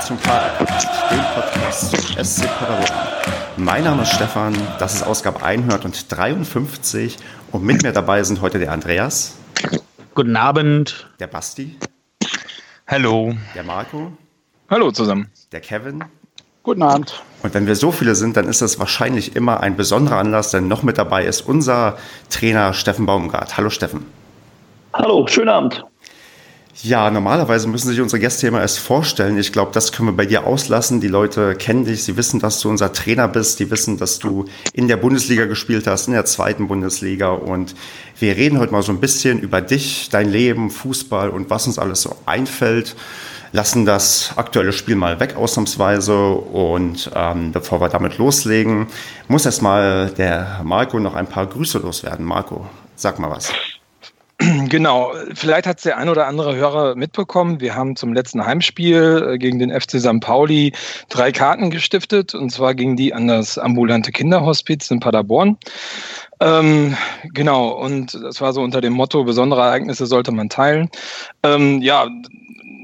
zum Padercast, dem Podcast zum SC Paderborn. Mein Name ist Stefan, das ist Ausgabe 153 und mit mir dabei sind heute der Andreas. Guten Abend. Der Basti. Hallo. Der Marco. Hallo zusammen. Der Kevin. Guten Abend. Und wenn wir so viele sind, dann ist das wahrscheinlich immer ein besonderer Anlass, denn noch mit dabei ist unser Trainer Steffen Baumgart. Hallo Steffen. Hallo, schönen Abend. Ja, normalerweise müssen sich unsere Gäste immer erst vorstellen. Ich glaube, das können wir bei dir auslassen. Die Leute kennen dich, sie wissen, dass du unser Trainer bist, die wissen, dass du in der Bundesliga gespielt hast, in der zweiten Bundesliga. Und wir reden heute mal so ein bisschen über dich, dein Leben, Fußball und was uns alles so einfällt. Lassen das aktuelle Spiel mal weg ausnahmsweise. Und ähm, bevor wir damit loslegen, muss erstmal der Marco noch ein paar Grüße loswerden. Marco, sag mal was. Genau, vielleicht hat es der ein oder andere Hörer mitbekommen. Wir haben zum letzten Heimspiel äh, gegen den FC St. Pauli drei Karten gestiftet. Und zwar gingen die an das ambulante Kinderhospiz in Paderborn. Ähm, genau, und das war so unter dem Motto, besondere Ereignisse sollte man teilen. Ähm, ja,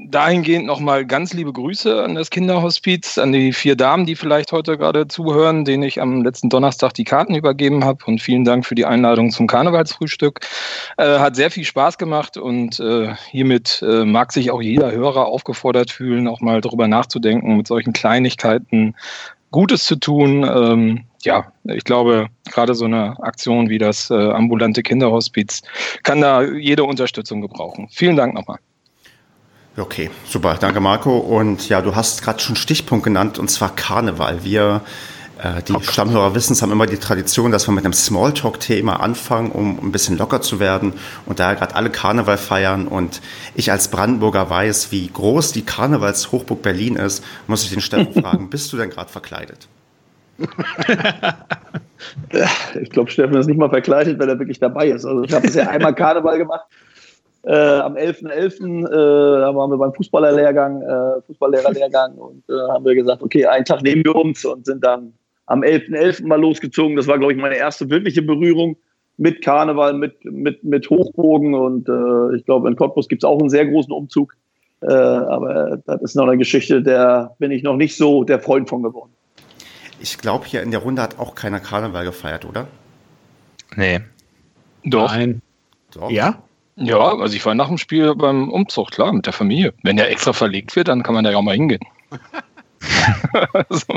dahingehend nochmal ganz liebe Grüße an das Kinderhospiz, an die vier Damen, die vielleicht heute gerade zuhören, denen ich am letzten Donnerstag die Karten übergeben habe. Und vielen Dank für die Einladung zum Karnevalsfrühstück. Äh, hat sehr viel Spaß gemacht und äh, hiermit äh, mag sich auch jeder Hörer aufgefordert fühlen, auch mal darüber nachzudenken, mit solchen Kleinigkeiten Gutes zu tun. Ähm, ja, ich glaube, gerade so eine Aktion wie das äh, ambulante Kinderhospiz kann da jede Unterstützung gebrauchen. Vielen Dank nochmal. Okay, super, danke Marco. Und ja, du hast gerade schon Stichpunkt genannt, und zwar Karneval. Wir, äh, die oh Stammhörer wissen es, haben immer die Tradition, dass wir mit einem Smalltalk-Thema anfangen, um ein bisschen locker zu werden. Und da gerade alle Karneval feiern und ich als Brandenburger weiß, wie groß die Karnevalshochburg Berlin ist, muss ich den Steffen fragen, bist du denn gerade verkleidet? ich glaube, Steffen ist nicht mal verkleidet, wenn er wirklich dabei ist. Also ich habe bisher einmal Karneval gemacht äh, am 11.11. .11., äh, da waren wir beim Fußballerlehrgang, äh, Fußballlehrerlehrgang und äh, haben wir gesagt, okay, einen Tag nehmen wir uns und sind dann am 11.11. .11. mal losgezogen. Das war, glaube ich, meine erste wirkliche Berührung mit Karneval, mit, mit, mit Hochbogen und äh, ich glaube, in Cottbus gibt es auch einen sehr großen Umzug. Äh, aber das ist noch eine Geschichte, der bin ich noch nicht so der Freund von geworden. Ich glaube, hier in der Runde hat auch keiner Karneval gefeiert, oder? Nee. Doch. Nein. Doch. Ja? Ja, also ich war nach dem Spiel beim Umzug, klar, mit der Familie. Wenn der extra verlegt wird, dann kann man da ja auch mal hingehen. also,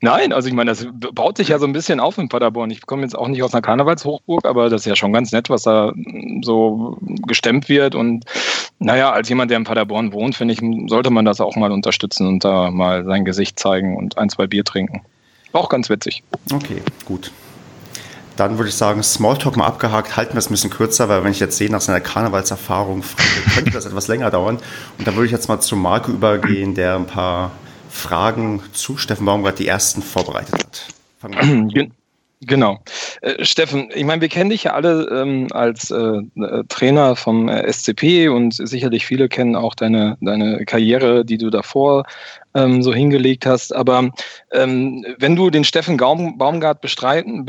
nein, also ich meine, das baut sich ja so ein bisschen auf in Paderborn. Ich komme jetzt auch nicht aus einer Karnevalshochburg, aber das ist ja schon ganz nett, was da so gestemmt wird. Und naja, als jemand, der in Paderborn wohnt, finde ich, sollte man das auch mal unterstützen und da mal sein Gesicht zeigen und ein, zwei Bier trinken. Auch ganz witzig. Okay, gut. Dann würde ich sagen, Smalltalk mal abgehakt, halten wir es ein bisschen kürzer, weil wenn ich jetzt sehe, nach seiner Karnevalserfahrung, könnte das etwas länger dauern. Und dann würde ich jetzt mal zu Marco übergehen, der ein paar Fragen zu Steffen Baumgart die ersten vorbereitet hat. Fangen wir an. Genau. Äh, Steffen, ich meine, wir kennen dich ja alle ähm, als äh, äh Trainer vom äh, SCP und sicherlich viele kennen auch deine, deine Karriere, die du davor ähm, so hingelegt hast. Aber ähm, wenn du den Steffen Baum, Baumgart beschreiben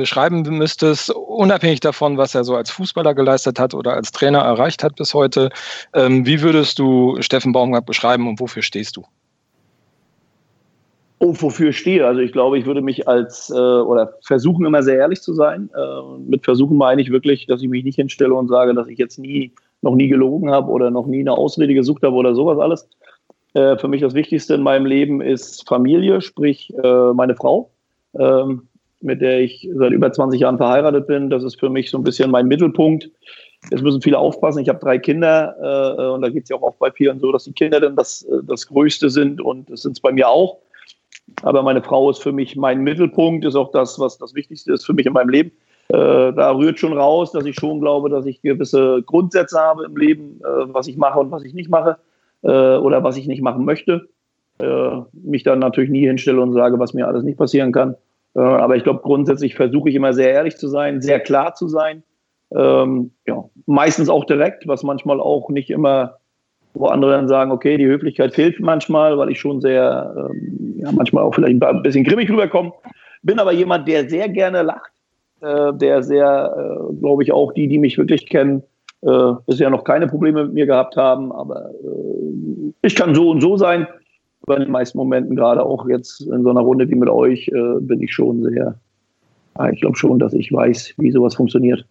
müsstest, unabhängig davon, was er so als Fußballer geleistet hat oder als Trainer erreicht hat bis heute, ähm, wie würdest du Steffen Baumgart beschreiben und wofür stehst du? Und wofür ich stehe. Also ich glaube, ich würde mich als äh, oder versuchen immer sehr ehrlich zu sein. Äh, mit versuchen meine ich wirklich, dass ich mich nicht hinstelle und sage, dass ich jetzt nie noch nie gelogen habe oder noch nie eine Ausrede gesucht habe oder sowas alles. Äh, für mich das Wichtigste in meinem Leben ist Familie, sprich äh, meine Frau, ähm, mit der ich seit über 20 Jahren verheiratet bin. Das ist für mich so ein bisschen mein Mittelpunkt. Jetzt müssen viele aufpassen. Ich habe drei Kinder äh, und da geht es ja auch oft bei vielen so, dass die Kinder dann das, äh, das Größte sind und das sind es bei mir auch. Aber meine Frau ist für mich mein Mittelpunkt, ist auch das, was das Wichtigste ist für mich in meinem Leben. Äh, da rührt schon raus, dass ich schon glaube, dass ich gewisse Grundsätze habe im Leben, äh, was ich mache und was ich nicht mache äh, oder was ich nicht machen möchte. Äh, mich dann natürlich nie hinstelle und sage, was mir alles nicht passieren kann. Äh, aber ich glaube, grundsätzlich versuche ich immer sehr ehrlich zu sein, sehr klar zu sein. Ähm, ja, meistens auch direkt, was manchmal auch nicht immer wo andere dann sagen, okay, die Höflichkeit fehlt manchmal, weil ich schon sehr, ähm, ja, manchmal auch vielleicht ein bisschen grimmig rüberkomme. Bin aber jemand, der sehr gerne lacht, äh, der sehr, äh, glaube ich, auch die, die mich wirklich kennen, äh, bisher noch keine Probleme mit mir gehabt haben, aber äh, ich kann so und so sein. in den meisten Momenten, gerade auch jetzt in so einer Runde wie mit euch, äh, bin ich schon sehr, ich glaube schon, dass ich weiß, wie sowas funktioniert.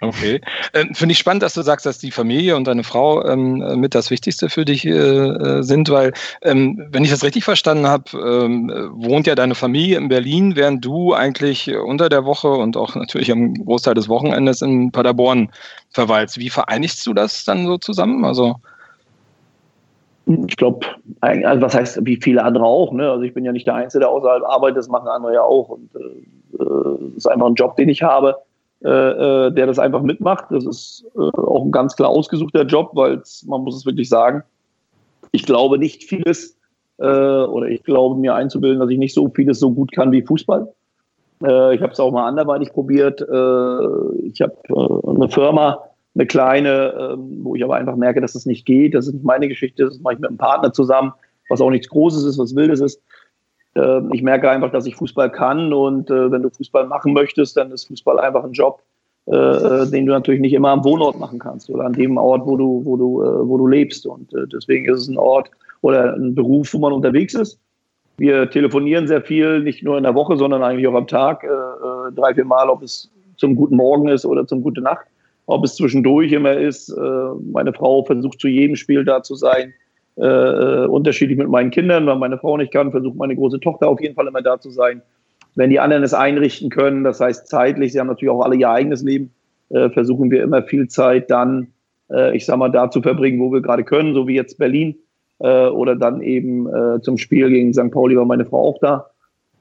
Okay. Äh, Finde ich spannend, dass du sagst, dass die Familie und deine Frau ähm, mit das Wichtigste für dich äh, äh sind, weil, ähm, wenn ich das richtig verstanden habe, ähm, wohnt ja deine Familie in Berlin, während du eigentlich unter der Woche und auch natürlich am Großteil des Wochenendes in Paderborn verweilst. Wie vereinigst du das dann so zusammen? Also ich glaube, also was heißt, wie viele andere auch. Ne? Also ich bin ja nicht der Einzige, der außerhalb arbeitet, das machen andere ja auch. Und äh, äh ist einfach ein Job, den ich habe äh, äh, der das einfach mitmacht. Das ist äh, auch ein ganz klar ausgesuchter Job, weil man muss es wirklich sagen, ich glaube nicht vieles äh, oder ich glaube mir einzubilden, dass ich nicht so vieles so gut kann wie Fußball. Äh, ich habe es auch mal anderweitig probiert. Äh, ich habe eine Firma, eine kleine, ähm, wo ich aber einfach merke, dass es das nicht geht. Das ist nicht meine Geschichte, das mache ich mit einem Partner zusammen, was auch nichts Großes ist, was Wildes ist. Äh, ich merke einfach, dass ich Fußball kann und äh, wenn du Fußball machen möchtest, dann ist Fußball einfach ein Job, äh, den du natürlich nicht immer am Wohnort machen kannst oder an dem Ort, wo du, wo du, wo du lebst. Und deswegen ist es ein Ort oder ein Beruf, wo man unterwegs ist. Wir telefonieren sehr viel, nicht nur in der Woche, sondern eigentlich auch am Tag, drei, vier Mal, ob es zum guten Morgen ist oder zum gute Nacht, ob es zwischendurch immer ist. meine Frau versucht zu jedem Spiel da zu sein äh, äh, unterschiedlich mit meinen Kindern, weil meine Frau nicht kann, versucht meine große Tochter auf jeden Fall immer da zu sein. Wenn die anderen es einrichten können, das heißt zeitlich, sie haben natürlich auch alle ihr eigenes Leben, äh, versuchen wir immer viel Zeit dann, äh, ich sag mal, da zu verbringen, wo wir gerade können, so wie jetzt Berlin äh, oder dann eben äh, zum Spiel gegen St. Pauli war meine Frau auch da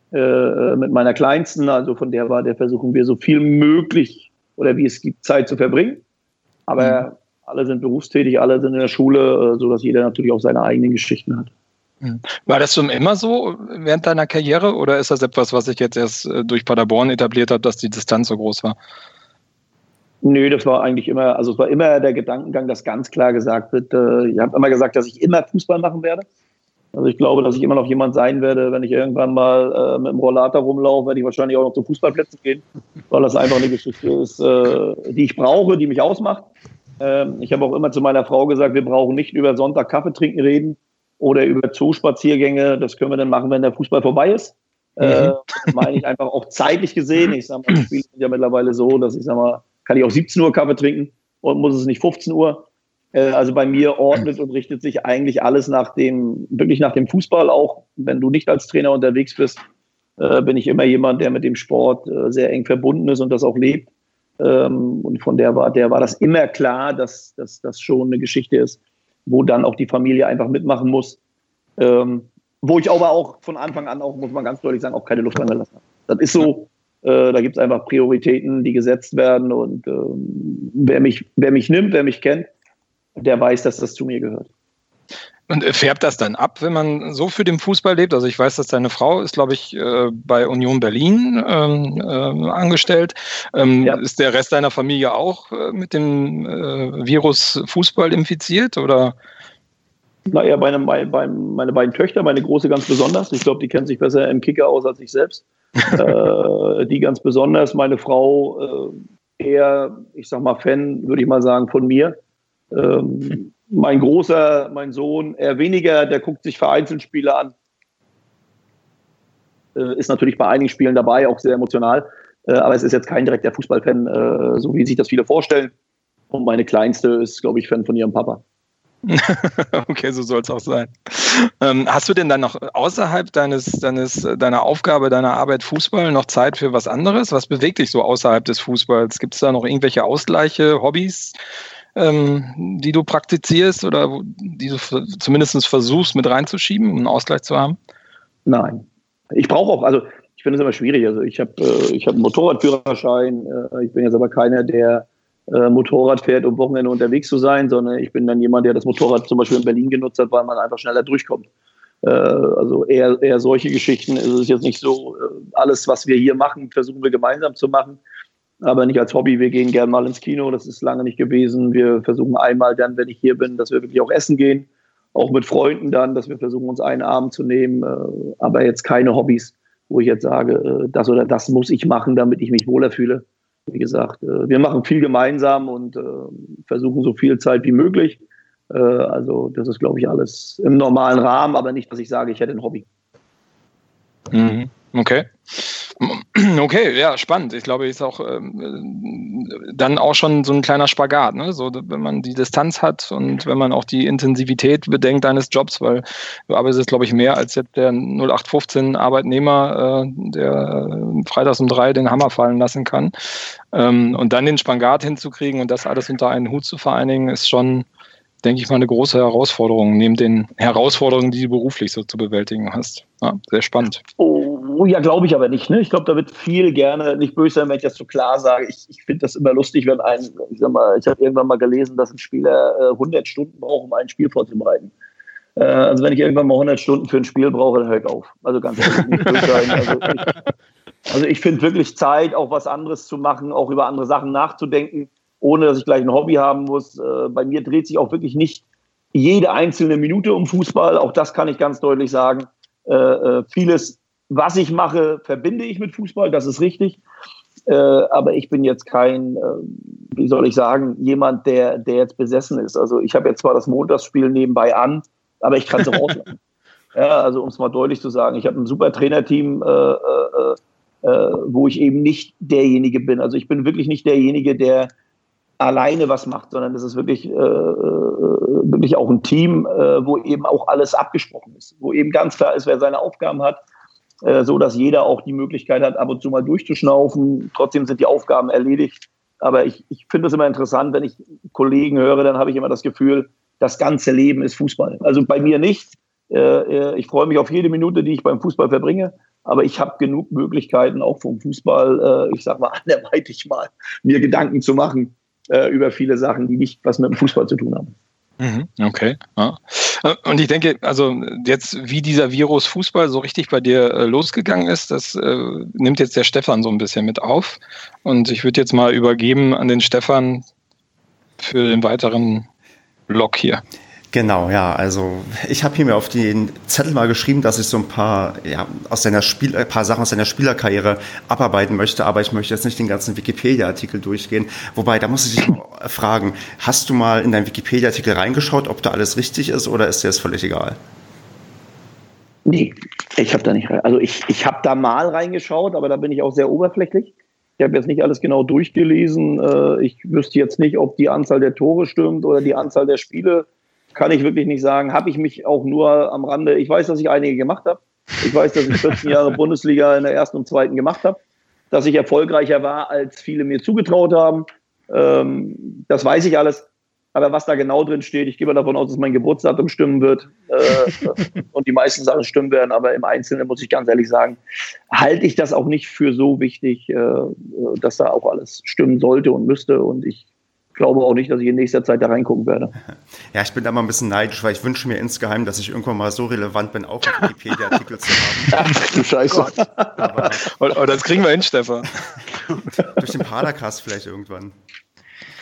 mit meiner Kleinsten, also von der war der versuchen wir so viel möglich oder wie es gibt Zeit zu verbringen. Aber mhm alle sind berufstätig, alle sind in der Schule, äh, sodass jeder natürlich auch seine eigenen Geschichten hat. Hm. War das schon immer so während deiner Karriere oder ist das etwas, was sich jetzt erst äh, durch Paderborn etabliert hat, dass die Distanz so groß war? Nö, das war eigentlich immer, also es war immer der Gedankengang, dass ganz klar gesagt wird, äh, ich habe immer gesagt, dass ich immer Fußball machen werde. Also ich glaube, dass ich immer noch jemand sein werde, wenn ich irgendwann mal äh, mit dem Rollator rumlaufe, werde ich wahrscheinlich auch noch zu Fußballplätzen gehen, weil das einfach eine Geschichte ist, äh, die ich brauche, die mich ausmacht. Ähm, ich habe auch immer zu meiner Frau gesagt, wir brauchen nicht über Sonntag Kaffee trinken reden oder über Zoospaziergänge. Das können wir dann machen, wenn der Fußball vorbei ist. Mhm. Äh, das meine ich einfach auch zeitlich gesehen. Ich sage mal, die Spiele sind ja mittlerweile so, dass ich sage mal, kann ich auch 17 Uhr Kaffee trinken und muss es nicht 15 Uhr. Äh, also bei mir ordnet und richtet sich eigentlich alles nach dem, wirklich nach dem Fußball. Auch wenn du nicht als Trainer unterwegs bist, äh, bin ich immer jemand, der mit dem Sport sehr eng verbunden ist und das auch lebt. Ähm, und von der war, der war das immer klar, dass, dass das schon eine Geschichte ist, wo dann auch die Familie einfach mitmachen muss. Ähm, wo ich aber auch von Anfang an auch, muss man ganz deutlich sagen, auch keine Luft reingelassen habe. Das ist so, äh, da gibt es einfach Prioritäten, die gesetzt werden und ähm, wer, mich, wer mich nimmt, wer mich kennt, der weiß, dass das zu mir gehört. Und färbt das dann ab, wenn man so für den Fußball lebt? Also ich weiß, dass deine Frau ist, glaube ich, äh, bei Union Berlin ähm, äh, angestellt. Ähm, ja. Ist der Rest deiner Familie auch äh, mit dem äh, Virus Fußball infiziert oder? Naja, meine, meine, meine beiden Töchter, meine große ganz besonders. Ich glaube, die kennt sich besser im Kicker aus als ich selbst. äh, die ganz besonders. Meine Frau äh, eher, ich sag mal, Fan, würde ich mal sagen, von mir. Ähm, mein Großer, mein Sohn, eher weniger, der guckt sich vereinzelt Spiele an. Äh, ist natürlich bei einigen Spielen dabei, auch sehr emotional. Äh, aber es ist jetzt kein direkter Fußballfan, äh, so wie sich das viele vorstellen. Und meine Kleinste ist, glaube ich, Fan von ihrem Papa. okay, so soll es auch sein. Ähm, hast du denn dann noch außerhalb deines, deines, deiner Aufgabe, deiner Arbeit Fußball noch Zeit für was anderes? Was bewegt dich so außerhalb des Fußballs? Gibt es da noch irgendwelche Ausgleiche, Hobbys, ähm, die du praktizierst oder die du zumindest versuchst mit reinzuschieben, um einen Ausgleich zu haben? Nein. Ich brauche auch, also ich finde es immer schwierig. Also ich habe äh, hab einen Motorradführerschein. Äh, ich bin jetzt aber keiner, der äh, Motorrad fährt, um Wochenende unterwegs zu sein, sondern ich bin dann jemand, der das Motorrad zum Beispiel in Berlin genutzt hat, weil man einfach schneller durchkommt. Äh, also eher, eher solche Geschichten. Es ist jetzt nicht so, äh, alles, was wir hier machen, versuchen wir gemeinsam zu machen aber nicht als Hobby. Wir gehen gerne mal ins Kino, das ist lange nicht gewesen. Wir versuchen einmal dann, wenn ich hier bin, dass wir wirklich auch essen gehen, auch mit Freunden dann, dass wir versuchen, uns einen Abend zu nehmen, äh, aber jetzt keine Hobbys, wo ich jetzt sage, äh, das oder das muss ich machen, damit ich mich wohler fühle. Wie gesagt, äh, wir machen viel gemeinsam und versuchen so viel Zeit wie möglich. Also das ist, glaube ich, alles im normalen Rahmen, aber nicht, dass ich sage, ich hätte ein Hobby. Mhm. Okay. Okay, ja, spannend. Ich glaube, ist auch ähm, dann auch schon so ein kleiner Spagat, ne? So, wenn man die Distanz hat und wenn man auch die Intensivität bedenkt deines Jobs, weil du arbeitest, glaube ich, mehr als jetzt der 0815 Arbeitnehmer, äh, der freitags um drei den Hammer fallen lassen kann. Ähm, und dann den Spagat hinzukriegen und das alles unter einen Hut zu vereinigen, ist schon, denke ich mal, eine große Herausforderung, neben den Herausforderungen, die du beruflich so zu bewältigen hast. Ja, sehr spannend. Oh, ja, glaube ich aber nicht. Ne? Ich glaube, da wird viel gerne, nicht böse sein, wenn ich das so klar sage. Ich, ich finde das immer lustig, wenn ein, ich sag mal, ich habe irgendwann mal gelesen, dass ein Spieler äh, 100 Stunden braucht, um ein Spiel vorzubereiten. Äh, also wenn ich irgendwann mal 100 Stunden für ein Spiel brauche, dann höre ich auf. Also ganz ehrlich, nicht böse sein. Also ich, also ich finde wirklich Zeit, auch was anderes zu machen, auch über andere Sachen nachzudenken ohne dass ich gleich ein Hobby haben muss. Äh, bei mir dreht sich auch wirklich nicht jede einzelne Minute um Fußball. Auch das kann ich ganz deutlich sagen. Äh, äh, vieles, was ich mache, verbinde ich mit Fußball, das ist richtig. aber ich bin jetzt kein, wie soll ich sagen, jemand, der, der jetzt besessen ist. Also ich habe jetzt zwar das Montagsspiel nebenbei an, aber ich kann es auch auslassen. Ja, also um es mal deutlich zu sagen, ich habe ein super Trainerteam, äh, äh, äh, wo ich eben nicht derjenige bin. Also ich bin wirklich nicht derjenige, der alleine was macht, sondern es ist wirklich, äh, äh, wirklich auch ein Team, äh, wo eben auch alles abgesprochen ist, wo eben ganz klar ist, wer seine Aufgaben hat, äh, so dass jeder auch die Möglichkeit hat, ab und zu mal durchzuschnaufen. Trotzdem sind die Aufgaben erledigt. Aber ich, ich finde es immer interessant, wenn ich Kollegen höre, dann habe ich immer das Gefühl, das ganze Leben ist Fußball. Also bei mir nicht. Äh, äh, ich freue mich auf jede Minute, die ich beim Fußball verbringe. Aber ich habe genug Möglichkeiten, auch vom Fußball, ich sag mal, anderweitig mal mir Gedanken zu machen, äh, über viele Sachen, die nicht was mit dem Fußball zu tun haben. Mhm, okay. Ja. Und ich denke, also jetzt, wie dieser Virus Fußball so richtig bei dir äh, losgegangen ist, das äh, nimmt jetzt der Stefan so ein bisschen mit auf. Und ich würde jetzt mal übergeben an den Stefan für den weiteren Blog hier. Genau, ja. Also ich habe hier mir auf den Zettel mal geschrieben, dass ich so ein paar, ja, aus seiner Spiel, ein paar Sachen aus seiner Spielerkarriere abarbeiten möchte, aber ich möchte jetzt nicht den ganzen Wikipedia-Artikel durchgehen. Wobei, da muss ich dich fragen, hast du mal in deinen Wikipedia-Artikel reingeschaut, ob da alles richtig ist oder ist dir das völlig egal? Nee, ich habe da nicht rein. Also ich, ich habe da mal reingeschaut, aber da bin ich auch sehr oberflächlich. Ich habe jetzt nicht alles genau durchgelesen. Äh, ich wüsste jetzt nicht, ob die Anzahl der Tore stimmt oder die Anzahl der Spiele kann ich wirklich nicht sagen. Habe ich mich auch nur am Rande, ich weiß, dass ich einige gemacht habe. Ich weiß, dass ich 14 Jahre Bundesliga in der ersten und zweiten gemacht habe. Dass ich erfolgreicher war, als viele mir zugetraut haben. Ähm, das weiß ich alles. Aber was da genau drin steht, ich gehe mal davon aus, dass mein Geburtsdatum stimmen wird äh, und die meisten Sachen stimmen werden. Aber im Einzelnen muss ich ganz ehrlich sagen, halte ich das auch nicht für so wichtig, äh, dass da auch alles stimmen sollte und müsste. Und ich glaube auch nicht, dass ich in nächster Zeit da reingucken werde. Ja, ich bin da mal ein bisschen neidisch, weil ich wünsche mir insgeheim, dass ich irgendwann mal so relevant bin, auch Wikipedia-Artikel zu haben. Ach, du Scheiße. Aber, oh, das kriegen wir hin, Stefan. durch den Paracast vielleicht irgendwann.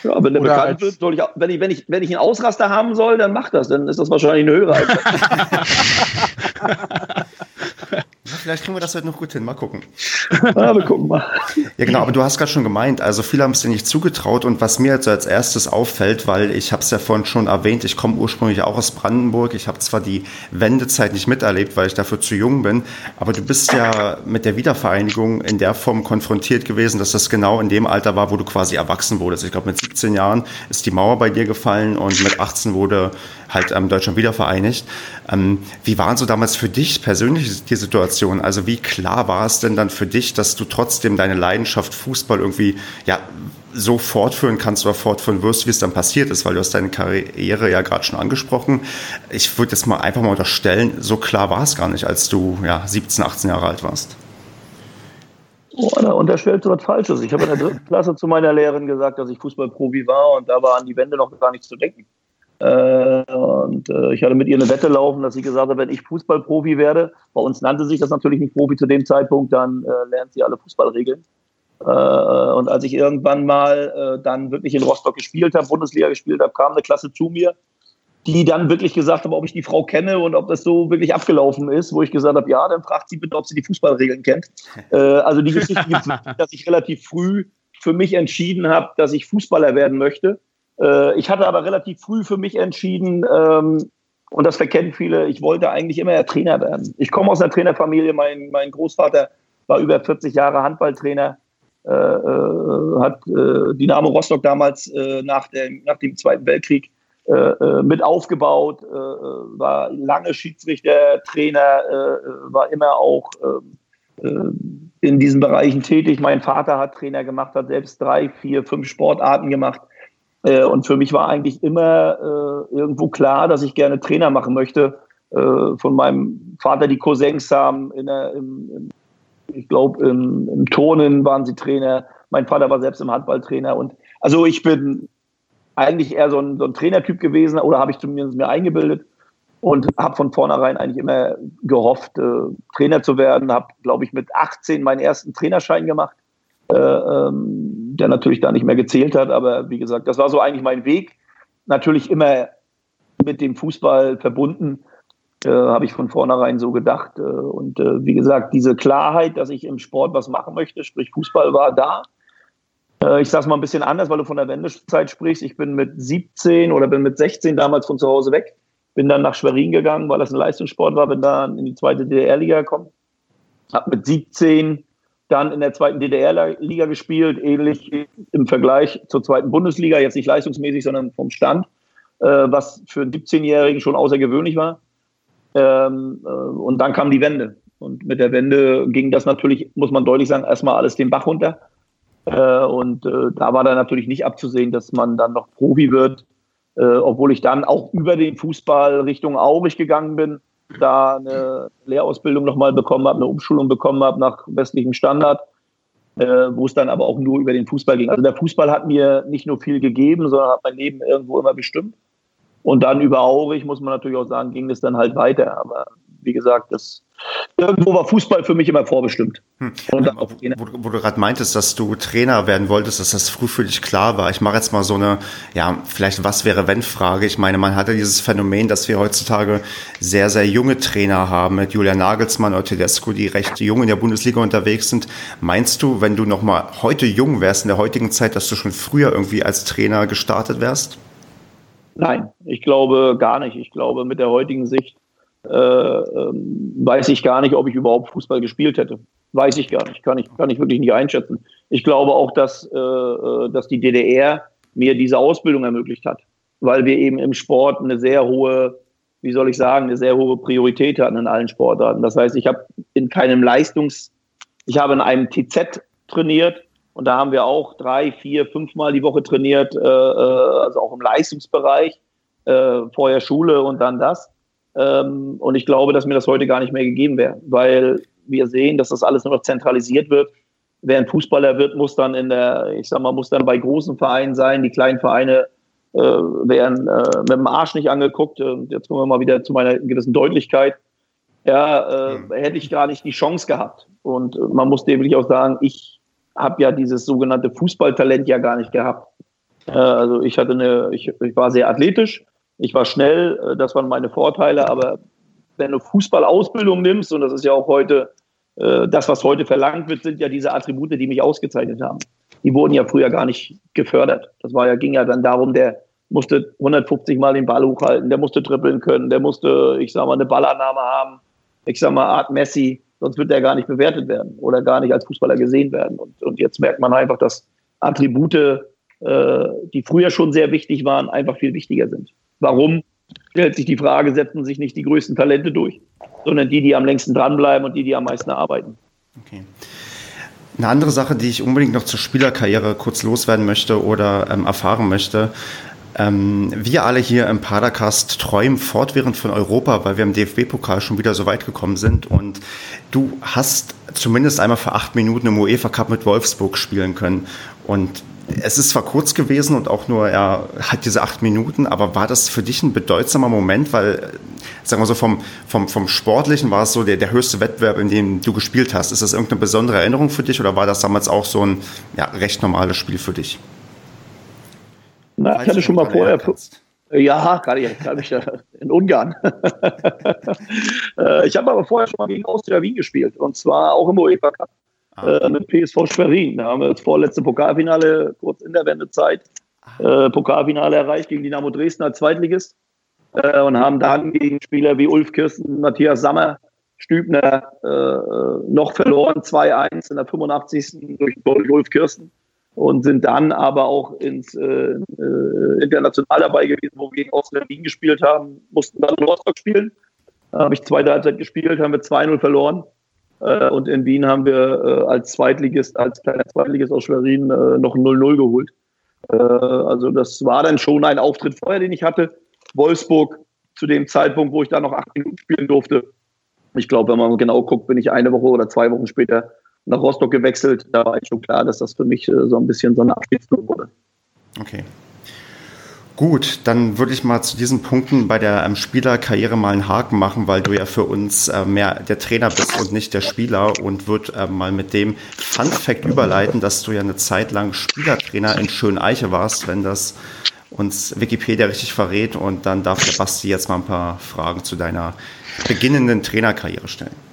Ja, wenn der Oder bekannt wird, soll ich, wenn ich, wenn ich, wenn ich einen Ausraster haben soll, dann mach das, dann ist das wahrscheinlich eine höhere. Vielleicht kriegen wir das heute noch gut hin. Mal gucken. Ja, wir gucken mal. Ja, genau. Aber du hast gerade schon gemeint, also viele haben es dir nicht zugetraut. Und was mir jetzt als erstes auffällt, weil ich habe es ja vorhin schon erwähnt, ich komme ursprünglich auch aus Brandenburg. Ich habe zwar die Wendezeit nicht miterlebt, weil ich dafür zu jung bin. Aber du bist ja mit der Wiedervereinigung in der Form konfrontiert gewesen, dass das genau in dem Alter war, wo du quasi erwachsen wurdest. Ich glaube, mit 17 Jahren ist die Mauer bei dir gefallen und mit 18 wurde halt ähm, Deutschland wiedervereinigt. Ähm, wie waren so damals für dich persönlich die Situation? Also wie klar war es denn dann für dich, dass du trotzdem deine Leidenschaft Fußball irgendwie ja so fortführen kannst oder fortführen wirst, wie es dann passiert ist, weil du hast deine Karriere ja gerade schon angesprochen. Ich würde jetzt mal einfach mal unterstellen, so klar war es gar nicht, als du ja 17, 18 Jahre alt warst. Oh, da unterstellst du was Falsches. Ich habe in der dritten Klasse zu meiner Lehrerin gesagt, dass ich Fußballprofi war und da war an die Wende noch gar nichts zu denken. Äh, und äh, ich hatte mit ihr eine Wette laufen, dass sie gesagt hat, wenn ich Fußballprofi werde, bei uns nannte sich das natürlich nicht Profi zu dem Zeitpunkt, dann äh, lernt sie alle Fußballregeln. und als ich irgendwann mal dann wirklich in Rostock gespielt habe, Bundesliga gespielt habe, kam eine Klasse zu mir, die dann wirklich gesagt haben, ob ich die Frau kenne und ob das so wirklich abgelaufen ist, wo ich gesagt habe, ja, dann fragt sie bitte, ob sie die Fußballregeln kennt. also die Geschichte dass ich relativ früh für mich entschieden habe, dass ich Fußballer werden möchte Äh, ich hatte aber relativ früh für mich entschieden, ähm, und das verkennen viele, ich wollte eigentlich immer Trainer werden. Ich komme aus einer Trainerfamilie, mein, mein Großvater war über 40 Jahre Handballtrainer, äh, äh, hat äh, Dynamo Rostock damals äh, nach, dem, nach dem Zweiten Weltkrieg äh, äh, mit aufgebaut, war lange Schiedsrichter, Trainer, war immer auch in diesen Bereichen tätig. Mein Vater hat Trainer gemacht, hat selbst drei, vier, fünf Sportarten gemacht. Und für mich war eigentlich immer irgendwo klar, dass ich gerne Trainer machen möchte. Von meinem Vater die Cousins haben der, im, ich glaube, im, im, Turnen waren sie Trainer. Mein Vater war selbst im Handballtrainer. Und also ich bin eigentlich eher so ein, so ein Trainertyp gewesen oder habe ich zumindest mir eingebildet und habe von vornherein eigentlich immer gehofft, äh, Trainer zu werden. Habe, glaube ich, mit 18 meinen ersten Trainerschein gemacht, äh, der natürlich da nicht mehr gezählt hat. Aber wie gesagt, das war so eigentlich mein Weg. Natürlich immer mit dem Fußball verbunden äh, habe ich von vornherein so gedacht. Äh, und äh, wie gesagt, diese Klarheit, dass ich im Sport was machen möchte, sprich Fußball, war da. Äh, ich sage es mal ein bisschen anders, weil du von der Wendezeit sprichst. Ich bin mit 17 oder bin mit 16 damals von zu Hause weg, bin dann nach Schwerin gegangen, weil das ein Leistungssport war, bin dann in die zweite DDR-Liga gekommen. Habe mit 17 dann in der zweiten DDR-Liga gespielt, ähnlich im Vergleich zur zweiten Bundesliga, jetzt nicht leistungsmäßig, sondern vom Stand, äh, was für einen 17-Jährigen schon außergewöhnlich war. Ähm, äh, und dann kam die Wende. Und mit der Wende ging das natürlich, muss man deutlich sagen, erstmal alles den Bach runter. Äh, und äh, da war dann natürlich nicht abzusehen, dass man dann noch Profi wird, äh, obwohl ich dann auch über den Fußball Richtung Aurich gegangen bin, da eine Lehrausbildung nochmal bekommen habe, eine Umschulung bekommen habe nach westlichem Standard, äh, wo es dann aber auch nur über den Fußball ging. Also der Fußball hat mir nicht nur viel gegeben, sondern hat mein Leben irgendwo immer bestimmt. Und dann über Aurich, muss man natürlich auch sagen, ging es dann halt weiter. Aber wie gesagt, das irgendwo war Fußball für mich immer vorbestimmt. Hm. Wo, wo, du gerade meintest, dass du Trainer werden wolltest, dass das früh für dich klar war. Ich mache jetzt mal so eine, ja, vielleicht was wäre wenn Frage. Ich meine, man hatte dieses Phänomen, dass wir heutzutage sehr, sehr junge Trainer haben mit Julian Nagelsmann oder Tedesco, die recht jung in der Bundesliga unterwegs sind. Meinst du, wenn du noch mal heute jung wärst in der heutigen Zeit, dass du schon früher irgendwie als Trainer gestartet wärst? Nein, ich glaube gar nicht. Ich glaube, mit der heutigen Sicht weiß ich gar nicht, ob ich überhaupt Fußball gespielt hätte. Weiß ich gar nicht. Kann ich, kann ich wirklich nicht einschätzen. Ich glaube auch, dass, äh, äh dass die DDR mir diese Ausbildung ermöglicht hat, weil wir eben im Sport eine sehr hohe, wie soll ich sagen, eine sehr hohe Priorität hatten in allen Sportarten. Das heißt, ich habe in keinem Leistungs, ich habe in einem TZ trainiert, und da haben wir auch drei, vier, fünfmal die Woche trainiert, äh, äh, also auch im Leistungsbereich, äh, vorher Schule und dann das. Ähm, und ich glaube, dass mir das heute gar nicht mehr gegeben wäre, weil wir sehen, dass das alles nur noch zentralisiert wird. Wer ein Fußballer wird, muss dann in der, ich sag mal, muss dann bei großen Vereinen sein. Die kleinen Vereine äh, werden äh, mit dem Arsch nicht angeguckt. Und jetzt kommen wir mal wieder zu meiner gewissen Deutlichkeit. Ja, äh, hm. hätte ich gar nicht die Chance gehabt. Und man muss dem wirklich auch sagen, ich habe ja dieses sogenannte Fußballtalent ja gar nicht gehabt. Äh, also ich hatte eine, ich, ich, war sehr athletisch, ich war schnell, äh, das waren meine Vorteile, aber wenn du Fußballausbildung nimmst, und das ist ja auch heute, äh, das, was heute verlangt wird, sind ja diese Attribute, die mich ausgezeichnet haben. Die wurden ja früher gar nicht gefördert. Das war ja, ging ja dann darum, der musste 150 Mal den Ball hochhalten, der musste trippeln können, der musste, ich sag mal, eine Ballannahme haben. Ich sag mal, Art Messi, sonst wird er gar nicht bewertet werden oder gar nicht als Fußballer gesehen werden. Und, und jetzt merkt man einfach, dass Attribute, äh, die früher schon sehr wichtig waren, einfach viel wichtiger sind. Warum? Stellt sich die Frage, setzen sich nicht die größten Talente durch, sondern die, die am längsten dranbleiben und die, die am meisten arbeiten. Okay. Eine andere Sache, die ich unbedingt noch zur Spielerkarriere kurz loswerden möchte oder ähm, erfahren möchte, ähm, wir alle hier im Padercast träumen fortwährend von Europa, weil wir im DFB-Pokal schon wieder so weit gekommen sind. Und du hast zumindest einmal für acht Minuten im UEFA Cup mit Wolfsburg spielen können. Und es ist zwar kurz gewesen und auch nur, ja, hat diese acht Minuten, aber war das für dich ein bedeutsamer Moment, weil, sagen wir so, vom, vom, vom Sportlichen war es so der, der höchste Wettbewerb, in dem du gespielt hast. Ist das irgendeine besondere Erinnerung für dich oder war das damals auch so ein ja, recht normales Spiel für dich? Na, ich hatte schon mal vorher. Ja, kann ich, kann ich in Ungarn. Äh, ich habe aber vorher schon mal gegen Austria Wien gespielt und zwar auch im UEFA Cup ah. äh, mit PSV Schwerin. Da haben wir das vorletzte Pokalfinale kurz in der Wendezeit äh, Pokalfinale erreicht gegen Dynamo Dresden als Zweitligist äh, und haben dann gegen Spieler wie Ulf Kirsten, Matthias Sammer, Stübner äh, noch verloren, 2-1 in der 85. durch, Ulf Kirsten und sind dann aber auch ins äh, international dabei gewesen, wo wir gegen Ausland Wien gespielt haben, mussten dann in Rostock spielen. Da habe ich zweite Halbzeit gespielt, haben wir 2-0 verloren. Äh, und in Wien haben wir äh, als Zweitligist, als kleiner Zweitligist aus Schwerin äh, noch 0-0 geholt. Also das war dann schon ein Auftritt vorher, den ich hatte. Wolfsburg zu dem Zeitpunkt, wo ich da noch acht Minuten spielen durfte. Ich glaube, wenn man genau guckt, bin ich eine Woche oder zwei Wochen später nach Rostock gewechselt. Da war ich schon klar, dass das für mich so ein bisschen so eine Abschiedsflug wurde. Okay. Gut, dann würde ich mal zu diesen Punkten bei der ähm, Spielerkarriere mal einen Haken machen, weil du ja für uns äh, mehr der Trainer bist und nicht der Spieler und würde äh, mal mit dem Fun Fact überleiten, dass du ja eine Zeit lang Spielertrainer in Schöneiche warst, wenn das uns Wikipedia richtig verrät und dann darf der Basti jetzt mal ein paar Fragen zu deiner beginnenden Trainerkarriere stellen.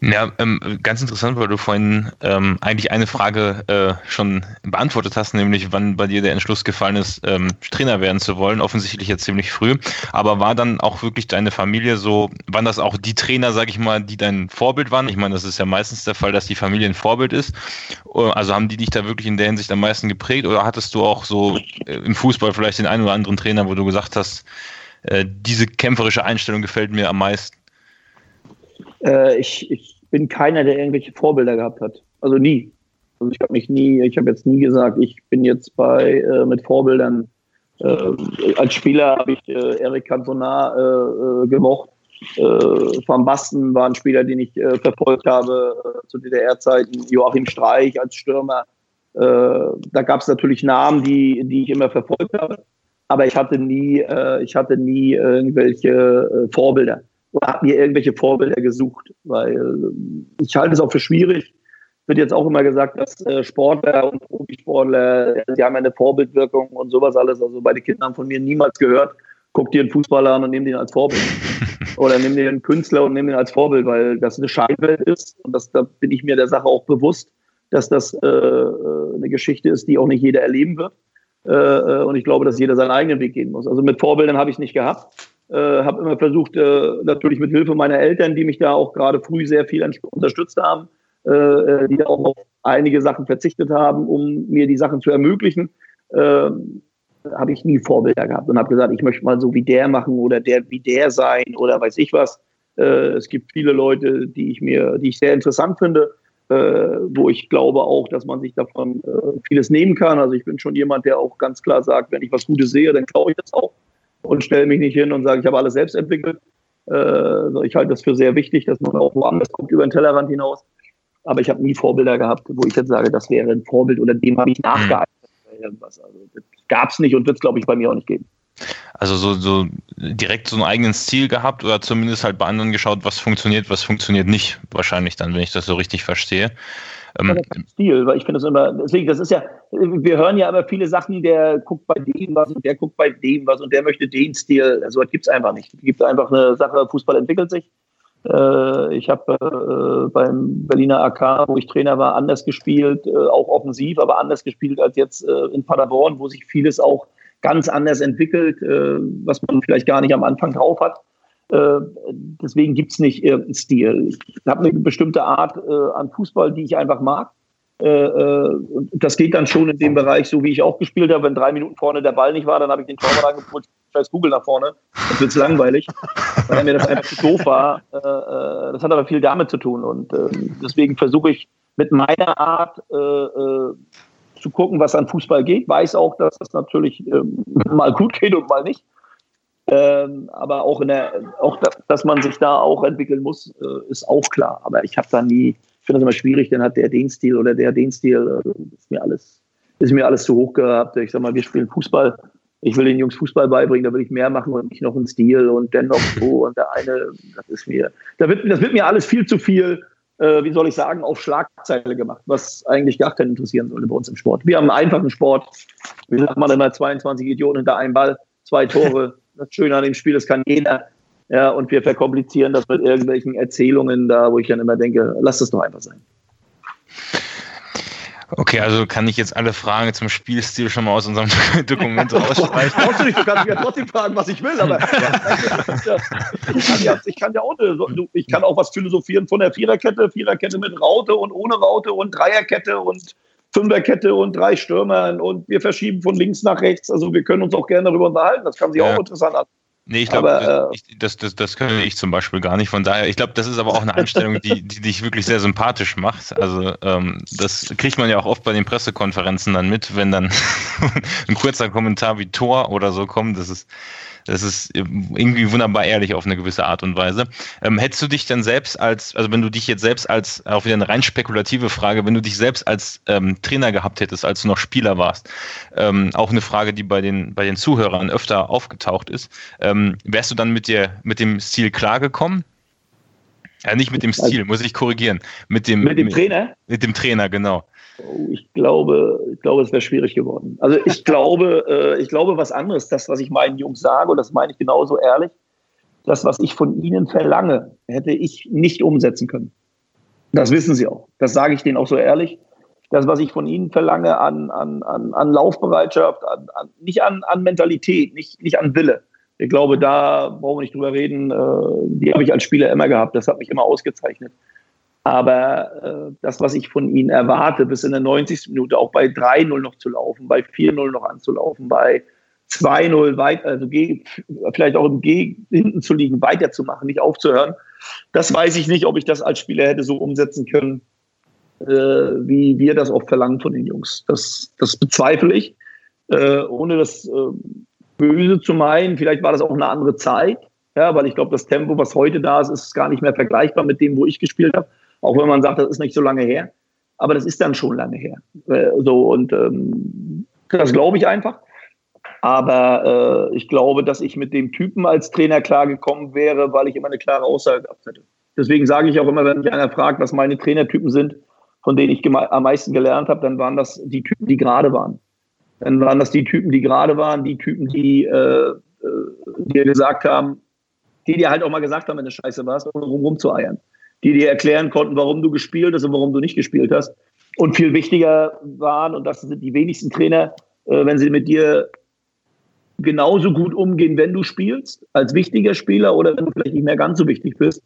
Ja, ähm, ganz interessant, weil du vorhin ähm, eigentlich eine Frage äh, schon beantwortet hast, nämlich wann bei dir der Entschluss gefallen ist, ähm, Trainer werden zu wollen. Offensichtlich jetzt ziemlich früh. Aber war dann auch wirklich deine Familie so, waren das auch die Trainer, sag ich mal, die dein Vorbild waren? Ich meine, das ist ja meistens der Fall, dass die Familie ein Vorbild ist. Äh, also haben die dich da wirklich in der Hinsicht am meisten geprägt? Oder hattest du auch so äh, im Fußball vielleicht den einen oder anderen Trainer, wo du gesagt hast, äh, diese kämpferische Einstellung gefällt mir am meisten? Äh, ich, ich bin keiner, der irgendwelche Vorbilder gehabt hat. Also nie. Also ich habe mich nie, ich habe jetzt nie gesagt, ich bin jetzt bei äh, mit Vorbildern. Äh, als Spieler habe ich äh, Eric Cantona äh, äh, gemocht. Äh, Van Basten war ein Spieler, den ich äh, verfolgt habe zu DDR-Zeiten. Joachim Streich als Stürmer. Da gab es natürlich Namen, die, die ich immer verfolgt habe. Aber ich hatte nie, äh, ich hatte nie irgendwelche Vorbilder habe mir irgendwelche Vorbilder gesucht, weil äh, ich halte es auch für schwierig. Wird jetzt auch immer gesagt, dass äh, Sportler und Profisportler, die haben eine Vorbildwirkung und sowas alles. Also bei den Kindern haben von mir niemals gehört, guck dir einen Fußballer an und nimm den als Vorbild. Oder nimm dir einen Künstler und nimm den als Vorbild, weil das eine Scheinwelt ist. Und das, da bin ich mir der Sache auch bewusst, dass das äh, äh eine Geschichte ist, die auch nicht jeder erleben wird. Äh, und ich glaube, dass jeder seinen eigenen Weg gehen muss. Also mit Vorbildern habe ich nicht gehabt. Äh, habe immer versucht, äh, natürlich mit Hilfe meiner Eltern, die mich da auch gerade früh sehr viel unterstützt haben, äh, äh, die auch auf einige Sachen verzichtet haben, um mir die Sachen zu ermöglichen, äh, habe ich nie Vorbilder gehabt und habe gesagt, ich möchte mal so wie der machen oder der wie der sein oder weiß ich was. Äh, es gibt viele Leute, die ich mir, die ich sehr interessant finde, äh, wo ich glaube auch, dass man sich davon äh, vieles nehmen kann. Also ich bin schon jemand, der auch ganz klar sagt, wenn ich was Gutes sehe, dann glaube ich das auch und stelle mich nicht hin und sage, ich habe alles selbst entwickelt. Äh, ich halte das für sehr wichtig, dass man auch woanders kommt über den Tellerrand hinaus. Aber ich habe nie Vorbilder gehabt, wo ich jetzt sage, das wäre ein Vorbild oder dem habe ich nachgeeifert. Irgendwas. Also, das gab es nicht und wird es, glaube ich, bei mir auch nicht geben. Also so, so direkt so einen eigenen Stil gehabt oder zumindest halt bei anderen geschaut, was funktioniert, was funktioniert nicht. Wahrscheinlich dann, wenn ich das so richtig verstehe. Ähm, Stil, weil ich finde das immer, deswegen, das ist ja, wir hören ja immer viele Sachen, der guckt bei dem was und der guckt bei dem was und der möchte den Stil. Also das gibt es einfach nicht. Es gibt einfach eine Sache, Fußball entwickelt sich. Äh, ich habe äh, beim Berliner AK, wo ich Trainer war, anders gespielt, äh, auch offensiv, aber anders gespielt als jetzt äh, in Paderborn, wo sich vieles auch ganz anders entwickelt, äh, was man vielleicht gar nicht am Anfang drauf hat. Äh, deswegen gibt es nicht irgendeinen Stil. Ich habe eine bestimmte Art äh, an Fußball, die ich einfach mag. Äh, das geht dann schon in dem Bereich, so wie ich auch gespielt habe. Wenn drei Minuten vorne der Ball nicht war, dann habe ich den Torwart angeholt, scheiß Google nach vorne. Das wird langweilig, weil mir das einfach zu doof war. Das hat aber viel damit zu tun. Und ähm, deswegen versuche ich mit meiner Art zu gucken, was an Fußball geht. Weiß auch, dass das natürlich ähm, mal gut geht und mal nicht. Ähm, aber auch, in der, auch da, dass man sich da auch entwickeln muss, äh, ist auch klar. Aber ich habe da nie, ich finde das immer schwierig, dann hat der den Stil oder der den Stil. Äh, ist mir alles, ist mir alles zu hoch gehabt. Ich sag mal, wir spielen Fußball. Ich will den Jungs Fußball beibringen, da will ich mehr machen und nicht noch einen Stil und dennoch so und der eine, das ist mir, da wird, das wird mir alles viel zu viel, äh, wie soll ich sagen, auf Schlagzeile gemacht, was eigentlich gar keinen interessieren sollte bei uns im Sport. Wir haben einen einfachen Sport. Wie sagt man immer, 22 Idioten hinter einem Ball, zwei Tore. Das Schöne an dem Spiel, das kann jeder. Ja, und wir verkomplizieren das mit irgendwelchen Erzählungen da, wo ich dann immer denke, lass das doch einfach sein. Okay, also kann ich jetzt alle Fragen zum Spielstil schon mal aus unserem Dokument rausstreichen? Brauchst du nicht, du kannst mich ja trotzdem fragen, was ich will, aber ich, kann ja, ich kann ja auch, ich kann auch was philosophieren von der Viererkette, Viererkette mit Raute und ohne Raute und Dreierkette und Fünferkette und drei Stürmern und wir verschieben von links nach rechts. Also wir können uns auch gerne darüber unterhalten. Das kann sich ja. auch interessant an. Nee, ich glaube, äh, das, das, das könnte ich zum Beispiel gar nicht. Von daher, ich glaube, das ist aber auch eine Einstellung, die, die dich wirklich sehr sympathisch macht. Also ähm, das kriegt man ja auch oft bei den Pressekonferenzen dann mit, wenn dann ein kurzer Kommentar wie Tor oder so kommt. Das ist das ist irgendwie wunderbar ehrlich auf eine gewisse Art und Weise. Ähm, hättest du dich denn selbst als, also wenn du dich jetzt selbst als, auch wieder eine rein spekulative Frage, wenn du dich selbst als ähm, Trainer gehabt hättest, als du noch Spieler warst, ähm, auch eine Frage, die bei den, bei den Zuhörern öfter aufgetaucht ist, ähm, wärst du dann mit dir, mit dem Stil klargekommen? Ja, nicht mit dem Stil, muss ich korrigieren. Mit dem, mit dem Trainer? Mit dem Trainer, genau. Oh, ich glaube, ich glaube, es wäre schwierig geworden. Also ich glaube, äh, ich glaube was anderes. Das, was ich meinen Jungs sage, und das meine ich genauso ehrlich, das, was ich von ihnen verlange, hätte ich nicht umsetzen können. Das wissen sie auch. Das sage ich denen auch so ehrlich. Das, was ich von ihnen verlange an, an, an, an Laufbereitschaft, an, an, nicht an, an Mentalität, nicht, nicht an Wille. Ich glaube, da brauchen wir nicht drüber reden. Äh, die habe ich als Spieler immer gehabt. Das hat mich immer ausgezeichnet. Aber äh, das, was ich von ihnen erwarte, bis in der 90. Minute auch bei 3-0 noch zu laufen, bei 4-0 noch anzulaufen, bei 2-0 weit, also vielleicht auch im G hinten zu liegen, weiterzumachen, nicht aufzuhören. Das weiß ich nicht, ob ich das als Spieler hätte so umsetzen können, äh, wie wir das oft verlangen von den Jungs. Das, das bezweifle ich, äh, ohne das äh, böse zu meinen. Vielleicht war das auch eine andere Zeit, ja, weil ich glaube, das Tempo, was heute da ist, ist gar nicht mehr vergleichbar mit dem, wo ich gespielt habe. Auch wenn man sagt, das ist nicht so lange her. Aber das ist dann schon lange her. Äh, so, und ähm, das glaube ich einfach. Aber äh, ich glaube, dass ich mit dem Typen als Trainer klargekommen wäre, weil ich immer eine klare Aussage gehabt hätte. Deswegen sage ich auch immer, wenn mich einer fragt, was meine Trainertypen sind, von denen ich am meisten gelernt habe, dann waren das die Typen, die gerade waren. Dann waren das die Typen, die gerade waren, die Typen, die äh, äh dir gesagt haben, die dir halt auch mal gesagt haben, wenn du scheiße warst, um rumzueiern die dir erklären konnten, warum du gespielt hast und warum du nicht gespielt hast. Und viel wichtiger waren, und das sind die wenigsten Trainer, äh, wenn sie mit dir genauso gut umgehen, wenn du spielst, als wichtiger Spieler oder wenn du vielleicht nicht mehr ganz so wichtig bist,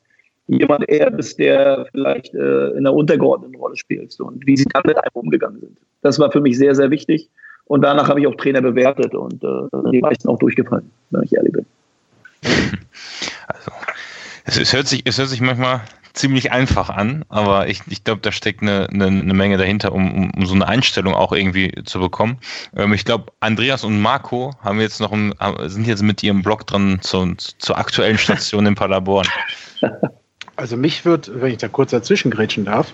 jemand eher bist, der vielleicht äh, in einer untergeordneten Rolle spielst und wie sie dann mit einem umgegangen sind. Das war für mich sehr, sehr wichtig. Und danach habe ich auch Trainer bewertet und äh, die meisten auch durchgefallen, wenn ich ehrlich bin. Also, es, es, hört sich, es hört sich manchmal ziemlich einfach an, aber ich, ich glaube, da steckt eine, eine, eine Menge dahinter, um, um, um so eine Einstellung auch irgendwie zu bekommen. Ähm, ich glaube, Andreas und Marco haben jetzt noch ein, sind jetzt mit ihrem Blog dran zu, zur aktuellen Station in Paderborn. Also mich wird, wenn ich da kurz dazwischen grätschen darf,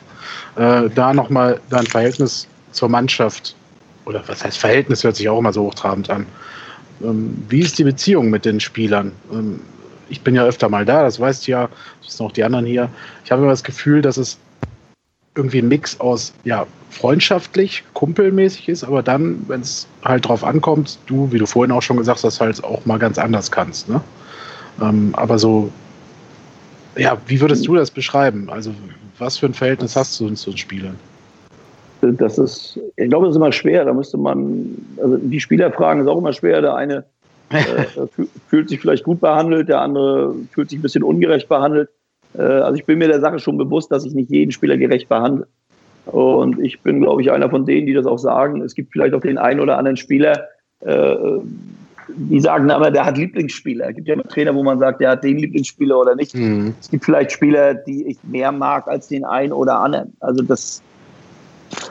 äh, da nochmal dein Verhältnis zur Mannschaft, oder was heißt Verhältnis, hört sich auch immer so hochtrabend an. Ähm, wie ist die Beziehung mit den Spielern? Ähm, ich bin ja öfter mal da, das weißt du ja, das sind auch die anderen hier. Ich habe immer das Gefühl, dass es irgendwie ein Mix aus, ja, freundschaftlich, kumpelmäßig ist, aber dann, wenn es halt drauf ankommt, du, wie du vorhin auch schon gesagt hast, halt auch mal ganz anders kannst. Ne? Ähm, aber so, ja, wie würdest du das beschreiben? Also, was für ein Verhältnis hast du zu den Spielern? Das ist, ich glaube, das ist immer schwer. Da müsste man, also die Spielerfragen ist auch immer schwer. Der eine äh, fühlt sich vielleicht gut behandelt, der andere fühlt sich ein bisschen ungerecht behandelt. Äh, also ich bin mir der Sache schon bewusst, dass ich nicht jeden Spieler gerecht behandle. Und ich bin, glaube ich, einer von denen, die das auch sagen. Es gibt vielleicht auch den einen oder anderen Spieler, äh, die sagen aber, der hat Lieblingsspieler. Es gibt ja immer Trainer, wo man sagt, der hat den Lieblingsspieler oder nicht. Mhm. Es gibt vielleicht Spieler, die ich mehr mag als den einen oder anderen. Also das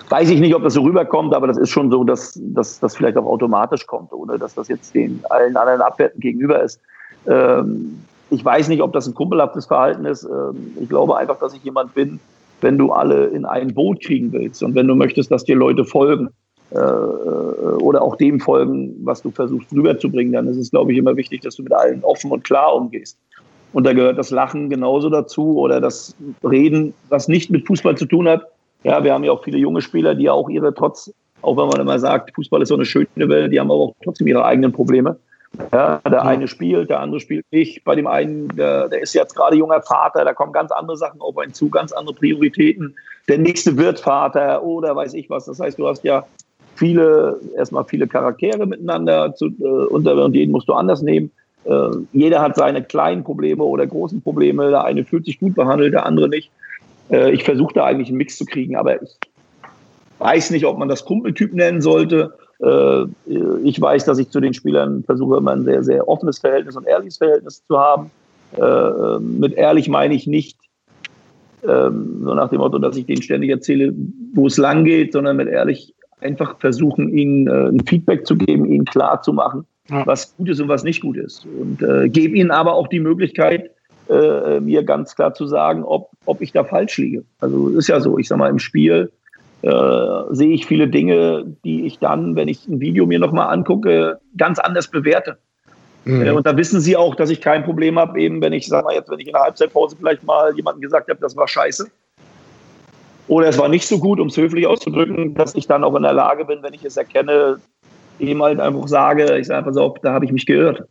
weiß ich nicht, ob das so rüberkommt, aber das ist schon so, dass, dass das vielleicht auch automatisch kommt, oder dass das jetzt den allen anderen Abwerten gegenüber ist. Ähm, ich weiß nicht, ob das ein kumpelhaftes Verhalten ist. Ähm, ich glaube einfach, dass ich jemand bin, wenn du alle in ein Boot kriegen willst und wenn du möchtest, dass dir Leute folgen äh, oder auch dem folgen, was du versuchst rüberzubringen, dann ist es, glaube ich, immer wichtig, dass du mit allen offen und klar umgehst. Und da gehört das Lachen genauso dazu oder das Reden, was nicht mit Fußball zu tun hat, ja, wir haben ja auch viele junge Spieler, die ja auch ihre trotz, auch wenn man immer sagt, Fußball ist so eine schöne Welt, die haben aber auch trotzdem ihre eigenen Probleme. Ja, der eine spielt, der andere spielt nicht. Bei dem einen, der, der ist jetzt gerade junger Vater, da kommen ganz andere Sachen auf einen zu, ganz andere Prioritäten. Der nächste wird Vater oder weiß ich was. Das heißt, du hast ja viele, erstmal viele Charaktere miteinander zu, äh, unter und jeden musst du anders nehmen. Äh, jeder hat seine kleinen Probleme oder großen Probleme. Der eine fühlt sich gut behandelt, der andere nicht. Äh, ich versuche da eigentlich einen Mix zu kriegen, aber ich weiß nicht, ob man das Kumpeltyp nennen sollte. Äh, ich weiß, dass ich zu den Spielern versuche, immer ein sehr, sehr offenes Verhältnis und ehrliches Verhältnis zu haben. Äh, mit ehrlich meine ich nicht ähm, so nach dem Motto, dass ich denen ständig erzähle, wo es lang geht, sondern mit ehrlich einfach versuchen, ihnen ein Feedback zu geben, ihnen klar zu machen, ja. was gut ist und was nicht gut ist. Und äh, gebe ihnen aber auch die Möglichkeit, äh, mir ganz klar zu sagen, ob, ob ich da falsch liege. Also ist ja so, ich sag mal, im Spiel äh, sehe ich viele Dinge, die ich dann, wenn ich ein Video mir nochmal angucke, ganz anders bewerte. Mhm. Äh, und da wissen sie auch, dass ich kein Problem habe, eben wenn ich, sag mal jetzt, wenn ich in der Halbzeitpause vielleicht mal jemandem gesagt habe, das war scheiße. Oder es war nicht so gut, um es höflich auszudrücken, dass ich dann auch in der Lage bin, wenn ich es erkenne, eben halt einfach sage, ich sage einfach so, da habe ich mich geirrt.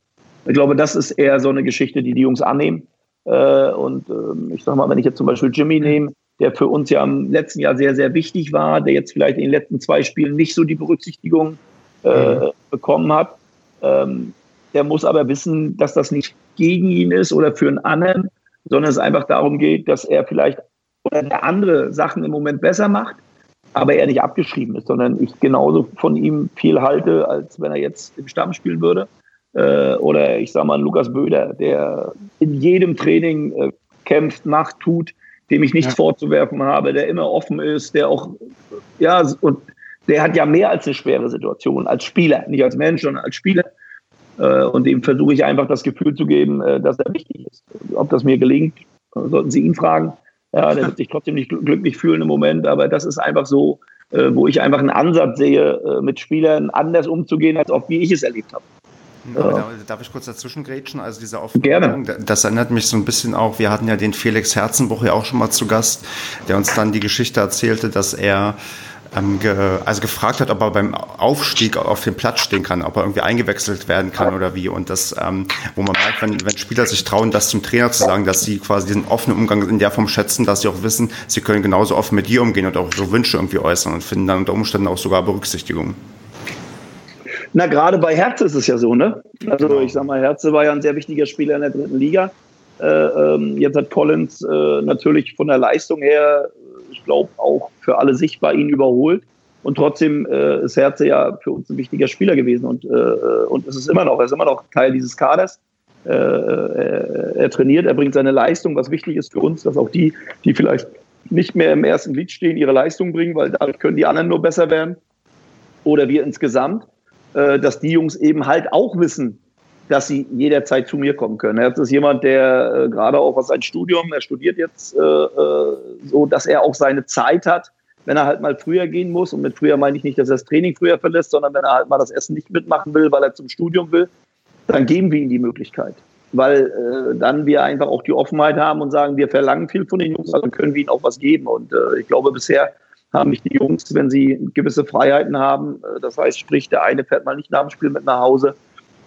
Ich glaube, das ist eher so eine Geschichte, die die Jungs annehmen. Äh, und ähm, ich sage mal, wenn ich jetzt zum Beispiel Jimmy nehme, der für uns ja im letzten Jahr sehr, sehr wichtig war, der jetzt vielleicht in den letzten zwei Spielen nicht so die Berücksichtigung äh, mhm. bekommen hat. Ähm, der muss aber wissen, dass das nicht gegen ihn ist oder für einen anderen, sondern es einfach darum geht, dass er vielleicht oder der andere Sachen im Moment besser macht, aber er nicht abgeschrieben ist, sondern ich genauso von ihm viel halte, als wenn er jetzt im Stamm spielen würde. Äh, oder ich sage mal Lukas Böder, der in jedem Training äh, kämpft, macht, tut, dem ich nichts ja. vorzuwerfen habe, der immer offen ist, der auch, ja, und der hat ja mehr als eine schwere Situation als Spieler, nicht als Mensch, sondern als Spieler. Äh, und dem versuche ich einfach das Gefühl zu geben, dass er wichtig ist. Ob das mir gelingt, sollten Sie ihn fragen. Ja, der wird sich trotzdem nicht glücklich fühlen im Moment, aber das ist einfach so, wo ich einfach einen Ansatz sehe, mit Spielern anders umzugehen, als oft wie ich es erlebt habe. Ja. Darf ich kurz dazwischen grätschen? Also diese Aufforderung, Gerne. das erinnert mich so ein bisschen auch, wir hatten ja den Felix Herzenbruch ja auch schon mal zu Gast, der uns dann die Geschichte erzählte, dass er ähm, ge, also gefragt hat, ob er beim Aufstieg auf dem Platz stehen kann, ob er irgendwie eingewechselt werden kann oder wie. Und das, ähm, wo man merkt, wenn, wenn Spieler sich trauen, das zum Trainer zu sagen, dass sie quasi diesen offenen Umgang in der Form schätzen, dass sie auch wissen, sie können genauso offen mit dir umgehen und auch so Wünsche irgendwie äußern und finden dann unter Umständen auch sogar Berücksichtigung. Na, gerade bei Herz ist es ja so, ne? Also ich sag mal, Herze war ja ein sehr wichtiger Spieler in der dritten Liga. Äh, ähm, jetzt hat Collins äh, natürlich von der Leistung her, ich glaube, auch für alle sichtbar ihn überholt. Und trotzdem äh, ist Herze ja für uns ein wichtiger Spieler gewesen und, äh, und es ist immer noch, er ist immer noch Teil dieses Kaders. Äh, er, er trainiert, er bringt seine Leistung, was wichtig ist für uns, dass auch die, die vielleicht nicht mehr im ersten Glied stehen, ihre Leistung bringen, weil dadurch können die anderen nur besser werden. Oder wir insgesamt. Äh, dass die Jungs eben halt auch wissen, dass sie jederzeit zu mir kommen können. Er ist jemand, der äh, gerade auch was sein Studium, er studiert jetzt äh, äh, so, dass er auch seine Zeit hat, wenn er halt mal früher gehen muss. Und mit früher meine ich nicht, dass er das Training früher verlässt, sondern wenn er halt mal das Essen nicht mitmachen will, weil er zum Studium will, dann geben wir ihm die Möglichkeit. Weil äh, dann wir einfach auch die Offenheit haben und sagen, wir verlangen viel von den Jungs, also können wir ihnen auch was geben. Und äh, ich glaube, bisher haben mich die Jungs, wenn sie gewisse Freiheiten haben, äh, das heißt, sprich, der eine fährt mal nicht nach dem Spiel mit nach Hause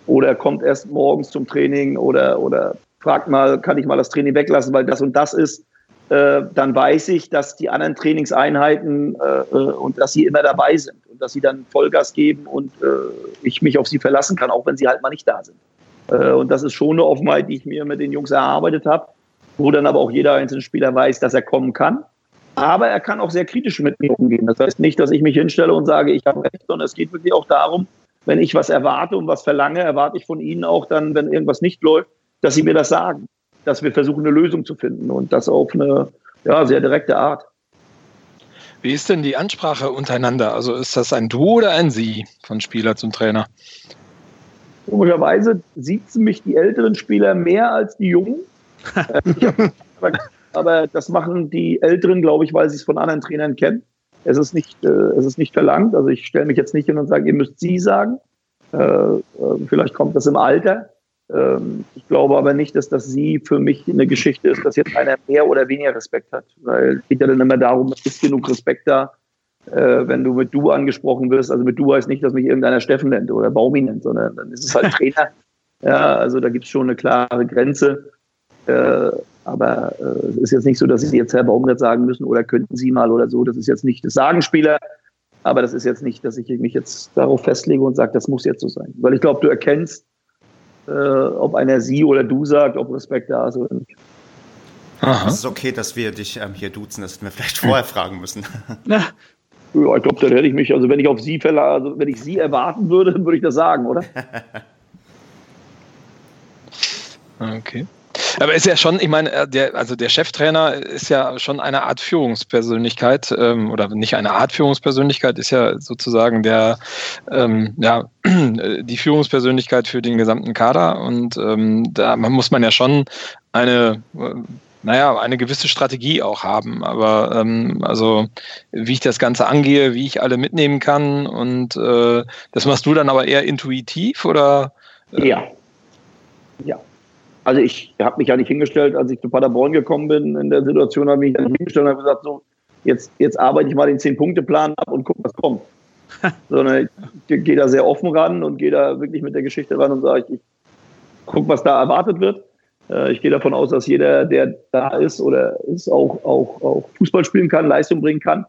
oder kommt erst morgens zum Training oder, oder fragt mal, kann ich mal das Training weglassen, weil das und das ist, äh, dann weiß ich, dass die anderen Trainingseinheiten äh, äh und dass sie immer dabei sind und dass sie dann Vollgas geben und äh, ich mich auf sie verlassen kann, auch wenn sie halt mal nicht da sind. Und das ist schon eine Offenheit, die ich mir mit den Jungs erarbeitet habe, wo dann aber auch jeder einzelne Spieler weiß, dass er kommen kann aber er kann auch sehr kritisch mit mir umgehen. Das heißt nicht, dass ich mich hinstelle und sage, ich habe recht, sondern es geht wirklich auch darum, wenn ich was erwarte und was verlange, erwarte ich von Ihnen auch dann, wenn irgendwas nicht läuft, dass Sie mir das sagen, dass wir versuchen, eine Lösung zu finden und das auf eine ja, sehr direkte Art. Wie ist denn die Ansprache untereinander? Also ist das ein Du oder ein Sie von Spieler zum Trainer? Komischerweise sieht mich die älteren Spieler mehr als die Jungen. ich habe aber das machen die Älteren, glaube ich, weil sie es von anderen Trainern kennen. Es ist nicht, äh, es ist nicht verlangt. Also ich stelle mich jetzt nicht hin und sage, ihr müsst sie sagen. Äh, äh, vielleicht kommt das im Alter. Ähm, ich glaube aber nicht, dass das sie für mich eine Geschichte ist, dass jetzt einer mehr oder weniger Respekt hat. Weil es geht ja dann immer darum, es ist genug Respekt da, äh, wenn du mit du angesprochen wirst. Also mit du heißt nicht, dass mich irgendeiner Steffen nennt oder Baumi nennt, sondern dann ist es halt Trainer. Ja, also da gibt es schon eine klare Grenze. Äh, aber äh, es ist jetzt nicht so, dass Sie jetzt Herr Baumgart sagen müssen oder könnten Sie mal oder so. Das ist jetzt nicht das Sagen Spieler. Aber das ist jetzt nicht, dass ich mich jetzt darauf festlege und sage, das muss jetzt so sein. Weil ich glaube, du erkennst, äh, ob einer Sie oder du sagt, ob Respekt da ist oder nicht. Aha. Es ist okay, dass wir dich ähm, hier duzen, dass wir vielleicht vorher fragen müssen. Ja, ja ich glaube, dann hätte ich mich, also wenn ich auf Sie verla also wenn ich Sie erwarten würde, dann würde ich das sagen, oder? okay. Aber ist ja schon, ich meine, äh, der, also der Cheftrainer ist ja schon eine Art Führungspersönlichkeit ähm, oder nicht eine Art Führungspersönlichkeit, ist ja sozusagen der, ähm, ja, die Führungspersönlichkeit für den gesamten Kader und ähm, da muss man ja schon eine äh, naja, eine gewisse Strategie auch haben. Aber ähm, also wie ich das Ganze angehe, wie ich alle mitnehmen kann und äh, das machst du dann aber eher intuitiv oder? Äh? Ja. Ja. Also ich habe mich ja nicht hingestellt, als ich zu Paderborn gekommen bin, in der Situation habe ich mich nicht hingestellt und habe gesagt, so, jetzt, jetzt arbeite ich mal den Zehn-Punkte-Plan ab und gucke, was kommt. Sondern ich gehe da sehr offen ran und gehe da wirklich mit der Geschichte ran und sage, ich, ich gucke, was da erwartet wird. Äh, ich gehe davon aus, dass jeder, der da ist oder ist, auch, auch, auch Fußball spielen kann, Leistung bringen kann.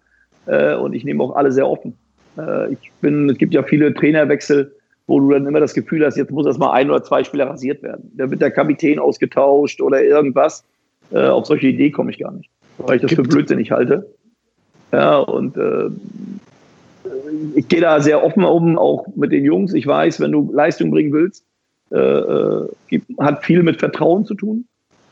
Äh, und ich nehme auch alle sehr offen. Äh, ich bin, es gibt ja viele Trainerwechsel, wo du dann immer das Gefühl hast, jetzt muss erst mal ein oder zwei Spieler rasiert werden. Da wird der Kapitän ausgetauscht oder irgendwas. Äh, auf solche Idee komme ich gar nicht, weil ich das Gibt. für blödsinnig halte. Ja, und äh, ich gehe da sehr offen um, auch mit den Jungs. Ich weiß, wenn du Leistung bringen willst, äh, äh hat viel mit Vertrauen zu tun.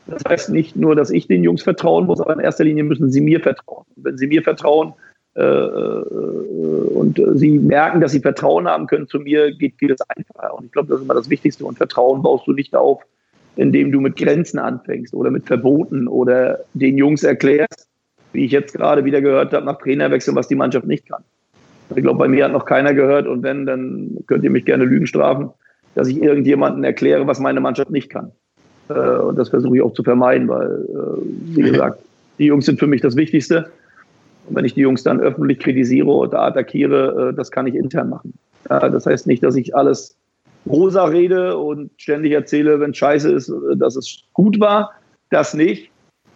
Das heißt nicht nur, dass ich den Jungs vertrauen muss, aber in erster Linie müssen sie mir vertrauen. Und wenn sie mir vertrauen, und sie merken, dass sie Vertrauen haben können zu mir, geht vieles einfacher. Und ich glaube, das ist immer das Wichtigste. Und Vertrauen baust du nicht auf, indem du mit Grenzen anfängst oder mit Verboten oder den Jungs erklärst, wie ich jetzt gerade wieder gehört habe, nach Trainerwechsel, was die Mannschaft nicht kann. Ich glaube, bei mir hat noch keiner gehört und wenn, dann könnt ihr mich gerne Lügen strafen, dass ich irgendjemanden erkläre, was meine Mannschaft nicht kann. Äh, und das versuche ich auch zu vermeiden, weil, wie gesagt, die Jungs sind für mich das Wichtigste. Und wenn ich die Jungs dann öffentlich kritisiere oder attackiere, äh, das kann ich intern machen. Das heißt nicht, dass ich alles rosa rede und ständig erzähle, wenn es scheiße ist, äh, dass es gut war. Das nicht.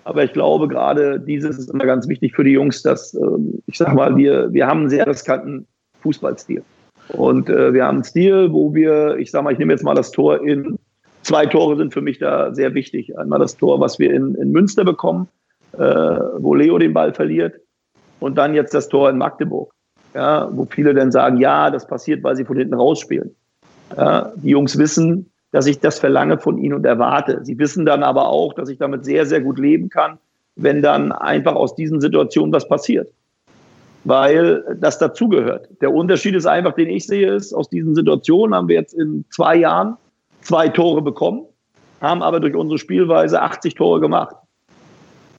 Aber ich glaube, gerade dieses ist immer ganz wichtig für die Jungs, dass, ähm, ich sag mal, wir, wir haben einen sehr riskanten Fußballstil. Und äh, wir haben einen Stil, wo wir, ich sag mal, ich nehme jetzt mal das Tor in, zwei Tore sind für mich da sehr wichtig. Einmal das Tor, was wir in, in Münster bekommen, wo Leo den Ball verliert und dann jetzt das Tor in Magdeburg. Ja, wo viele dann sagen, ja, das passiert, weil sie von hinten rausspielen. Ja, die Jungs wissen, dass ich das verlange von ihnen und erwarte. Sie wissen dann aber auch, dass ich damit sehr, sehr gut leben kann, wenn dann einfach aus diesen Situationen was passiert. Weil das dazugehört. Der Unterschied ist einfach, den ich sehe, ist, aus diesen Situationen haben wir jetzt in zwei Jahren zwei Tore bekommen, haben aber durch unsere Spielweise 80 Tore gemacht.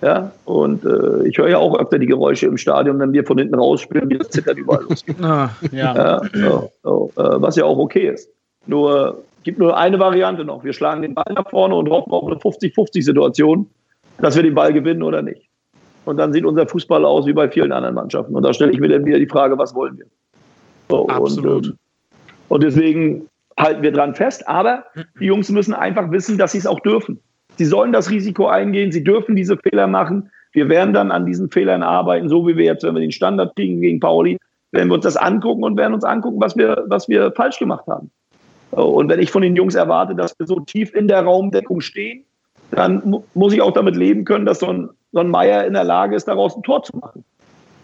Ja, und äh, ich höre ja auch öfter die Geräusche im Stadion, wenn wir von hinten rausspielen, wie das zittert überall los. ah, ja. ja so, so, äh, was ja auch okay ist. Nur gibt nur eine Variante noch. Wir schlagen den Ball nach vorne und hoffen auf eine 50-50-Situation, dass wir den Ball gewinnen oder nicht. Und dann sieht unser Fußball aus wie bei vielen anderen Mannschaften. Und da stelle ich mir dann wieder die Frage, was wollen wir? So, Absolut. Und, ähm, und deswegen halten wir dran fest. Aber die Jungs müssen einfach wissen, dass sie es auch dürfen. Sie sollen das Risiko eingehen, sie dürfen diese Fehler machen. Wir werden dann an diesen Fehlern arbeiten, so wie wir jetzt, wenn wir den Standard kriegen gegen Pauli, werden wir uns das angucken und werden uns angucken, was wir, was wir falsch gemacht haben. Und wenn ich von den Jungs erwarte, dass wir so tief in der Raumdeckung stehen, dann muss ich auch damit leben können, dass so ein, so ein Meier in der Lage ist, daraus ein Tor zu machen.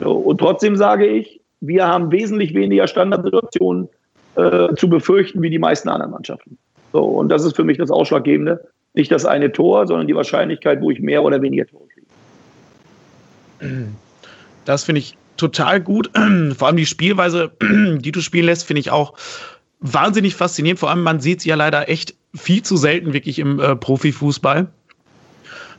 Und trotzdem sage ich, wir haben wesentlich weniger Standardsituationen äh, zu befürchten wie die meisten anderen Mannschaften. So, und das ist für mich das Ausschlaggebende nicht das eine Tor, sondern die Wahrscheinlichkeit, wo ich mehr oder weniger Tore kriege. Das finde ich total gut. Vor allem die Spielweise, die du spielen lässt, finde ich auch wahnsinnig faszinierend. Vor allem, man sieht sie ja leider echt viel zu selten wirklich im äh, Profifußball.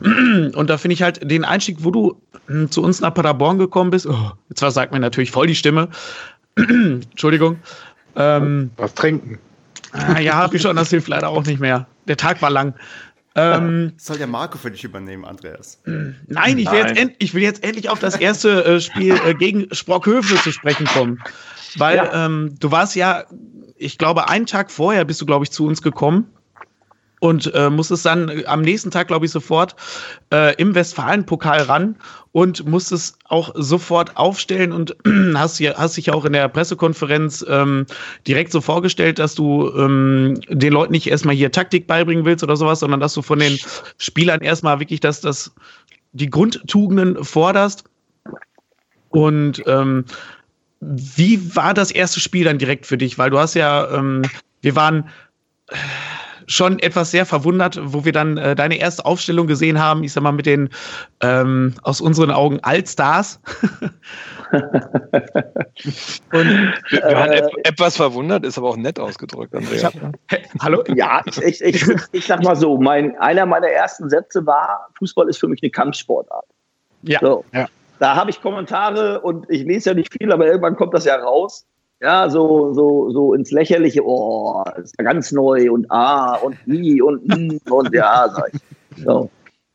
Und da finde ich halt den Einstieg, wo du hm, zu uns nach Paderborn gekommen bist. Oh, jetzt sagt mir natürlich voll die Stimme. Entschuldigung. Ähm, Was trinken? Ah, ja, habe ich schon, das hilft leider auch nicht mehr. Der Tag war lang. Ähm, Soll der Marco für dich übernehmen, Andreas? Nein, ich will, Nein. Jetzt, ich will jetzt endlich auf das erste äh, Spiel äh, gegen Sprockhöfe zu sprechen kommen. Weil ja. ähm, du warst ja, ich glaube, einen Tag vorher bist du, glaube ich, zu uns gekommen. Und äh, musstest dann am nächsten Tag, glaube ich, sofort äh, im Westfalen-Pokal ran und musstest auch sofort aufstellen und hast, hast dich auch in der Pressekonferenz ähm, direkt so vorgestellt, dass du ähm, den Leuten nicht erstmal hier Taktik beibringen willst oder sowas, sondern dass du von den Spielern erstmal wirklich das, das, die Grundtugenden forderst. Und ähm, wie war das erste Spiel dann direkt für dich? Weil du hast ja, ähm, wir waren schon etwas sehr verwundert, wo wir dann äh, deine erste Aufstellung gesehen haben, ich sag mal mit den ähm, aus unseren Augen Allstars. Und wir waren äh, etwas verwundert, ist aber auch nett ausgedrückt, Andreas. Hab, hallo? Ja, ich, ich, ich, sag mal so, mein, einer meiner ersten Sätze war, Fußball ist für mich eine Kampfsportart. Ja. So. ja. Da habe ich Kommentare und ich lese ja nicht viel, aber irgendwann kommt das ja raus ja, so, so, so ins Lächerliche, oh, das ist ja ganz neu und ah und wie und mm, und ja, sag ich. So.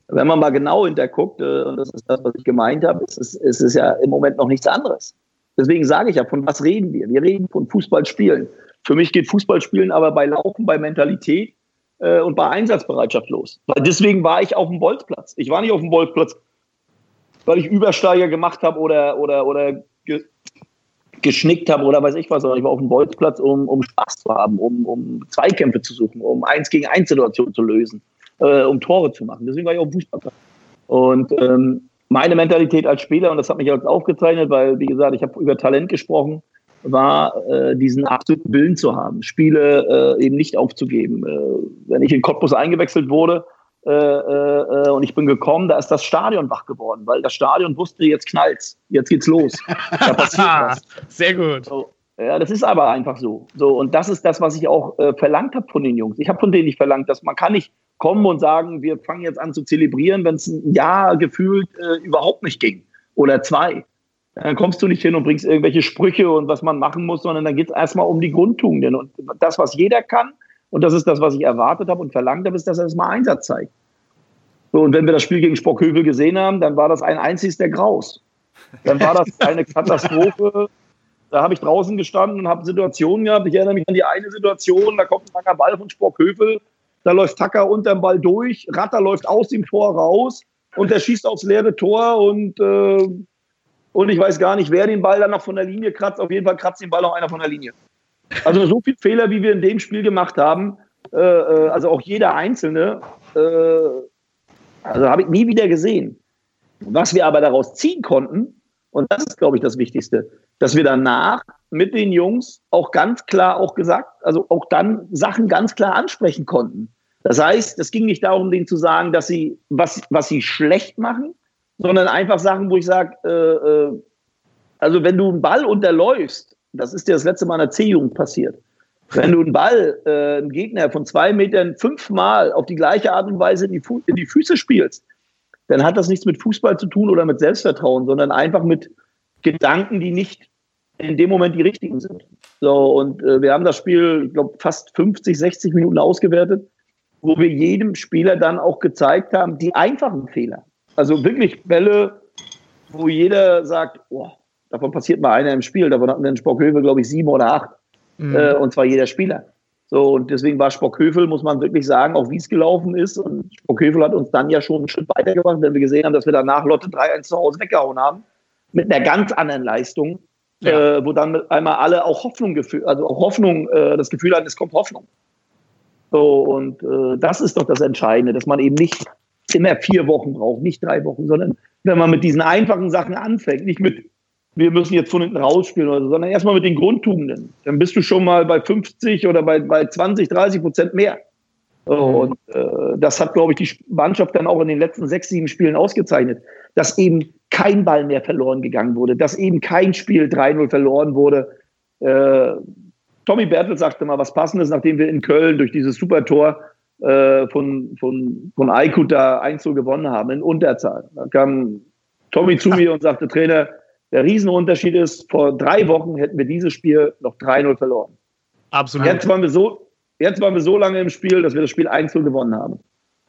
Wenn man mal genau hinterguckt, äh, und das ist das, was ich gemeint habe, es ist, es ist ja im Moment noch nichts anderes. Deswegen sage ich ja, von was reden wir? Wir reden von Fußballspielen. Für mich geht Fußballspielen aber bei Laufen, bei Mentalität äh, und bei Einsatzbereitschaft los. Weil deswegen war ich auf dem Bolzplatz. Ich war nicht auf dem Bolzplatz, weil ich Übersteiger gemacht habe oder, oder, oder geschnickt habe oder weiß ich was, sondern ich war auf dem Bolzplatz, um, um Spaß zu haben, um, um Zweikämpfe zu suchen, um eins gegen eins Situationen zu lösen, äh, um Tore zu machen. Deswegen war ich auf dem Fußballplatz. Und ähm, meine Mentalität als Spieler, und das hat mich jetzt aufgezeichnet, weil, wie gesagt, ich habe über Talent gesprochen, war, äh, diesen absoluten Willen zu haben, Spiele äh, eben nicht aufzugeben. Äh, wenn ich in Cottbus eingewechselt wurde, äh, äh, äh, und ich bin gekommen, da ist das Stadion wach geworden, weil das Stadion wusste, jetzt knallt's, jetzt geht's los. Da passiert was. Sehr gut. So, ja, das ist aber einfach so. So und das ist das, was ich auch äh, verlangt habe von den Jungs. Ich habe von denen nicht verlangt, dass man kann nicht kommen und sagen, wir fangen jetzt an zu zelebrieren, wenn es ein Jahr gefühlt äh, überhaupt nicht ging oder zwei. Dann kommst du nicht hin und bringst irgendwelche Sprüche und was man machen muss, sondern dann geht es erstmal um die Grundtugenden und das, was jeder kann, und das ist das, was ich erwartet habe und verlangt habe, ist, dass er das mal Einsatz zeigt. So, und wenn wir das Spiel gegen Spockhövel gesehen haben, dann war das ein einziges der Graus. Dann war das eine Katastrophe. Da habe ich draußen gestanden und habe Situationen gehabt. Ich erinnere mich an die eine Situation, da kommt ein langer Ball von Spockhövel, da läuft Tacker unter dem Ball durch, Ratter läuft aus dem Tor raus und der schießt aufs leere Tor und, äh, und ich weiß gar nicht, wer den Ball dann noch von der Linie kratzt. Auf jeden Fall kratzt den Ball noch einer von der Linie. Also so viele Fehler, wie wir in dem Spiel gemacht haben, äh, äh, also auch jeder Einzelne, äh, also habe ich nie wieder gesehen. Was wir aber daraus ziehen konnten, und das ist, glaube ich, das Wichtigste, dass wir danach mit den Jungs auch ganz klar auch gesagt, also auch dann Sachen ganz klar ansprechen konnten. Das heißt, es ging nicht darum, denen zu sagen, dass sie was, was sie schlecht machen, sondern einfach Sachen, wo ich sage, äh, äh, also wenn du einen Ball unterläufst, das ist dir das letzte Mal in der C-Jugend passiert. Wenn du einen Ball, äh, einen Gegner von zwei Metern fünfmal auf die gleiche Art und Weise in die, in die Füße spielst, dann hat das nichts mit Fußball zu tun oder mit Selbstvertrauen, sondern einfach mit Gedanken, die nicht in dem Moment die richtigen sind. So, und äh, wir haben das Spiel, ich glaube, fast 50, 60 Minuten ausgewertet, wo wir jedem Spieler dann auch gezeigt haben, die einfachen Fehler. Also wirklich Bälle, wo jeder sagt, oh, Davon passiert mal einer im Spiel. Davon hatten wir in Spockhövel, glaube ich, sieben oder acht. Mhm. Äh, und zwar jeder Spieler. So, und deswegen war Spockhövel, muss man wirklich sagen, auch wie es gelaufen ist. Und Spockhövel hat uns dann ja schon einen Schritt weitergebracht, wenn wir gesehen haben, dass wir danach Lotte 3-1 zu Hause weggehauen haben. Mit einer ganz anderen Leistung. Ja. Äh, wo dann mit einmal alle auch Hoffnung gefühlt, also auch Hoffnung, äh, das Gefühl hatten, es kommt Hoffnung. So, und äh, das ist doch das Entscheidende, dass man eben nicht immer vier Wochen braucht, nicht drei Wochen, sondern wenn man mit diesen einfachen Sachen anfängt, nicht mit wir müssen jetzt von hinten rausspielen oder so, sondern erstmal mit den Grundtugenden. Dann bist du schon mal bei 50 oder bei, bei 20, 30 Prozent mehr. Mhm. Und äh, das hat, glaube ich, die Mannschaft dann auch in den letzten sechs, sieben Spielen ausgezeichnet, dass eben kein Ball mehr verloren gegangen wurde, dass eben kein Spiel 3-0 verloren wurde. Äh, Tommy Bertel sagte mal was Passendes, nachdem wir in Köln durch dieses Supertor äh, von, von, von Aykut da 1 gewonnen haben, in Unterzahl. Da kam Tommy zu mir und sagte, Trainer, der Riesenunterschied ist, vor drei Wochen hätten wir dieses Spiel noch 3-0 verloren. Absolut. Jetzt waren, wir so, jetzt waren wir so lange im Spiel, dass wir das Spiel 1 gewonnen haben.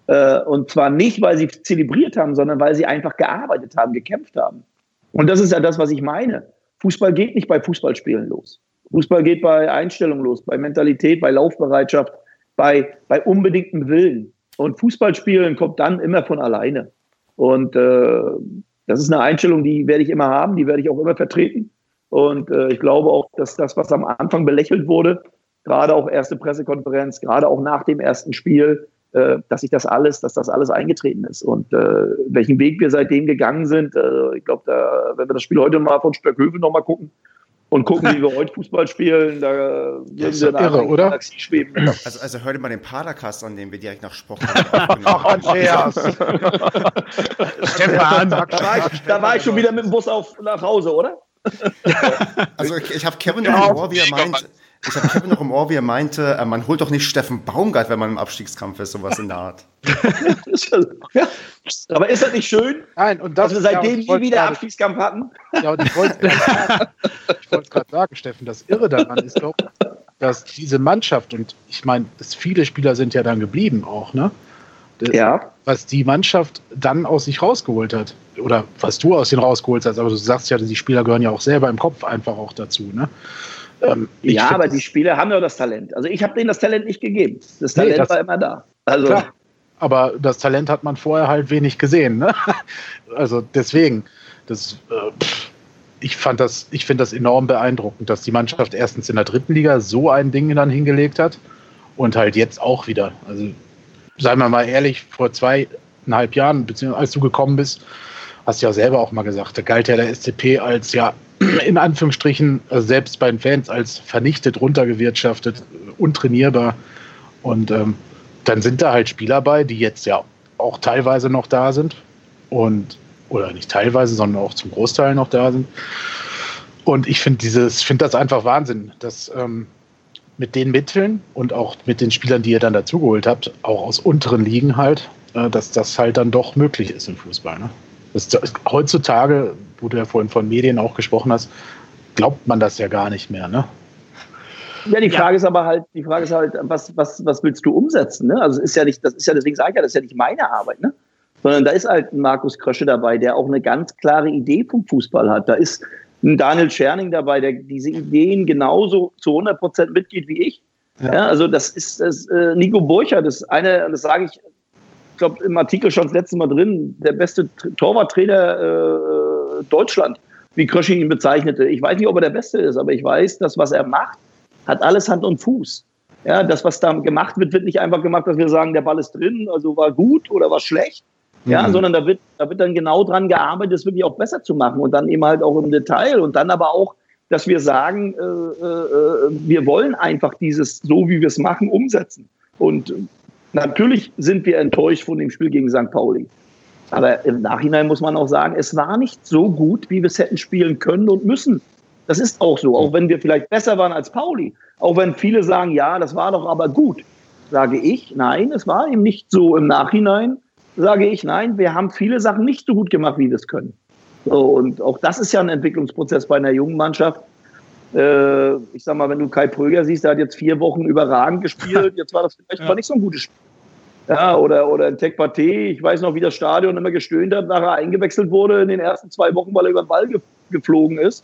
Äh, und zwar nicht, weil sie zelebriert haben, sondern weil sie einfach gearbeitet haben, gekämpft haben. Und das ist ja das, was ich meine. Fußball geht nicht bei Fußballspielen los. Fußball geht bei Einstellung los, bei Mentalität, bei Laufbereitschaft, bei, bei unbedingtem Willen. Und Fußballspielen kommt dann immer von alleine. Und äh, das ist eine Einstellung, die werde ich immer haben, die werde ich auch immer vertreten. Und äh, ich glaube auch, dass das, was am Anfang belächelt wurde, gerade auch erste Pressekonferenz, gerade auch nach dem ersten Spiel, äh, dass sich das alles, dass das alles eingetreten ist. Und äh, welchen Weg wir seitdem gegangen sind, äh, ich glaube, wenn wir das Spiel heute mal von Stöckhövel nochmal gucken, und gucken, wie wir heute Fußball spielen, da würden wir da irre, oder? Galaxie schweben. Also, also hör dir mal den Padercast an, den wir direkt nach Sport Ach, Andreas. Stefan. Da war, ich, da war ich schon wieder mit dem Bus auf, nach Hause, oder? Also ich, ich habe Kevin im Ohr, wie er meint, ich habe Kevin noch im Ohr, wie er meinte, äh, man holt doch nicht Steffen Baumgart, wenn man im Abstiegskampf ist, sowas in der Art. ja. Aber ist das nicht schön? Nein, und das, dass wir seitdem ja, nie wieder grade, Abstiegskampf hatten? Ja, und ich wollte es gerade sagen, Steffen, das Irre daran ist doch, dass diese Mannschaft, und ich meine, viele Spieler sind ja dann geblieben auch, ne? Ja. Was die Mannschaft dann aus sich rausgeholt hat. Oder was du aus denen rausgeholt hast, aber du sagst ja, die Spieler gehören ja auch selber im Kopf einfach auch dazu, ne? Ähm, ja, aber die Spieler haben ja das Talent. Also ich habe denen das Talent nicht gegeben. Das Talent nee, das, war immer da. Also klar. Aber das Talent hat man vorher halt wenig gesehen. Ne? Also deswegen, das, äh, ich fand das, ich finde das enorm beeindruckend, dass die Mannschaft erstens in der dritten Liga so ein Ding dann hingelegt hat und halt jetzt auch wieder. Also seien wir mal ehrlich, vor zweieinhalb Jahren, beziehungsweise als du gekommen bist, hast du ja selber auch mal gesagt, da galt ja der SCP als ja in Anführungsstrichen, selbst bei den Fans als vernichtet, runtergewirtschaftet, untrainierbar. Und ähm, dann sind da halt Spieler bei, die jetzt ja auch teilweise noch da sind. Und, oder nicht teilweise, sondern auch zum Großteil noch da sind. Und ich finde dieses, das einfach Wahnsinn, dass ähm, mit den Mitteln und auch mit den Spielern, die ihr dann dazugeholt habt, auch aus unteren Ligen halt, äh, dass das halt dann doch möglich ist im Fußball. Ne? Das, heutzutage, wo du ja vorhin von Medien auch gesprochen hast, glaubt man das ja gar nicht mehr, ne? Ja, die Frage ja. ist aber halt, die Frage ist halt, was, was, was willst du umsetzen? Ne? Also es ist ja nicht, das ist ja deswegen sage ich ja, das ist ja nicht meine Arbeit, ne? Sondern da ist halt ein Markus Krösche dabei, der auch eine ganz klare Idee vom Fußball hat. Da ist ein Daniel Scherning dabei, der diese Ideen genauso zu 100 Prozent mitgeht wie ich. Ja. ja. also das ist das, äh, Nico Burcher, das eine, das sage ich glaube, im Artikel schon das letzte Mal drin, der beste Torwarttrainer äh, Deutschland, wie Krösche ihn bezeichnete. Ich weiß nicht, ob er der Beste ist, aber ich weiß, dass was er macht, hat alles Hand und Fuß. Ja, das, was da gemacht wird, wird nicht einfach gemacht, dass wir sagen, der Ball ist drin, also war gut oder war schlecht. Ja, mhm. sondern da wird, da wird dann genau dran gearbeitet, das wirklich auch besser zu machen und dann eben halt auch im Detail und dann aber auch, dass wir sagen, äh, äh, wir wollen einfach dieses, so wie wir es machen, umsetzen. Und Natürlich sind wir enttäuscht von dem Spiel gegen St. Pauli. Aber im Nachhinein muss man auch sagen, es war nicht so gut, wie wir es hätten spielen können und müssen. Das ist auch so, auch wenn wir vielleicht besser waren als Pauli. Auch wenn viele sagen, ja, das war doch aber gut. Sage ich, nein, es war eben nicht so im Nachhinein. Sage ich, nein, wir haben viele Sachen nicht so gut gemacht, wie wir es können. So, und auch das ist ja ein Entwicklungsprozess bei einer jungen Mannschaft. Äh, ich sag mal, wenn du Kai Pröger siehst, der hat jetzt vier Wochen überragend gespielt. Jetzt war das vielleicht ja. nicht so ein gutes Spiel. Ja, oder, oder ein Tech Pate. Ich weiß noch, wie das Stadion immer gestöhnt hat, nachher eingewechselt wurde in den ersten zwei Wochen, weil er über den Ball ge geflogen ist.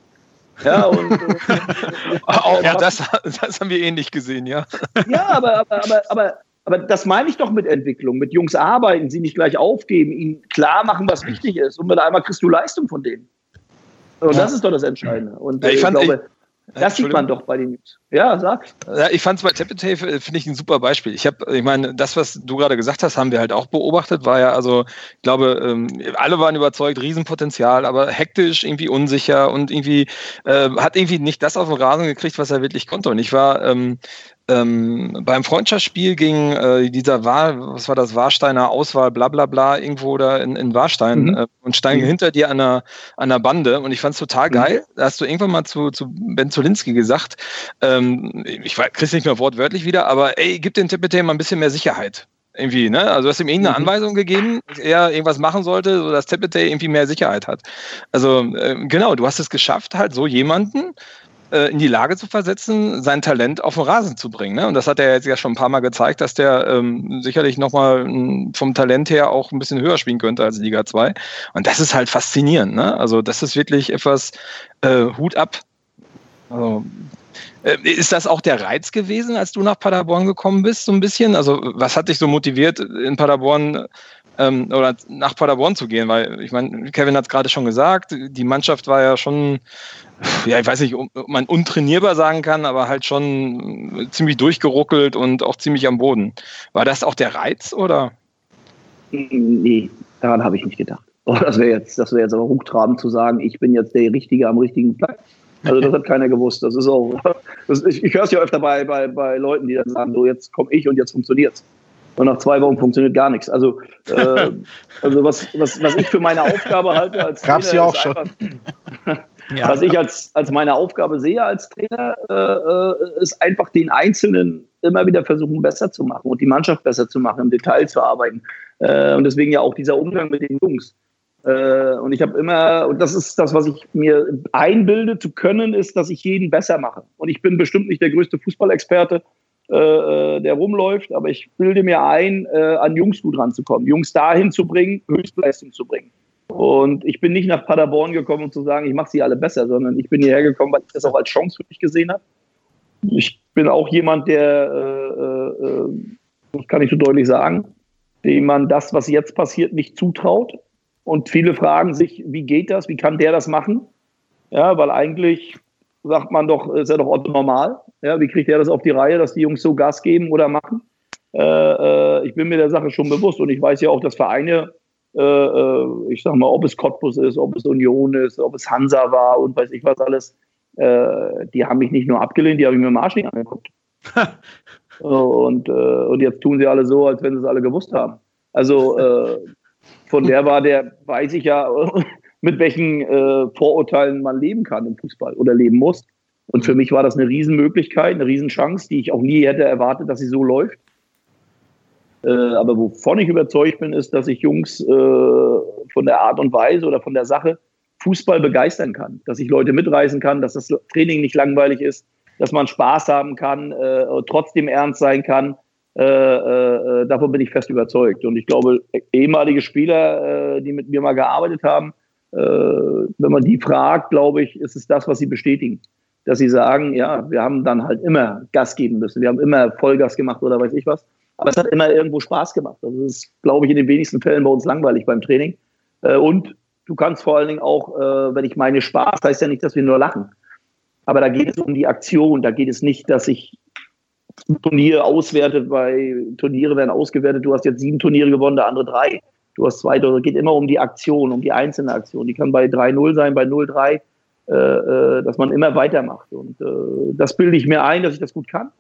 Ja, und, äh, auch, ja das, das haben wir ähnlich gesehen, ja. Ja, aber, aber, aber, aber, aber das meine ich doch mit Entwicklung, mit Jungs arbeiten, sie nicht gleich aufgeben, ihnen klar machen, was wichtig ist. Und mit einmal kriegst du Leistung von denen. Und ja. das ist doch das Entscheidende. Und ja, ich, ich, fand, glaube, ich, das sieht man doch bei den News. Ja, sag. Ja, ich fand es bei Tepete, äh, finde ich ein super Beispiel. Ich habe, ich meine, das, was du gerade gesagt hast, haben wir halt auch beobachtet, war ja, also, ich glaube, ähm, alle waren überzeugt, Riesenpotenzial, aber hektisch, irgendwie unsicher und irgendwie äh, hat irgendwie nicht das auf den Rasen gekriegt, was er wirklich konnte. Und ich war ähm, ähm, beim Freundschaftsspiel gegen äh, dieser Wahl, was war das, Warsteiner Auswahl, bla bla bla, irgendwo da in, in Warstein mhm. äh, und steigen mhm. hinter dir an der, an der Bande und ich fand es total mhm. geil. Mhm. Da hast du irgendwann mal zu, zu Ben Zolinski gesagt, ähm, ich krieg's nicht mehr wortwörtlich wieder, aber ey, gib den Tippete mal ein bisschen mehr Sicherheit irgendwie, ne? Also du hast ihm irgendeine mhm. Anweisung gegeben, dass er irgendwas machen sollte, so dass Tepete irgendwie mehr Sicherheit hat. Also äh, genau, du hast es geschafft, halt so jemanden äh, in die Lage zu versetzen, sein Talent auf den Rasen zu bringen. Ne? Und das hat er jetzt ja schon ein paar Mal gezeigt, dass der ähm, sicherlich nochmal vom Talent her auch ein bisschen höher spielen könnte als Liga 2. Und das ist halt faszinierend. Ne? Also das ist wirklich etwas äh, Hut ab. Also Äh, ist das auch der Reiz gewesen, als du nach Paderborn gekommen bist, so ein bisschen? Also, was hat dich so motiviert, in Paderborn ähm, oder nach Paderborn zu gehen? Weil, ich meine, Kevin hat es gerade schon gesagt, die Mannschaft war ja schon, ja, ich weiß nicht, ob man untrainierbar sagen kann, aber halt schon ziemlich durchgeruckelt und auch ziemlich am Boden. War das auch der Reiz, oder? Nee, daran habe ich nicht gedacht. Oh, das wäre jetzt, das wäre jetzt aber hochtrabend zu sagen, ich bin jetzt der Richtige am richtigen Platz. Also das hat keiner gewusst. Das ist auch, das, ich, ich höre es ja öfter bei, bei, bei Leuten, die dann sagen, so jetzt komme ich und jetzt funktioniert's. Und nach zwei Wochen funktioniert gar nichts. Also, äh, also was, was, was ich für meine Aufgabe halte als Gab's Trainer, ja auch schon. Ja, was ich als, als meine Aufgabe sehe als Trainer, äh, äh, ist einfach den Einzelnen immer wieder versuchen, besser zu machen und die Mannschaft besser zu machen, im Detail zu arbeiten. Äh, und deswegen ja auch dieser Umgang mit den Jungs. Äh, und ich habe immer, und das ist das, was ich mir einbilde zu können, ist, dass ich jeden besser mache. Und ich bin bestimmt nicht der größte Fußballexperte, äh, äh, der rumläuft, aber ich bilde mir ein, an Jungs gut ranzukommen, Jungs dahin zu bringen, Höchstleistung zu bringen. Und ich bin nicht nach Paderborn gekommen, um zu sagen, ich mache sie alle besser, sondern ich bin hierher gekommen, weil ich das auch als Chance für mich gesehen habe. Ich bin auch jemand, der, äh, äh, das kann ich so deutlich sagen, dem man das, was jetzt passiert, nicht zutraut. Und viele fragen sich, wie geht das? Wie kann der das machen? Ja, weil eigentlich sagt man doch, ist ja doch Otto normal. Ja, wie kriegt der das auf die Reihe, dass die Jungs so Gas geben oder machen? Äh, äh, ich bin mir der Sache schon bewusst und ich weiß ja auch, dass Vereine, ich sag mal, ob es Cottbus ist, ob es Union ist, ob es Hansa war und weiß ich was alles, äh, die haben mich nicht nur abgelehnt, die haben mir im Arsch nicht angeguckt. und, äh, und jetzt tun sie alle so, als wenn sie es alle gewusst haben. Also von der war der, weiß ich ja, mit welchen äh, Vorurteilen man leben kann im Fußball oder leben muss. Und für mich war das eine Riesenmöglichkeit, eine Riesenchance, die ich auch nie hätte erwartet, dass sie so läuft. Äh, aber wovon ich überzeugt bin, ist, dass ich Jungs äh, von der Art und Weise oder von der Sache Fußball begeistern kann. Dass ich Leute mitreißen kann, dass das Training nicht langweilig ist, dass man Spaß haben kann, äh, trotzdem ernst sein kann äh, äh, davon bin ich fest überzeugt. Und ich glaube, ehemalige Spieler, äh, die mit mir mal gearbeitet haben, äh, wenn man die fragt, glaube ich, ist es das, was sie bestätigen. Dass sie sagen, ja, wir haben dann halt immer Gas geben müssen. Wir haben immer Vollgas gemacht oder weiß ich was. Aber es hat immer irgendwo Spaß gemacht. Das ist, glaube ich, in den wenigsten Fällen bei uns langweilig beim Training. Äh, und du kannst vor allen Dingen auch, äh, wenn ich meine Spaß, heißt ja nicht, dass wir nur lachen. Aber da geht es um die Aktion. Da geht es nicht, dass ich Turnier auswertet, weil Turniere werden ausgewertet. Du hast jetzt sieben Turniere gewonnen, der andere drei. Du hast zwei. Es geht immer um die Aktion, um die einzelne Aktion. Die kann bei 3-0 sein, bei 0-3, äh, dass man immer weitermacht. Und das bilde ich mir ein, dass ich das gut kann.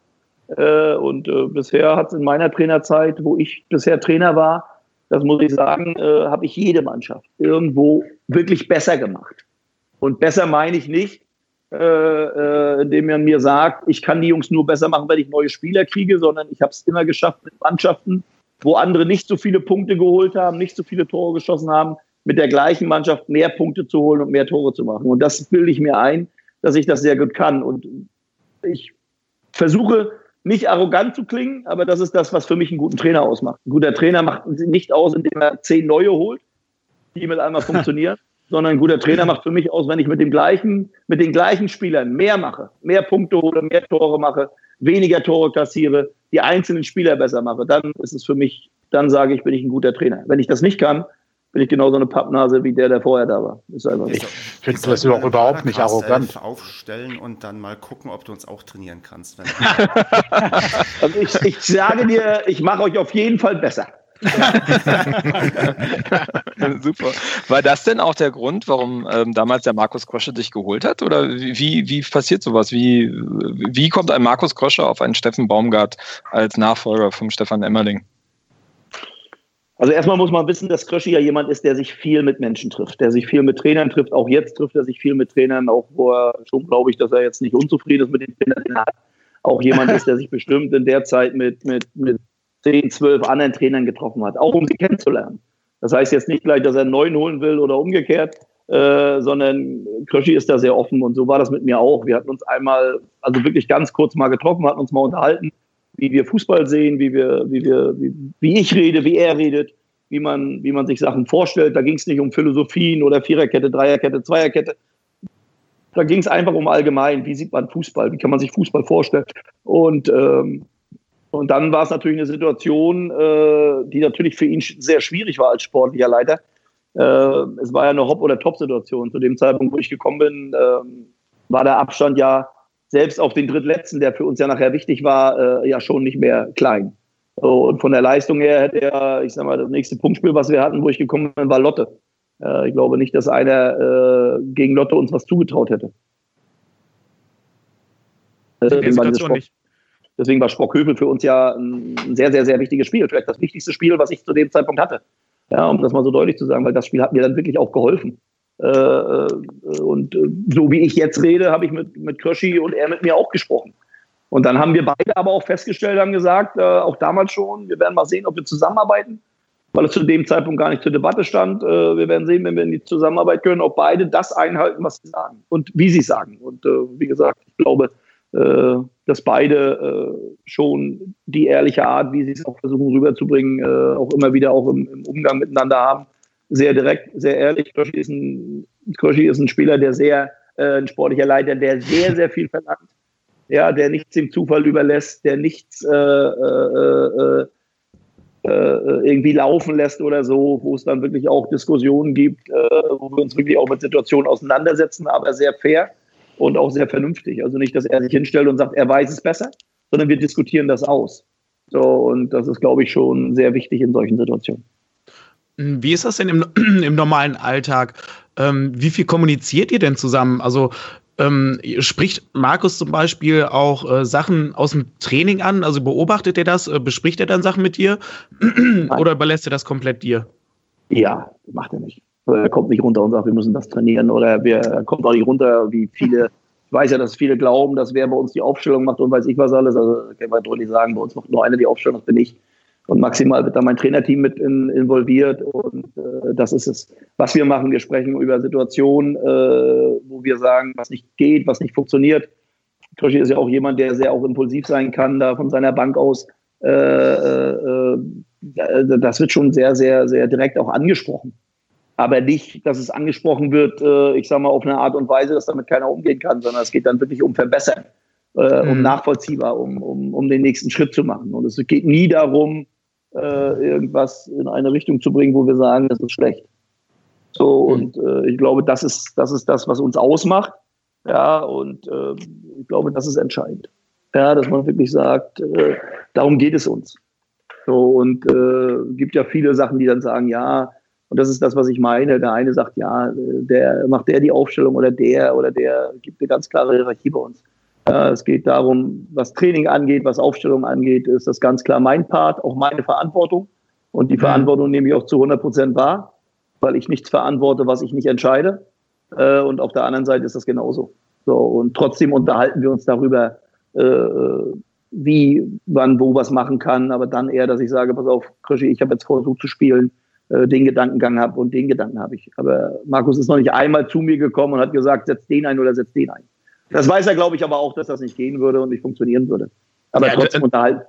Äh, und äh, bisher hat es in meiner Trainerzeit, wo ich bisher Trainer war, das muss ich sagen, äh, habe ich jede Mannschaft irgendwo wirklich besser gemacht. Und besser meine ich nicht, äh, äh, indem man mir sagt, ich kann die Jungs nur besser machen, wenn ich neue Spieler kriege, sondern ich habe es immer geschafft mit Mannschaften, wo andere nicht so viele Punkte geholt haben, nicht so viele Tore geschossen haben, mit der gleichen Mannschaft mehr Punkte zu holen und mehr Tore zu machen. Und das bilde ich mir ein, dass ich das sehr gut kann. Und ich versuche nicht arrogant zu klingen, aber das ist das, was für mich einen guten Trainer ausmacht. Ein guter Trainer macht nicht aus, indem er zehn neue holt, die mit einmal funktionieren, sondern ein guter Trainer macht für mich aus, wenn ich mit dem gleichen, mit den gleichen Spielern mehr mache, mehr Punkte hole, mehr Tore mache, weniger Tore kassiere, die einzelnen Spieler besser mache, dann ist es für mich, dann sage ich, bin ich ein guter Trainer. Wenn ich das nicht kann, bin ich genauso eine Pappnase wie der, der vorher da war. Ist einfach ich finde das auch überhaupt nicht arrogant. Aufstellen und dann mal gucken, ob du uns auch trainieren kannst. also ich, ich sage dir, ich mache euch auf jeden Fall besser. Super. War das denn auch der Grund, warum ähm, damals der Markus Krosche dich geholt hat? Oder wie, wie passiert sowas? Wie, wie kommt ein Markus Krosche auf einen Steffen Baumgart als Nachfolger vom Stefan Emmerling? Also erstmal muss man wissen, dass Kröschi ja jemand ist, der sich viel mit Menschen trifft, der sich viel mit Trainern trifft. Auch jetzt trifft er sich viel mit Trainern, auch wo er schon, glaube ich, dass er jetzt nicht unzufrieden ist mit den Trainern, den er hat. Auch jemand ist, der sich bestimmt in der Zeit mit, mit, mit 10, 12 anderen Trainern getroffen hat, auch um sie kennenzulernen. Das heißt jetzt nicht gleich, dass er einen neuen holen will oder umgekehrt, äh, sondern Kröschi ist da sehr offen und so war das mit mir auch. Wir hatten uns einmal, also wirklich ganz kurz mal getroffen, hatten uns mal unterhalten, wie wir Fußball sehen, wie wir, wie wir, wie, wie ich rede, wie er redet, wie man, wie man sich Sachen vorstellt. Da ging es nicht um Philosophien oder Viererkette, Dreierkette, Zweierkette. Da ging es einfach um allgemein, wie sieht man Fußball, wie kann man sich Fußball vorstellen. Und, ähm, und dann war es natürlich eine Situation, äh, die natürlich für ihn sehr schwierig war als sportlicher Leiter. Äh, es war ja eine Hop- oder Top-Situation. Zu dem Zeitpunkt, wo ich gekommen bin, äh, war der Abstand ja selbst auf den Drittletzten, der für uns ja nachher wichtig war, äh, ja schon nicht mehr klein. So, und von der Leistung her hätte er, ich sag mal, das nächste Punktspiel, was wir hatten, wo ich gekommen bin, war Lotte. Äh, ich glaube nicht, dass einer äh, gegen Lotte uns was zugetraut hätte. Deswegen war, Spock, deswegen war Spockhövel für uns ja ein sehr, sehr, sehr wichtiges Spiel. Vielleicht das wichtigste Spiel, was ich zu dem Zeitpunkt hatte. Ja, um das mal so deutlich zu sagen, weil das Spiel hat mir dann wirklich auch geholfen. Äh, äh und äh, so wie ich jetzt rede, habe ich mit, mit Kröschi und er mit mir auch gesprochen. Und dann haben wir beide aber auch festgestellt, haben gesagt, auch damals schon, wir werden mal sehen, ob wir zusammenarbeiten weil es zu dem Zeitpunkt gar nicht zur Debatte stand. Wir werden sehen, wenn wir in die Zusammenarbeit können, ob beide das einhalten, was sie sagen und wie sie sagen. Und wie gesagt, ich glaube, dass beide schon die ehrliche Art, wie sie es auch versuchen rüberzubringen, auch immer wieder auch im Umgang miteinander haben. Sehr direkt, sehr ehrlich. Kröschi ist ein, Kröschi ist ein Spieler, der sehr, ein sportlicher Leiter, der sehr, sehr viel verlangt. Ja, der nichts dem Zufall überlässt, der nichts äh, äh, äh, irgendwie laufen lässt oder so, wo es dann wirklich auch Diskussionen gibt, äh, wo wir uns wirklich auch mit Situationen auseinandersetzen, aber sehr fair und auch sehr vernünftig. Also nicht, dass er sich hinstellt und sagt, er weiß es besser, sondern wir diskutieren das aus. So, und das ist, glaube ich, schon sehr wichtig in solchen Situationen. Wie ist das denn im, im normalen Alltag? Ähm, wie viel kommuniziert ihr denn zusammen? Also ähm, spricht Markus zum Beispiel auch äh, Sachen aus dem Training an? Also beobachtet er das? Äh, bespricht er dann Sachen mit dir? Oder überlässt er das komplett dir? Ja, macht er nicht. Er kommt nicht runter und sagt, wir müssen das trainieren. Oder er kommt auch nicht runter, wie viele. Ich weiß ja, dass viele glauben, dass wer bei uns die Aufstellung macht und weiß ich was alles. Also kann man deutlich sagen, bei uns macht nur einer die Aufstellung, das bin ich. Und maximal wird da mein Trainerteam mit in, involviert. Und äh, das ist es, was wir machen. Wir sprechen über Situationen, äh, wo wir sagen, was nicht geht, was nicht funktioniert. Kröschi ist ja auch jemand, der sehr auch impulsiv sein kann, da von seiner Bank aus. Äh, äh, äh das wird schon sehr, sehr, sehr direkt auch angesprochen. Aber nicht, dass es angesprochen wird, äh, ich sage mal, auf eine Art und Weise, dass damit keiner umgehen kann, sondern es geht dann wirklich um Verbessern, um mhm. nachvollziehbar, um, um, um den nächsten Schritt zu machen. Und es geht nie darum, irgendwas in eine Richtung zu bringen, wo wir sagen, das ist schlecht. So, mhm. und äh, ich glaube, das ist, das ist das, was uns ausmacht. Ja, und äh, ich glaube, das ist entscheidend. Ja, dass man wirklich sagt, äh, darum geht es uns. So, und äh, gibt ja viele Sachen, die dann sagen, ja, und das ist das, was ich meine. Der eine sagt, ja, der macht der die Aufstellung oder der oder der gibt eine ganz klare Hierarchie bei uns. Äh, es geht darum, was Training angeht, was Aufstellung angeht, ist das ganz klar mein Part, auch meine Verantwortung. Und die mhm. Verantwortung nehme ich auch zu 100 Prozent wahr, weil ich nichts verantworte, was ich nicht entscheide. Äh, und auf der anderen Seite ist das genauso. So, und trotzdem unterhalten wir uns darüber, äh, wie, wann, wo was machen kann. Aber dann eher, dass ich sage, pass auf, Krischi, ich habe jetzt vor, so zu spielen, den Gedankengang habe und den Gedanken habe ich. Aber Markus ist noch nicht einmal zu mir gekommen und hat gesagt, setz den ein oder setz den ein. Das weiß er, glaube ich, aber auch, dass das nicht gehen würde und nicht funktionieren würde. Aber ja, trotzdem, unterhalten,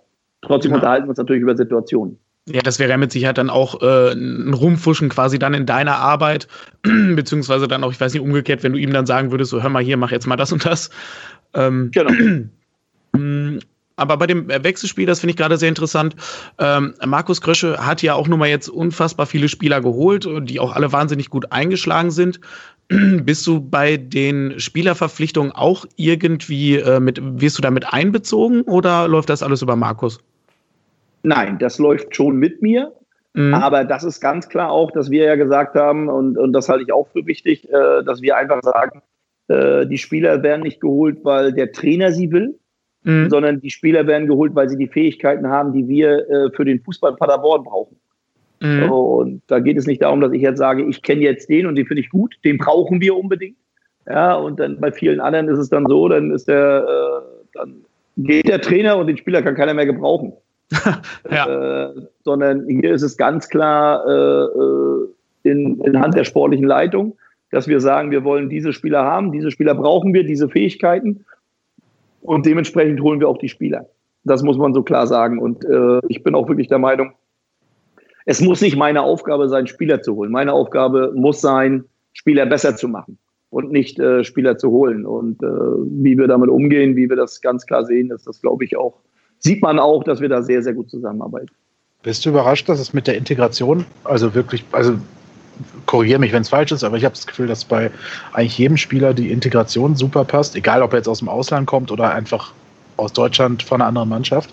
trotzdem ja. unterhalten wir uns natürlich über Situationen. Ja, das wäre ja mit Sicherheit dann auch äh, ein Rumfuschen quasi dann in deiner Arbeit, beziehungsweise dann auch, ich weiß nicht, umgekehrt, wenn du ihm dann sagen würdest, so hör mal hier, mach jetzt mal das und das. Ähm, genau. Aber bei dem Wechselspiel, das finde ich gerade sehr interessant. Ähm, Markus Krösche hat ja auch nun mal jetzt unfassbar viele Spieler geholt, die auch alle wahnsinnig gut eingeschlagen sind. Bist du bei den Spielerverpflichtungen auch irgendwie äh, mit, wirst du damit einbezogen oder läuft das alles über Markus? Nein, das läuft schon mit mir. Mhm. Aber das ist ganz klar auch, dass wir ja gesagt haben, und, und das halte ich auch für wichtig, äh, dass wir einfach sagen, äh, die Spieler werden nicht geholt, weil der Trainer sie will, mhm. sondern die Spieler werden geholt, weil sie die Fähigkeiten haben, die wir äh, für den Fußball Paderborn brauchen. Mhm. Und da geht es nicht darum, dass ich jetzt sage, ich kenne jetzt den und den finde ich gut, den brauchen wir unbedingt. Ja, und dann bei vielen anderen ist es dann so, dann ist der, äh, dann geht der Trainer und den Spieler kann keiner mehr gebrauchen. ja. äh, sondern hier ist es ganz klar äh, äh, in, in Hand der sportlichen Leitung, dass wir sagen, wir wollen diese Spieler haben, diese Spieler brauchen wir, diese Fähigkeiten und dementsprechend holen wir auch die Spieler. Das muss man so klar sagen. Und äh, ich bin auch wirklich der Meinung, es muss nicht meine Aufgabe sein, Spieler zu holen. Meine Aufgabe muss sein, Spieler besser zu machen. und nicht äh, Spieler zu holen. Und äh, wie wir damit umgehen, wie wir das ganz klar sehen, ist das, glaube ich, auch, sieht man auch, dass wir da sehr, sehr gut zusammenarbeiten. Bist du überrascht, dass es mit der Integration, also wirklich, also korrigiere mich, wenn es falsch ist, aber ich habe das Gefühl, dass bei eigentlich jedem Spieler die Integration super passt, egal ob er jetzt aus dem Ausland kommt oder einfach aus Deutschland von einer anderen Mannschaft.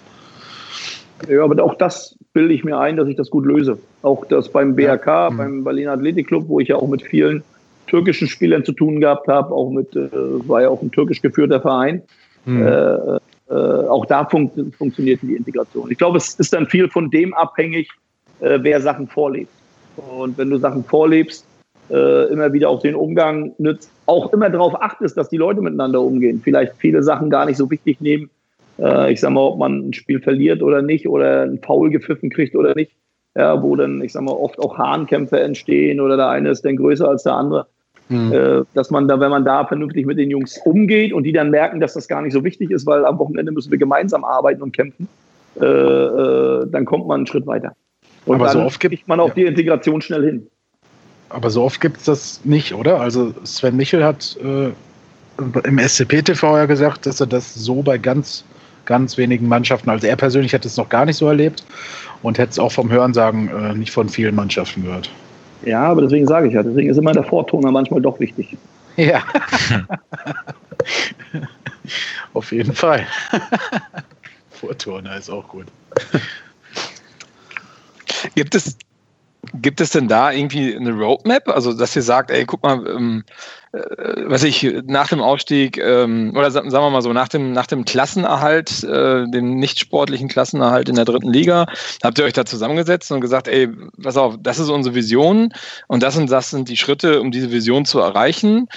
Ja, aber auch das bilde ich mir ein, dass ich das gut löse. Auch das beim BRK, ja. Mhm. beim Berliner Athletikclub, wo ich ja auch mit vielen türkischen Spielern zu tun gehabt habe, auch mit, äh, war ja auch ein türkisch geführter Verein. Mhm. Äh, äh, auch da fun funktioniert die Integration. Ich glaube, es ist dann viel von dem abhängig, äh, wer Sachen vorlebt. Und wenn du Sachen vorlebst, äh, immer wieder auch den Umgang nützt, auch immer darauf achtest, dass die Leute miteinander umgehen. Vielleicht viele Sachen gar nicht so wichtig nehmen. Äh, ich sag mal, ob man ein Spiel verliert oder nicht oder ein Foul gepfiffen kriegt oder nicht. Ja, wo dann, ich sag mal, oft auch Hahnkämpfe entstehen oder der eine ist dann größer als der andere. Mhm. Äh, dass man da, wenn man da vernünftig mit den Jungs umgeht und die dann merken, dass das gar nicht so wichtig ist, weil am Wochenende müssen wir gemeinsam arbeiten und kämpfen, äh, äh, dann kommt man einen Schritt weiter. Und Aber dann so oft gibt man auch ja. die Integration schnell hin. Aber so oft gibt es das nicht, oder? Also Sven Michel hat äh, im SCP-TV ja gesagt, dass er das so bei ganz, ganz wenigen Mannschaften, also er persönlich hat es noch gar nicht so erlebt und hätte es auch vom Hörensagen äh, nicht von vielen Mannschaften gehört. Ja, aber deswegen sage ich ja, deswegen ist immer der Vortoner manchmal doch wichtig. Ja. Auf jeden Fall. Vortoner ist auch gut. Gibt es, gibt es denn da irgendwie eine Roadmap? Also, dass ihr sagt, ey, guck mal, ähm, äh, was ich nach dem Aufstieg ähm, oder sagen wir mal so, nach dem, nach dem Klassenerhalt, äh, dem nicht sportlichen Klassenerhalt in der dritten Liga, habt ihr euch da zusammengesetzt und gesagt, ey, pass auf, das ist unsere Vision und das und das sind die Schritte, um diese Vision zu erreichen.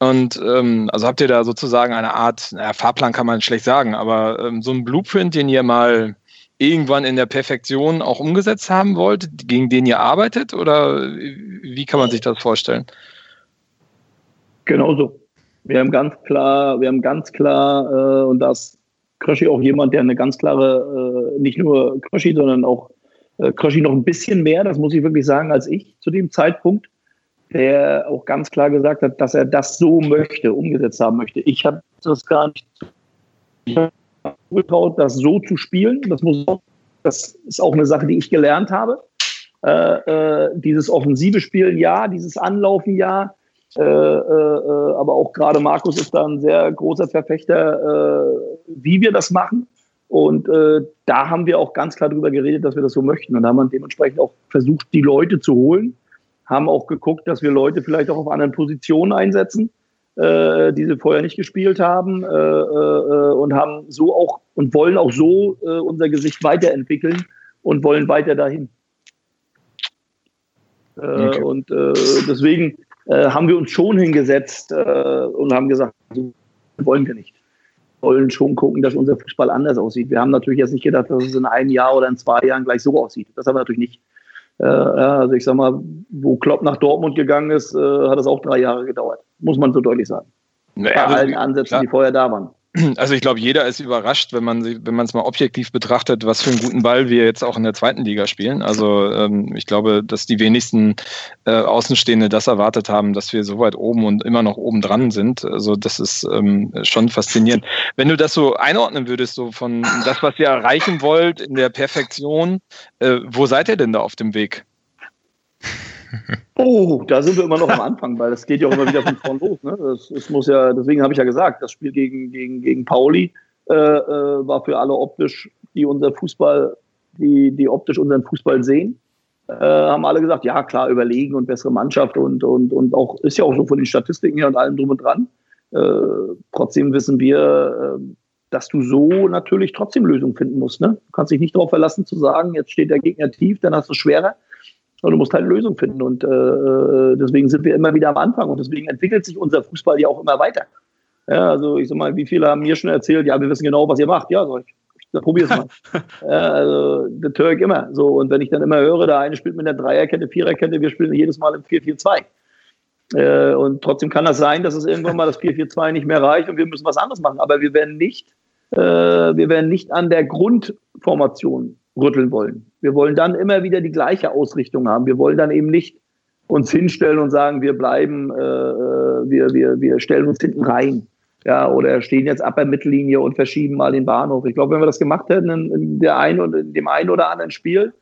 Und ähm, also habt ihr da sozusagen eine Art, naja, Fahrplan kann man schlecht sagen, aber ähm, so ein Blueprint, den ihr mal irgendwann in der Perfektion auch umgesetzt haben wollt, gegen den ihr arbeitet? Oder wie kann man sich das vorstellen? Genau so. Wir haben ganz klar, wir haben ganz klar, äh, und das Kröschi auch jemand, der eine ganz klare, äh, nicht nur Kröschi, sondern auch äh, Kröschi noch ein bisschen mehr, das muss ich wirklich sagen, als ich zu dem Zeitpunkt, der auch ganz klar gesagt hat, dass er das so möchte, umgesetzt haben möchte. Ich habe das gar nicht getraut, das so zu spielen. Das, muss, das ist auch eine Sache, die ich gelernt habe. Äh, äh, dieses offensive Spielen, ja, dieses Anlaufen, ja. Äh, äh, äh aber auch gerade Markus ist da ein sehr großer Verfechter, äh, wie wir das machen. Und da haben wir auch ganz klar darüber geredet, dass wir das so möchten. Und da haben wir dementsprechend auch versucht, die Leute zu holen. Haben auch geguckt, dass wir Leute vielleicht auch auf anderen Positionen einsetzen die sie vorher nicht gespielt haben und haben so auch und wollen auch so äh, unser Gesicht weiterentwickeln und wollen weiter dahin. Äh, okay. Und äh, deswegen haben wir uns schon hingesetzt und haben gesagt, so wollen wir nicht. Wir wollen schon gucken, dass unser Fußball anders aussieht. Wir haben natürlich jetzt nicht gedacht, dass es in einem Jahr oder in zwei Jahren gleich so aussieht. Das haben wir natürlich nicht. Äh, also ich sag mal, wo Klopp nach Dortmund gegangen ist, äh, hat es auch drei Jahre gedauert. Muss man so deutlich sagen. Naja, Bei allen Ansätzen, klar. die vorher da waren. Also ich glaube, jeder ist überrascht, wenn man wenn man es mal objektiv betrachtet, was für einen guten Ball wir jetzt auch in der zweiten Liga spielen. Also ähm, ich glaube, dass die wenigsten äh, Außenstehende das erwartet haben, dass wir so weit oben und immer noch oben dran sind. Also das ist ähm, schon faszinierend. Wenn du das so einordnen würdest, so von das, was ihr erreichen wollt in der Perfektion, äh, wo seid ihr denn da auf dem Weg? Oh, da sind wir immer noch am Anfang, weil das geht ja auch immer wieder von vorn los. Ne? Das, das, muss ja, deswegen habe ich ja gesagt, das Spiel gegen, gegen, gegen Pauli äh, äh, war für alle optisch, die unser Fußball, die, die optisch unseren Fußball sehen, äh, haben alle gesagt, ja klar, überlegen und bessere Mannschaft und, und, und auch, ist ja auch so von den Statistiken her und allem drum und dran. Äh, trotzdem wissen wir, äh, dass du so natürlich trotzdem Lösungen finden musst. Ne? Du kannst dich nicht darauf verlassen zu sagen, jetzt steht der Gegner tief, dann hast du es schwerer sondern du musst halt eine Lösung finden. Und äh, äh, deswegen sind wir immer wieder am Anfang und deswegen entwickelt sich unser Fußball ja auch immer weiter. Ja, also ich sag mal, wie viele haben mir schon erzählt, ja, wir wissen genau, was ihr macht. Ja, sag ich. Dann probier's mal. ja, also der Türk immer. So, und wenn ich dann immer höre, der eine spielt mit einer Dreierkette, Viererkette, wir spielen jedes Mal im 4-4-2. Äh, und trotzdem kann das sein, dass es irgendwann mal das 4-4-2 nicht mehr reicht und wir müssen was anderes machen. Aber wir werden nicht, äh, wir werden nicht an der Grundformation rütteln wollen. Wir wollen dann immer wieder die gleiche Ausrichtung haben. Wir wollen dann eben nicht uns hinstellen und sagen, wir bleiben, äh, äh, wir, wir, wir stellen uns hinten rein. Ja, oder stehen jetzt ab der Mittellinie und verschieben mal den Bahnhof. Ich glaube, wenn wir das gemacht hätten in, in der einen und in dem einen oder anderen Spiel,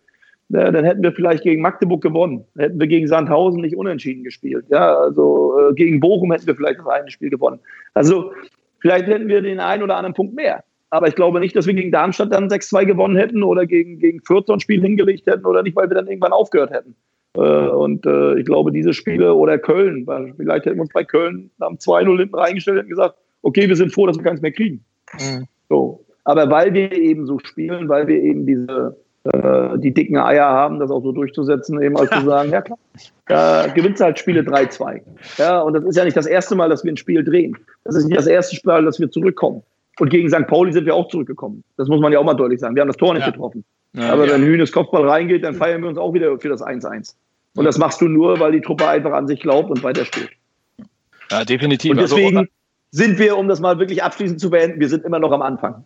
ja, dann hätten wir vielleicht gegen Magdeburg gewonnen. Hätten wir gegen Sandhausen nicht unentschieden gespielt. Ja, also äh, gegen Bochum hätten wir vielleicht das eine Spiel gewonnen. Also vielleicht hätten wir den einen oder anderen Punkt mehr. Aber ich glaube nicht, dass wir gegen Darmstadt dann 6-2 gewonnen hätten oder gegen, gegen Fürth so ein Spiel hingelegt hätten oder nicht, weil wir dann irgendwann aufgehört hätten. Äh, und äh, ich glaube, diese Spiele oder Köln, weil vielleicht hätten wir uns bei Köln am 2-0 hinten reingestellt und gesagt, okay, wir sind froh, dass wir keins mehr kriegen. Mhm. So. Aber weil wir eben so spielen, weil wir eben diese äh, die dicken Eier haben, das auch so durchzusetzen, eben als zu sagen, ja klar, da gewinnt halt Spiele 3-2. Ja, und das ist ja nicht das erste Mal, dass wir ein Spiel drehen. Das ist nicht das erste Spiel, dass wir zurückkommen. Und gegen St. Pauli sind wir auch zurückgekommen. Das muss man ja auch mal deutlich sagen. Wir haben das Tor nicht ja. getroffen. Ja, Aber ja. wenn Hühnes Kopfball reingeht, dann feiern wir uns auch wieder für das 1-1. Und das machst du nur, weil die Truppe einfach an sich glaubt und weiter spielt. Ja, definitiv. Und also, deswegen also, sind wir, um das mal wirklich abschließend zu beenden, wir sind immer noch am Anfang.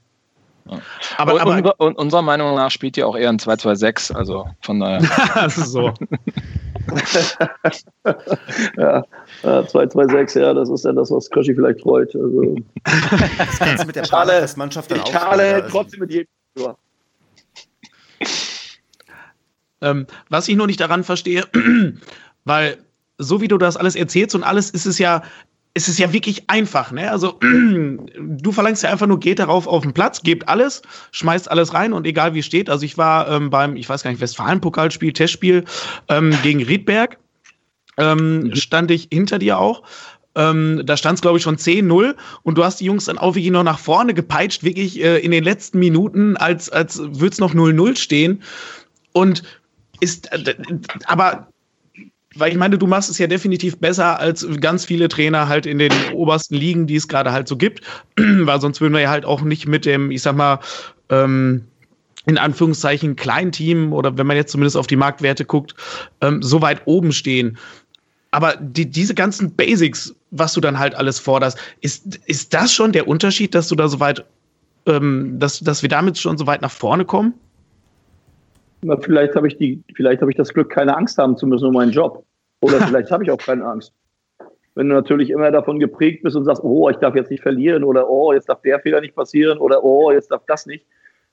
Aber, und, aber und, unserer Meinung nach spielt ihr auch eher ein 2-2-6, also von daher. das ist so. ja, 2-2-6, ja, das ist ja das, was Kröschi vielleicht freut. Also. Das kannst du mit der Schale, Mannschaft dann auch. Schale also. trotzdem mit jedem. Ähm, was ich nur nicht daran verstehe, weil so wie du das alles erzählst und alles ist es ja es ist ja wirklich einfach, ne? Also du verlangst ja einfach nur, geht darauf auf den Platz, gebt alles, schmeißt alles rein und egal wie steht. Also ich war ähm, beim, ich weiß gar nicht, Westfalen-Pokalspiel, Testspiel ähm, gegen Riedberg, ähm, stand ich hinter dir auch. Ähm, da stand es, glaube ich, schon 10-0 und du hast die Jungs dann auch wirklich noch nach vorne gepeitscht, wirklich äh, in den letzten Minuten, als, als würde es noch 0-0 stehen. Und ist, äh, aber weil ich meine, du machst es ja definitiv besser als ganz viele Trainer halt in den obersten Ligen, die es gerade halt so gibt, weil sonst würden wir ja halt auch nicht mit dem, ich sag mal, ähm, in Anführungszeichen Kleinteam oder wenn man jetzt zumindest auf die Marktwerte guckt, ähm, so weit oben stehen. Aber die, diese ganzen Basics, was du dann halt alles forderst, ist, ist das schon der Unterschied, dass du da so weit, ähm, dass, dass wir damit schon so weit nach vorne kommen? Vielleicht habe ich die, vielleicht habe ich das Glück, keine Angst haben zu müssen um meinen Job. Oder vielleicht habe ich auch keine Angst. Wenn du natürlich immer davon geprägt bist und sagst, oh, ich darf jetzt nicht verlieren oder oh, jetzt darf der Fehler nicht passieren oder oh, jetzt darf das nicht,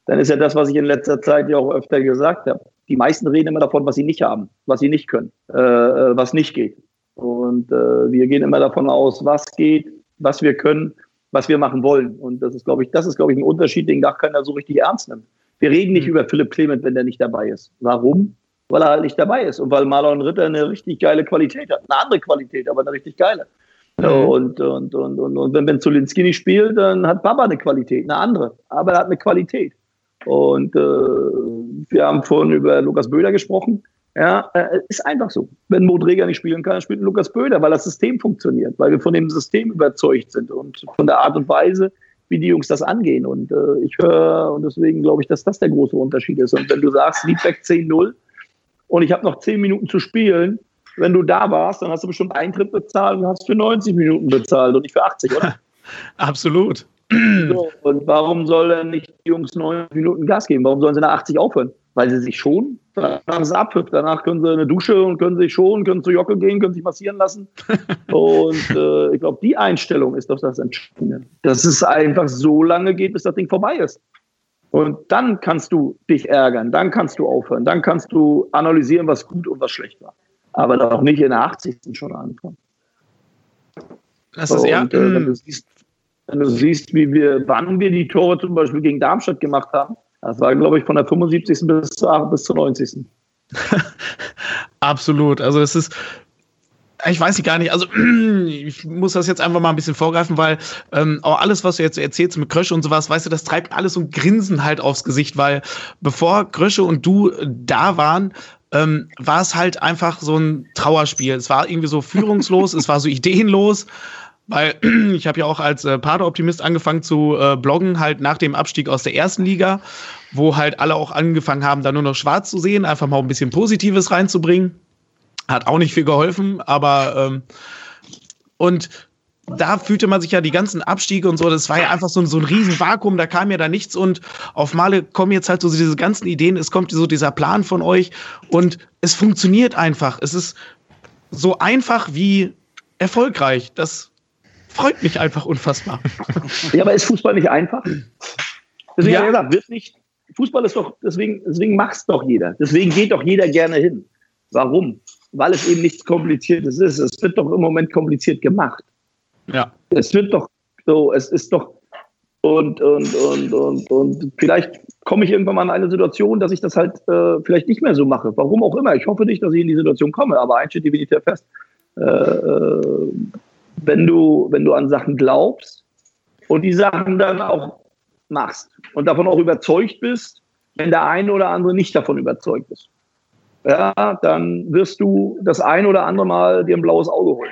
dann ist ja das, was ich in letzter Zeit ja auch öfter gesagt habe. Die meisten reden immer davon, was sie nicht haben, was sie nicht können, äh, äh was nicht geht. Und äh, wir gehen immer davon aus, was geht, was wir können, was wir machen wollen. Und das ist, glaube ich, das ist, glaube ich, ein Unterschied, den gar keiner so richtig ernst nimmt. Wir reden nicht mhm. über Philipp Clement, wenn der nicht dabei ist. Warum? Weil er halt nicht dabei ist und weil Marlon Ritter eine richtig geile Qualität hat. Eine andere Qualität, aber eine richtig geile. Mhm. Und, und, und, und, und wenn Ben Zulinski nicht spielt, dann hat Baba eine Qualität, eine andere. Aber er hat eine Qualität. Und äh, wir haben vorhin über Lukas Böder gesprochen. Ja, äh, ist einfach so. Wenn Mo Dreger nicht spielen kann, spielt Lukas Böder, weil das System funktioniert, weil wir von dem System überzeugt sind und von der Art und Weise, wie die Jungs das angehen. Und äh, ich höre, und deswegen glaube ich, dass das der große Unterschied ist. Und wenn du sagst, Liedbeck 10-0 und ich habe noch 10 Minuten zu spielen, wenn du da warst, dann hast du bestimmt Eintritt bezahlt und hast für 90 Minuten bezahlt und nicht für 80, oder? Absolut. So, und warum sollen nicht die Jungs 90 Minuten Gas geben? Warum sollen sie nach 80 aufhören? Weil sie sich schon, danach ist Abpfiff, danach können sie eine Dusche und können sich schon, können zu Jockel gehen, können sich massieren lassen. und äh, ich glaube, die Einstellung ist doch das Entscheidende. Dass es einfach so lange geht, bis das Ding vorbei ist. Und dann kannst du dich ärgern, dann kannst du aufhören, dann kannst du analysieren, was gut und was schlecht war. Aber doch nicht in der 80. schon anfangen. Das ist ja. Und, äh, wenn, du siehst, wenn du siehst, wie wir, wann wir die Tore zum Beispiel gegen Darmstadt gemacht haben, das war, glaube ich, von der 75. bis zur, bis zur 90. Absolut. Also es ist, ich weiß nicht gar nicht, also ich muss das jetzt einfach mal ein bisschen vorgreifen, weil ähm, auch alles, was du jetzt erzählst mit Krösche und sowas, weißt du, das treibt alles so ein Grinsen halt aufs Gesicht, weil bevor Krösche und du da waren, ähm, war es halt einfach so ein Trauerspiel. Es war irgendwie so führungslos, es war so ideenlos. Weil ich habe ja auch als äh, Pader-Optimist angefangen zu äh, bloggen, halt nach dem Abstieg aus der ersten Liga, wo halt alle auch angefangen haben, da nur noch schwarz zu sehen, einfach mal ein bisschen Positives reinzubringen. Hat auch nicht viel geholfen, aber ähm, und da fühlte man sich ja die ganzen Abstiege und so, das war ja einfach so, so ein riesen Vakuum, da kam ja da nichts und auf Male kommen jetzt halt so diese ganzen Ideen, es kommt so dieser Plan von euch und es funktioniert einfach. Es ist so einfach wie erfolgreich. Das freut mich einfach unfassbar. Ja, aber ist Fußball nicht einfach? Deswegen ja. gesagt, wird nicht. Fußball ist doch, deswegen, deswegen macht es doch jeder. Deswegen geht doch jeder gerne hin. Warum? Weil es eben nichts Kompliziertes ist. Es wird doch im Moment kompliziert gemacht. Ja. Es wird doch so, es ist doch, und, und, und, und, und vielleicht komme ich irgendwann mal in eine Situation, dass ich das halt äh, vielleicht nicht mehr so mache. Warum auch immer. Ich hoffe nicht, dass ich in die Situation komme, aber eins steht definitiv fest. Äh, äh, wenn, du, wenn du an Sachen glaubst und die Sachen dann auch machst und davon auch überzeugt bist, wenn der eine oder andere nicht davon überzeugt ist, ja, dann wirst du das ein oder andere Mal dir ein blaues Auge holen.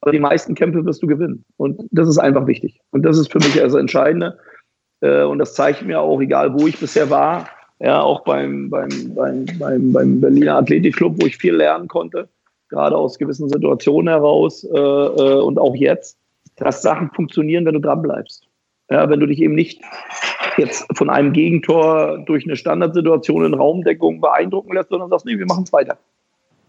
Aber die meisten Kämpfe wirst du gewinnen. Und das ist einfach wichtig. Und das ist für mich also Entscheidende. Äh, und das zeigt mir auch, egal wo ich bisher war, ja, auch beim, beim, beim, beim, beim Berliner Athletikclub, wo ich viel lernen konnte, gerade aus gewissen Situationen heraus äh, äh, und auch jetzt, dass Sachen funktionieren, wenn du dran bleibst. Ja, wenn du dich eben nicht jetzt von einem Gegentor durch eine Standardsituation in Raumdeckung beeindrucken lässt, sondern sagst, nee, wir machen es weiter.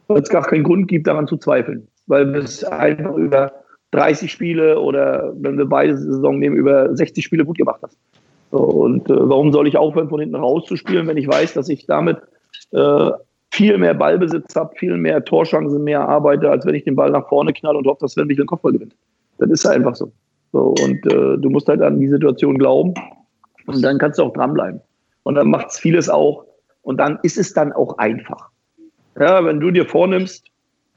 Weil es gar keinen Grund gibt, daran zu zweifeln. Weil wir es einfach über 30 Spiele oder wenn wir beide Saison nehmen, über 60 Spiele gut gemacht hast. Und äh, warum soll ich aufhören, von hinten rauszuspielen, wenn ich weiß, dass ich damit äh, viel mehr Ballbesitz habe, viel mehr Torschancen mehr arbeite, als wenn ich den Ball nach vorne knall und hoffe, dass Sven mich den Kopfball gewinnt. Das ist einfach so. so und äh, du musst halt an die Situation glauben und dann kannst du auch dranbleiben. Und dann macht es vieles auch und dann ist es dann auch einfach. Ja, wenn du dir vornimmst,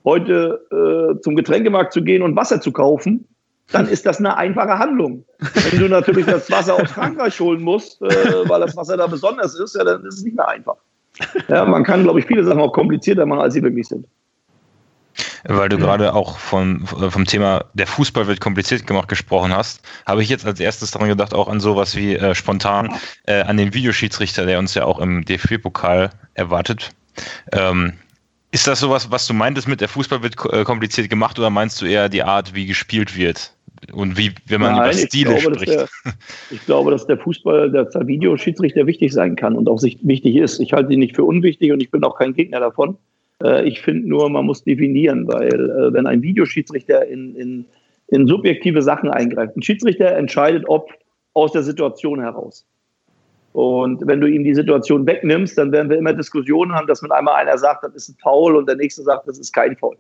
heute äh, zum Getränkemarkt zu gehen und Wasser zu kaufen, dann ist das eine einfache Handlung. Wenn du natürlich das Wasser aus Frankreich holen musst, äh, weil das Wasser da besonders ist, ja, dann ist es nicht mehr einfach. Ja, man kann, glaube ich, viele Sachen auch komplizierter machen, als sie wirklich sind. Weil du gerade auch vom, vom Thema der Fußball wird kompliziert gemacht gesprochen hast, habe ich jetzt als erstes daran gedacht, auch an sowas wie äh, spontan äh, an den Videoschiedsrichter, der uns ja auch im DFB-Pokal erwartet. Ähm, ist das sowas, was du meintest mit der Fußball wird äh, kompliziert gemacht oder meinst du eher die Art, wie gespielt wird? Und wie, wenn man Nein, über Stile glaube, spricht. Der, ich glaube, dass der Fußball, der Videoschiedsrichter wichtig sein kann und auch wichtig ist. Ich halte ihn nicht für unwichtig und ich bin auch kein Gegner davon. Äh, ich finde nur, man muss definieren, weil äh, wenn ein Videoschiedsrichter in, in, in subjektive Sachen eingreift, ein Schiedsrichter entscheidet, ob aus der Situation heraus. Und wenn du ihm die Situation wegnimmst, dann werden wir immer Diskussionen haben, dass mit einmal einer sagt, das ist ein Foul und der nächste sagt, das ist kein Foul.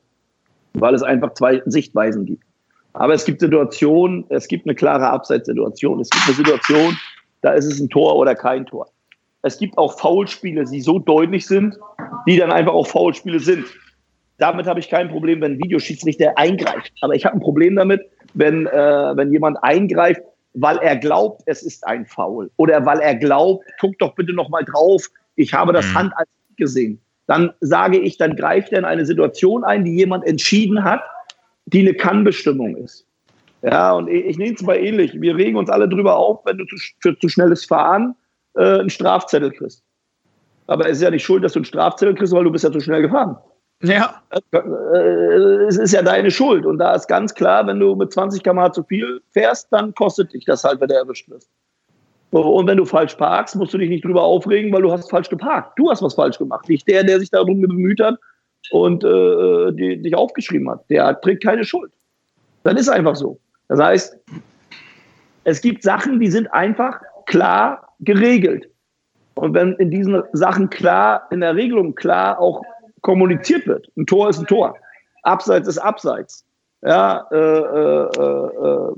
Weil es einfach zwei Sichtweisen gibt. Aber es gibt Situationen, es gibt eine klare Abseitssituation. Es gibt eine Situation, da ist es ein Tor oder kein Tor. Es gibt auch Foulspiele, die so deutlich sind, die dann einfach auch Foulspiele sind. Damit habe ich kein Problem, wenn ein Videoschiedsrichter eingreift. Aber ich habe ein Problem damit, wenn, äh, wenn jemand eingreift, weil er glaubt, es ist ein Foul. Oder weil er glaubt, guck doch bitte noch mal drauf, ich habe das mhm. Hand als gesehen. Dann sage ich, dann greift er in eine Situation ein, die jemand entschieden hat, die eine Kannbestimmung ist. Ja, und ich, ich nehme es mal ähnlich. Wir regen uns alle drüber auf, wenn du zu, für zu schnelles Fahren äh, einen Strafzettel kriegst. Aber es ist ja nicht schuld, dass du einen Strafzettel kriegst, weil du bist ja zu schnell gefahren. Ja. Äh, es ist ja deine Schuld. Und da ist ganz klar, wenn du mit 20 km zu viel fährst, dann kostet dich das halt, wenn du erwischt wirst. Und wenn du falsch parkst, musst du dich nicht drüber aufregen, weil du hast falsch geparkt. Du hast was falsch gemacht. Nicht der, der sich darum bemüht hat und äh, die, dich aufgeschrieben hat. Der trägt keine Schuld. Dann ist einfach so. Das heißt, es gibt Sachen, die sind einfach klar geregelt. Und wenn in diesen Sachen klar, in der Regelung klar auch kommuniziert wird. Ein Tor ist ein Tor. Abseits ist Abseits. Ja, äh, äh, äh,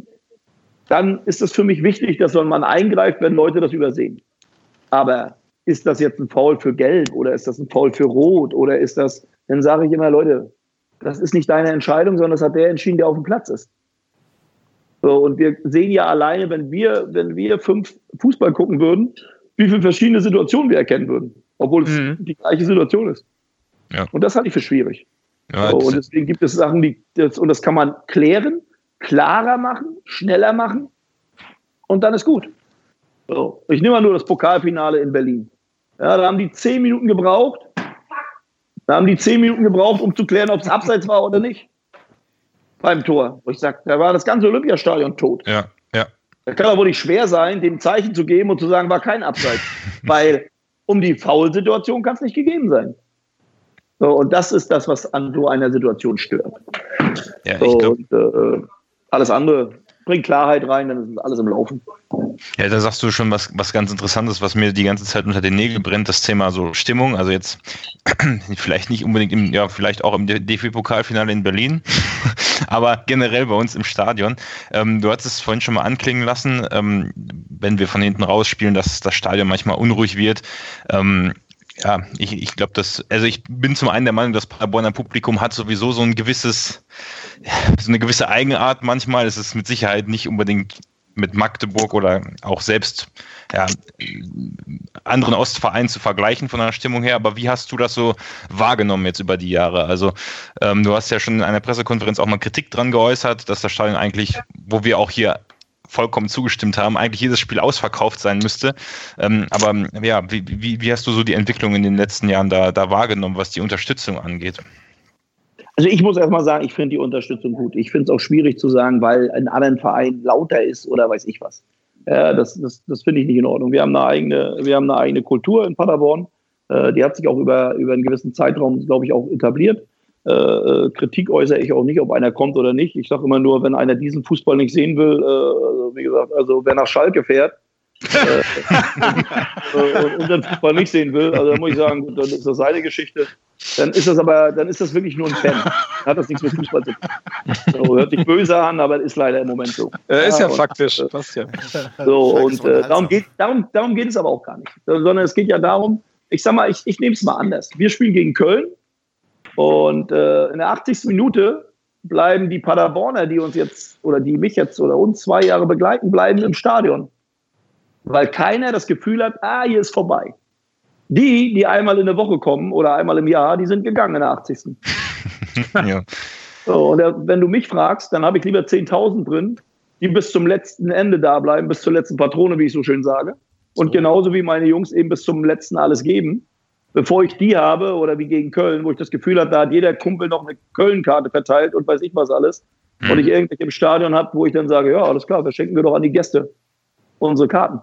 dann ist es für mich wichtig, dass man eingreift, wenn Leute das übersehen. Aber ist das jetzt ein Foul für Gelb oder ist das ein Foul für Rot oder ist das, dann sage ich immer, Leute, das ist nicht deine Entscheidung, sondern das hat der entschieden, der auf dem Platz ist. So, und wir sehen ja alleine, wenn wir, wenn wir fünf Fußball gucken würden, wie viele verschiedene Situationen wir erkennen würden, obwohl es mhm. die gleiche Situation ist. Ja. Und das halte ich für schwierig. Ja, so, und deswegen gibt es Sachen, die, das, und das kann man klären, klarer machen, schneller machen und dann ist gut. So. Ich nehme mal nur das Pokalfinale in Berlin. Ja, da haben die zehn Minuten gebraucht. Da haben die zehn Minuten gebraucht, um zu klären, ob es abseits war oder nicht. Beim Tor. Wo ich sage, da war das ganze Olympiastadion tot. Ja, ja. Da kann doch wohl nicht schwer sein, dem Zeichen zu geben und zu sagen, war kein Abseits. Weil um die Foul-Situation kann es nicht gegeben sein. So, und das ist das, was an so einer Situation stört. Ja, so, und äh, alles andere bringt Klarheit rein, dann ist alles im Laufen. Ja, da sagst du schon was, was ganz Interessantes, was mir die ganze Zeit unter den Nägeln brennt, das Thema so Stimmung. Also jetzt vielleicht nicht unbedingt im, ja, vielleicht auch im DFB-Pokalfinale in Berlin, aber generell bei uns im Stadion. Ähm, du hattest es vorhin schon mal anklingen lassen, ähm, wenn wir von hinten rausspielen, dass das Stadion manchmal unruhig wird. Ähm, ja, ich, ich glaube, dass, also ich bin zum einen der Meinung, das Paderborner Publikum hat sowieso so ein gewisses, so eine gewisse Eigenart manchmal. Es ist mit Sicherheit nicht unbedingt mit Magdeburg oder auch selbst ja, anderen Ostvereinen zu vergleichen von der Stimmung her. Aber wie hast du das so wahrgenommen jetzt über die Jahre? Also ähm, du hast ja schon in einer Pressekonferenz auch mal Kritik dran geäußert, dass das Stadion eigentlich, wo wir auch hier vollkommen zugestimmt haben, eigentlich jedes Spiel ausverkauft sein müsste. Ähm, aber ja, wie, wie, wie hast du so die Entwicklung in den letzten Jahren da, da wahrgenommen, was die Unterstützung angeht? Also ich muss erstmal sagen, ich finde die Unterstützung gut. Ich finde es auch schwierig zu sagen, weil ein anderen Verein lauter ist oder weiß ich was. Ja, das das, das finde ich nicht in Ordnung. Wir haben eine eigene, wir haben eine eigene Kultur in Paderborn. Äh, die hat sich auch über, über einen gewissen Zeitraum, glaube ich, auch etabliert. Äh, äh, Kritik äußere ich auch nicht, ob einer kommt oder nicht. Ich sage immer nur, wenn einer diesen Fußball nicht sehen will, äh, also wie gesagt, also wer nach Schalke fährt äh, und unseren Fußball nicht sehen will, also da muss ich sagen, gut, dann ist das seine Geschichte. Dann ist das aber, dann ist das wirklich nur ein Fan. Dann hat das nichts mit Fußball zu tun. So, hört sich böse an, aber ist leider im Moment so. Äh, ist ja, und, faktisch. Passt ja. So, und äh, darum, geht, darum, darum geht es aber auch gar nicht. Sondern es geht ja darum, ich sag mal, ich, ich nehme es mal anders. Wir spielen gegen Köln und äh, in der 80. Minute bleiben die Paderborner, die uns jetzt oder die mich jetzt oder uns zwei Jahre begleiten, bleiben im Stadion. Weil keiner das Gefühl hat, ah, hier ist vorbei. Die, die einmal in der Woche kommen oder einmal im Jahr, die sind gegangen in der 80. ja. So, und wenn du mich fragst, dann habe ich lieber 10.000 drin, die bis zum letzten Ende da bleiben, bis zur letzten Patrone, wie ich so schön sage. Und genauso wie meine Jungs eben bis zum letzten alles geben, bevor ich die habe oder wie gegen Köln, wo ich das Gefühl habe, da hat jeder Kumpel noch eine Köln-Karte verteilt und weiß ich was alles. Mhm. Und ich irgendwelche im Stadion habe, wo ich dann sage, ja, alles klar, verschenken wir doch an die Gäste unsere Karten.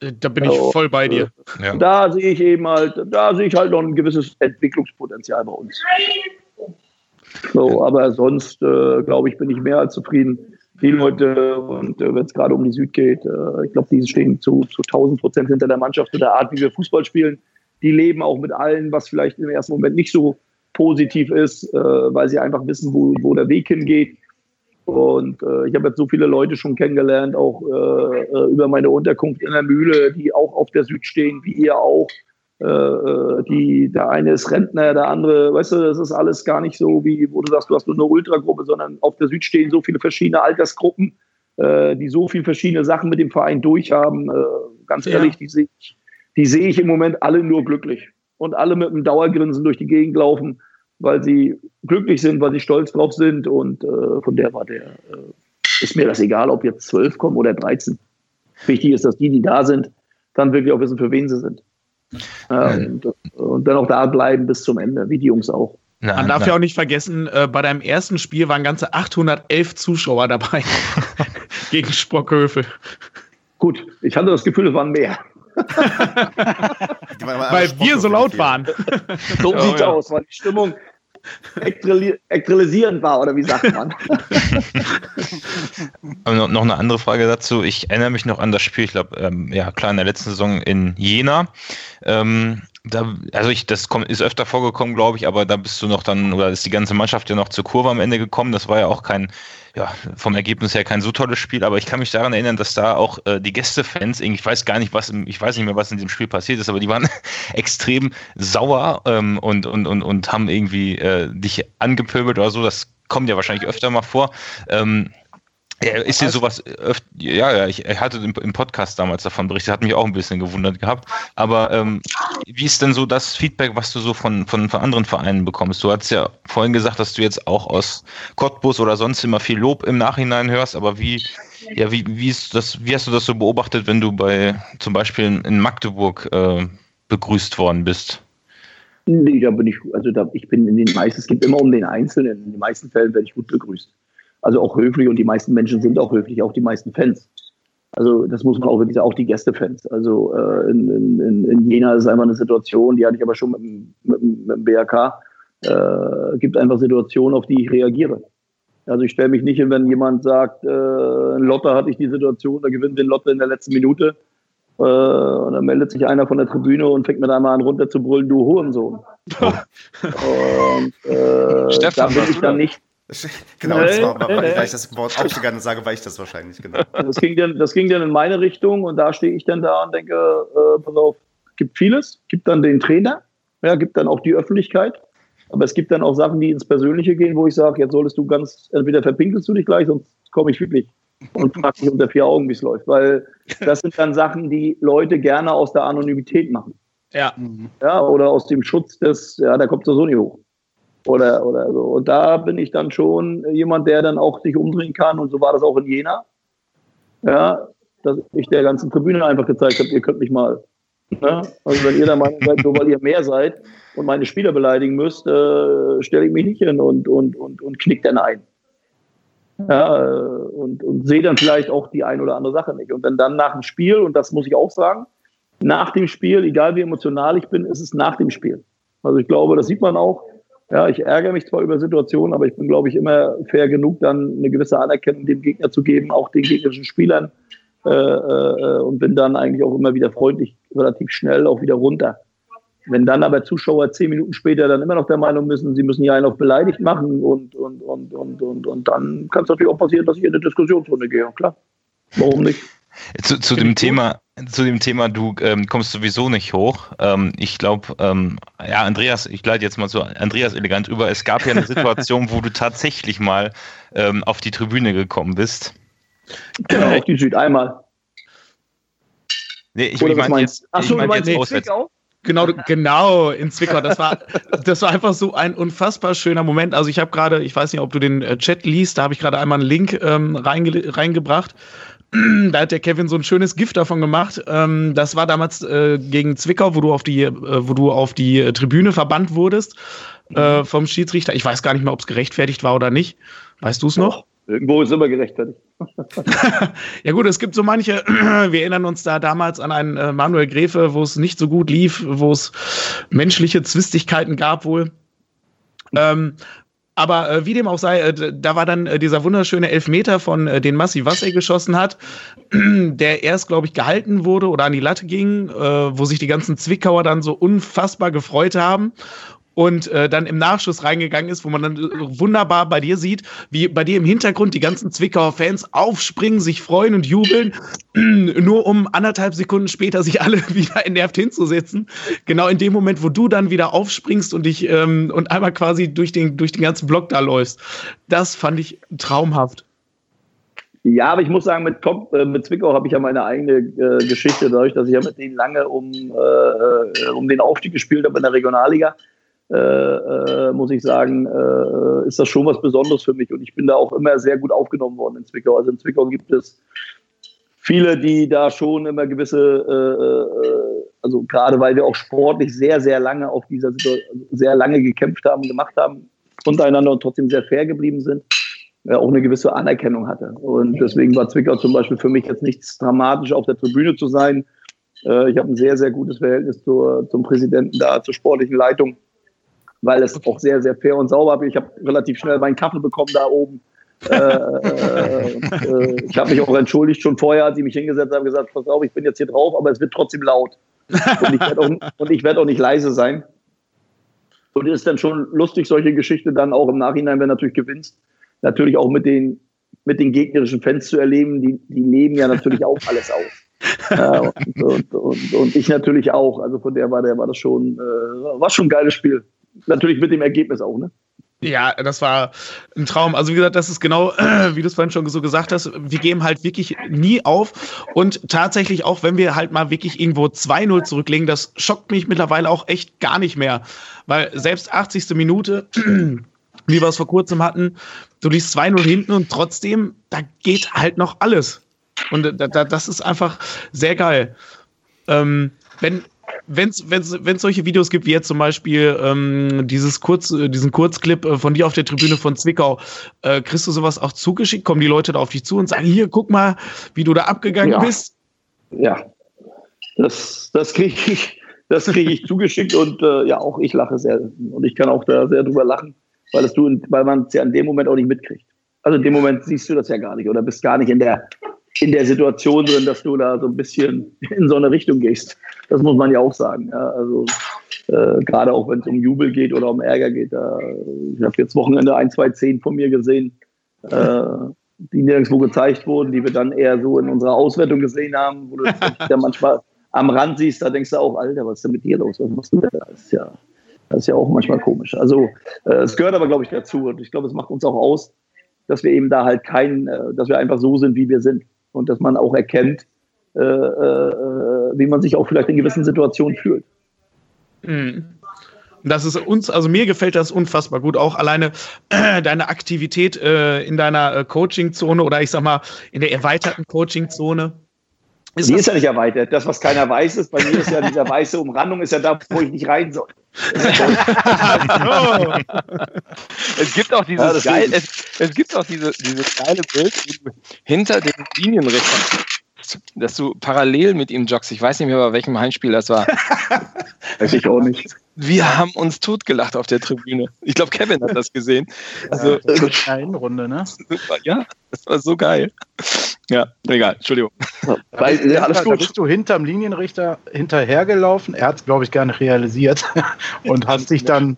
Da bin ich voll bei dir. Ja. Da sehe ich eben halt, da sehe ich halt noch ein gewisses Entwicklungspotenzial bei uns. So, aber sonst, äh, glaube ich, bin ich mehr als zufrieden. Die Leute, und äh, wenn es gerade um die Süd geht, äh, ich glaube, die stehen zu, zu 1000 Prozent hinter der Mannschaft, mit der Art, wie wir Fußball spielen. Die leben auch mit allen, was vielleicht im ersten Moment nicht so positiv ist, äh, weil sie einfach wissen, wo, wo der Weg hingeht. Und äh, ich habe jetzt so viele Leute schon kennengelernt, auch äh, äh, über meine Unterkunft in der Mühle, die auch auf der Süd stehen, wie ihr auch. Äh, äh, die, der eine ist Rentner, der andere, weißt du, das ist alles gar nicht so, wie wo du sagst, du hast nur eine Ultragruppe, sondern auf der Süd stehen so viele verschiedene Altersgruppen, die so viele verschiedene Sachen mit dem Verein durchhaben. Ganz ja. ehrlich, die sehe ich, die sehe ich im Moment alle nur glücklich und alle mit einem Dauergrinsen durch die Gegend laufen weil sie glücklich sind, weil sie stolz drauf sind. Und äh, von der war der, äh, ist mir das egal, ob jetzt zwölf kommen oder 13. Wichtig ist, dass die, die da sind, dann wirklich auch wissen, für wen sie sind. Äh, und, dann auch da bleiben bis zum Ende, wie die Jungs auch. Nein, Man darf nein. ja auch nicht vergessen, äh, bei deinem ersten Spiel waren ganze 811 Zuschauer dabei gegen Spockhöfe. Gut, ich hatte das Gefühl, es waren mehr. Weil wir so laut waren. so oh, sieht's ja. aus, weil die Stimmung ektralisierend war, oder wie sagt man? Aber noch eine andere Frage dazu. Ich erinnere mich noch an das Spiel, ich glaube, ähm, ja klar, in der letzten Saison in Jena. Ähm, da, also ich, das kommt, ist öfter vorgekommen, glaube ich, aber da bist du noch dann, oder ist die ganze Mannschaft ja noch zur Kurve am Ende gekommen. Das war ja auch kein, ja, vom Ergebnis her kein so tolles Spiel, aber ich kann mich daran erinnern, dass da auch äh, die Gästefans, ich weiß gar nicht, was, ich weiß nicht mehr, was in diesem Spiel passiert ist, aber die waren extrem sauer ähm, und, und, und, und haben irgendwie äh, dich angepöbelt oder so. Das kommt ja wahrscheinlich öfter mal vor. Ähm, ist dir sowas öfter, ja, ja, ich, hatte im, Podcast damals davon berichtet, hat mich auch ein bisschen gewundert gehabt. Aber ähm, wie ist denn so das Feedback, was du so von, von, von anderen Vereinen bekommst? Du hast ja vorhin gesagt, dass du jetzt auch aus Cottbus oder sonst immer viel Lob im Nachhinein hörst, aber wie, ja, wie, wie ist das, wie hast du das so beobachtet, wenn du bei zum Beispiel in Magdeburg äh, begrüßt worden bist? Nee, da bin ich, also da, ich bin in den meisten, es gibt immer um den Einzelnen, in den meisten Fällen werde ich gut begrüßt also auch höflich und die meisten Menschen sind auch höflich, auch die meisten Fans. Also das muss man auch wirklich sagen, auch die Gästefans. Also äh, in, in, in Jena ist einfach eine Situation, die hatte ich aber schon mit, mit, mit dem BRK. äh, gibt einfach Situationen, auf die ich reagiere. Also ich stelle mich nicht hin, wenn jemand sagt, äh, ein Lotte hatte ich die Situation, da gewinnt den Lotte in der letzten Minute. Äh, und dann meldet sich einer von der Tribüne und fängt mir einmal an runter zu brüllen, du Hurensohn. und äh, Stefan, da bin ich dann nicht. Genau, nee, das war, nee, weil, weil ich das Wort auch so gerne sage, weil ich das wahrscheinlich, genau. Das ging dann, das ging dann in meine Richtung und da stehe ich dann da und denke, äh, pass auf, gibt vieles, gibt dann den Trainer, ja, gibt dann auch die Öffentlichkeit, aber es gibt dann auch Sachen, die ins Persönliche gehen, wo ich sage, jetzt solltest du ganz, entweder verpinkelst du dich gleich, sonst komme ich wirklich und frage dich unter vier Augen, wie es läuft, weil das sind dann Sachen, die Leute gerne aus der Anonymität machen. Ja. Ja, oder aus dem Schutz des, ja, da kommt so nicht hoch. Oder, oder so. Und da bin ich dann schon jemand, der dann auch sich umdrehen kann. Und so war das auch in Jena. Ja, dass ich der ganzen Tribüne einfach gezeigt habe, ihr könnt mich mal. Ne? Also wenn ihr der Meinung seid, nur weil ihr mehr seid und meine Spieler beleidigen müsst, äh, stelle ich mich nicht hin und, und, und, und knick dann ein. Ja, äh, und, und sehe dann vielleicht auch die ein oder andere Sache nicht. Und wenn dann nach dem Spiel, und das muss ich auch sagen, nach dem Spiel, egal wie emotional ich bin, ist es nach dem Spiel. Also ich glaube, das sieht man auch, ja, ich ärgere mich zwar über Situationen, aber ich bin, glaube ich, immer fair genug, dann eine gewisse Anerkennung dem Gegner zu geben, auch den gegnerischen Spielern. Äh, äh, und bin dann eigentlich auch immer wieder freundlich, relativ schnell auch wieder runter. Wenn dann aber Zuschauer zehn Minuten später dann immer noch der Meinung müssen, sie müssen hier einen auf beleidigt machen und, und, und, und, und, und dann kann es natürlich auch passieren, dass ich in eine Diskussionsrunde gehe. Klar. Warum nicht? Zu, zu dem Thema, zu dem Thema, du ähm, kommst sowieso nicht hoch. Ähm, ich glaube, ähm, ja, Andreas, ich leite jetzt mal zu Andreas elegant über. Es gab ja eine Situation, wo du tatsächlich mal ähm, auf die Tribüne gekommen bist. Genau, auf die Süd einmal. Nee, ich, ich meine jetzt, Achso, ich mein du meinst jetzt in auswärts. Zwickau? Genau, genau, in Zwickau. Das war, das war einfach so ein unfassbar schöner Moment. Also ich habe gerade, ich weiß nicht, ob du den äh, Chat liest, da habe ich gerade einmal einen Link ähm, reinge reingebracht. Da hat der Kevin so ein schönes Gift davon gemacht. Ähm, das war damals äh, gegen Zwickau, wo du auf die, äh, wo du auf die äh, Tribüne verbannt wurdest äh, vom Schiedsrichter. Ich weiß gar nicht mehr, ob es gerechtfertigt war oder nicht. Weißt du es noch? Irgendwo ist immer gerechtfertigt. Ja gut, es gibt so manche, wir erinnern uns da damals an einen äh, Manuel Gräfe, wo es nicht so gut lief, wo es menschliche Zwistigkeiten gab wohl. Ähm, aber äh, wie dem auch sei, äh, da war dann äh, dieser wunderschöne Elfmeter von äh, den Massi Wassey geschossen hat, der erst, glaube ich, gehalten wurde oder an die Latte ging, äh, wo sich die ganzen Zwickauer dann so unfassbar gefreut haben und äh, dann im Nachschuss reingegangen ist, wo man dann wunderbar bei dir sieht, wie bei dir im Hintergrund die ganzen Zwickauer Fans aufspringen, sich freuen und jubeln, nur um anderthalb Sekunden später sich alle wieder entnervt hinzusetzen. Genau in dem Moment, wo du dann wieder aufspringst und dich ähm, und einmal quasi durch den, durch den ganzen Block da läufst. Das fand ich traumhaft. Ja, aber ich muss sagen, mit, Top, äh, mit Zwickau habe ich ja meine eigene äh, Geschichte, dadurch, dass ich ja mit denen lange um, äh, äh, um den Aufstieg gespielt habe in der Regionalliga. Äh, äh, muss ich sagen, äh, ist das schon was Besonderes für mich. Und ich bin da auch immer sehr gut aufgenommen worden in Zwickau. Also in Zwickau gibt es viele, die da schon immer gewisse, äh, äh, also gerade weil wir auch sportlich sehr, sehr lange auf dieser Situation, sehr lange gekämpft haben, gemacht haben, untereinander und trotzdem sehr fair geblieben sind, ja, auch eine gewisse Anerkennung hatte. Und deswegen war Zwickau zum Beispiel für mich jetzt nichts dramatisch, auf der Tribüne zu sein. Äh, ich habe ein sehr, sehr gutes Verhältnis zur, zum Präsidenten da, zur sportlichen Leitung, weil es auch sehr, sehr fair und sauber war. Ich habe relativ schnell meinen Kaffee bekommen da oben. äh, äh, und, äh, ich habe mich auch entschuldigt schon vorher, als ich mich hingesetzt habe, gesagt, pass auf, ich bin jetzt hier drauf, aber es wird trotzdem laut. Und ich werde auch, werd auch nicht leise sein. Und es ist dann schon lustig, solche Geschichten dann auch im Nachhinein, wenn du natürlich gewinnst, natürlich auch mit den, mit den gegnerischen Fans zu erleben. Die, die leben ja natürlich auch alles aus. Ja, und, und, und, und ich natürlich auch. Also von der war, der war das schon, äh, war schon ein geiles Spiel. Natürlich mit dem Ergebnis auch, ne? Ja, das war ein Traum. Also wie gesagt, das ist genau, wie du es vorhin schon so gesagt hast, wir geben halt wirklich nie auf. Und tatsächlich auch, wenn wir halt mal wirklich irgendwo 2-0 zurücklegen, das schockt mich mittlerweile auch echt gar nicht mehr. Weil selbst 80. Minute, wie wir es vor kurzem hatten, du liegst 2-0 hinten und trotzdem, da geht halt noch alles. Und da, da, das ist einfach sehr geil. Ähm, wenn wenn es solche Videos gibt, wie jetzt zum Beispiel ähm, dieses Kurz, äh, diesen Kurzclip äh, von dir auf der Tribüne von Zwickau, äh, kriegst du sowas auch zugeschickt? Kommen die Leute da auf dich zu und sagen, hier, guck mal, wie du da abgegangen Ja. bist? Ja, das, das kriege ich, das kriege ich zugeschickt und äh, ja, auch ich lache sehr. Und ich kann auch da sehr drüber lachen, weil, das du, weil man es ja in dem Moment auch nicht mitkriegt. Also in dem Moment siehst du das ja gar nicht oder bist gar nicht in der, in der Situation drin, dass du da so ein bisschen in so eine Richtung gehst. Das muss man ja auch sagen. Ja, also äh, gerade auch wenn es um Jubel geht oder um Ärger geht. Da, ich habe jetzt Wochenende ein, zwei Szenen von mir gesehen, äh, die nirgendwo gezeigt wurden, die wir dann eher so in unserer Auswertung gesehen haben, wo du ja manchmal am Rand siehst, da denkst du auch, Alter, was ist denn mit dir los? Was machst du denn da? Das ist ja, das ist ja auch manchmal komisch. Also äh, es gehört aber, glaube ich, dazu. Und ich glaube, es macht uns auch aus, dass wir eben da halt kein, äh, dass wir einfach so sind, wie wir sind. Und dass man auch erkennt, äh, äh, wie man sich auch vielleicht in gewissen Situationen fühlt. Mhm. Das ist uns, also mir gefällt das unfassbar gut. Auch alleine äh, deine Aktivität äh, in deiner äh, Coaching-Zone oder ich sag mal in der erweiterten Coaching-Zone. Ist die ist ja nicht erweitert. Das, was keiner weiß, ist, bei mir ist ja diese weiße Umrandung, ist ja da, wo ich nicht rein soll. Es gibt auch dieses ja, geil, es, es, gibt auch diese, diese geile Bild hinter den Linienrichtern dass du parallel mit ihm joggst. Ich weiß nicht mehr, bei welchem Heimspiel das war. weiß ich auch nicht. Wir haben uns totgelacht auf der Tribüne. Ich glaube, Kevin hat das gesehen. Also, ja, eine Runde, ne? Ja, das war so geil. Ja, egal, Entschuldigung. Weil, ja, alles gut. Da bist du hinterm Linienrichter hinterhergelaufen. Er hat es, glaube ich, gar nicht realisiert und hast dich dann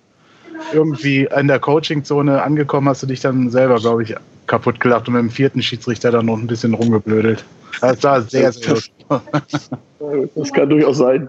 irgendwie in der Coachingzone angekommen, hast du dich dann selber, glaube ich, kaputt gelacht und mit dem vierten Schiedsrichter dann noch ein bisschen rumgeblödelt. Das war sehr, sehr Das kann durchaus sein.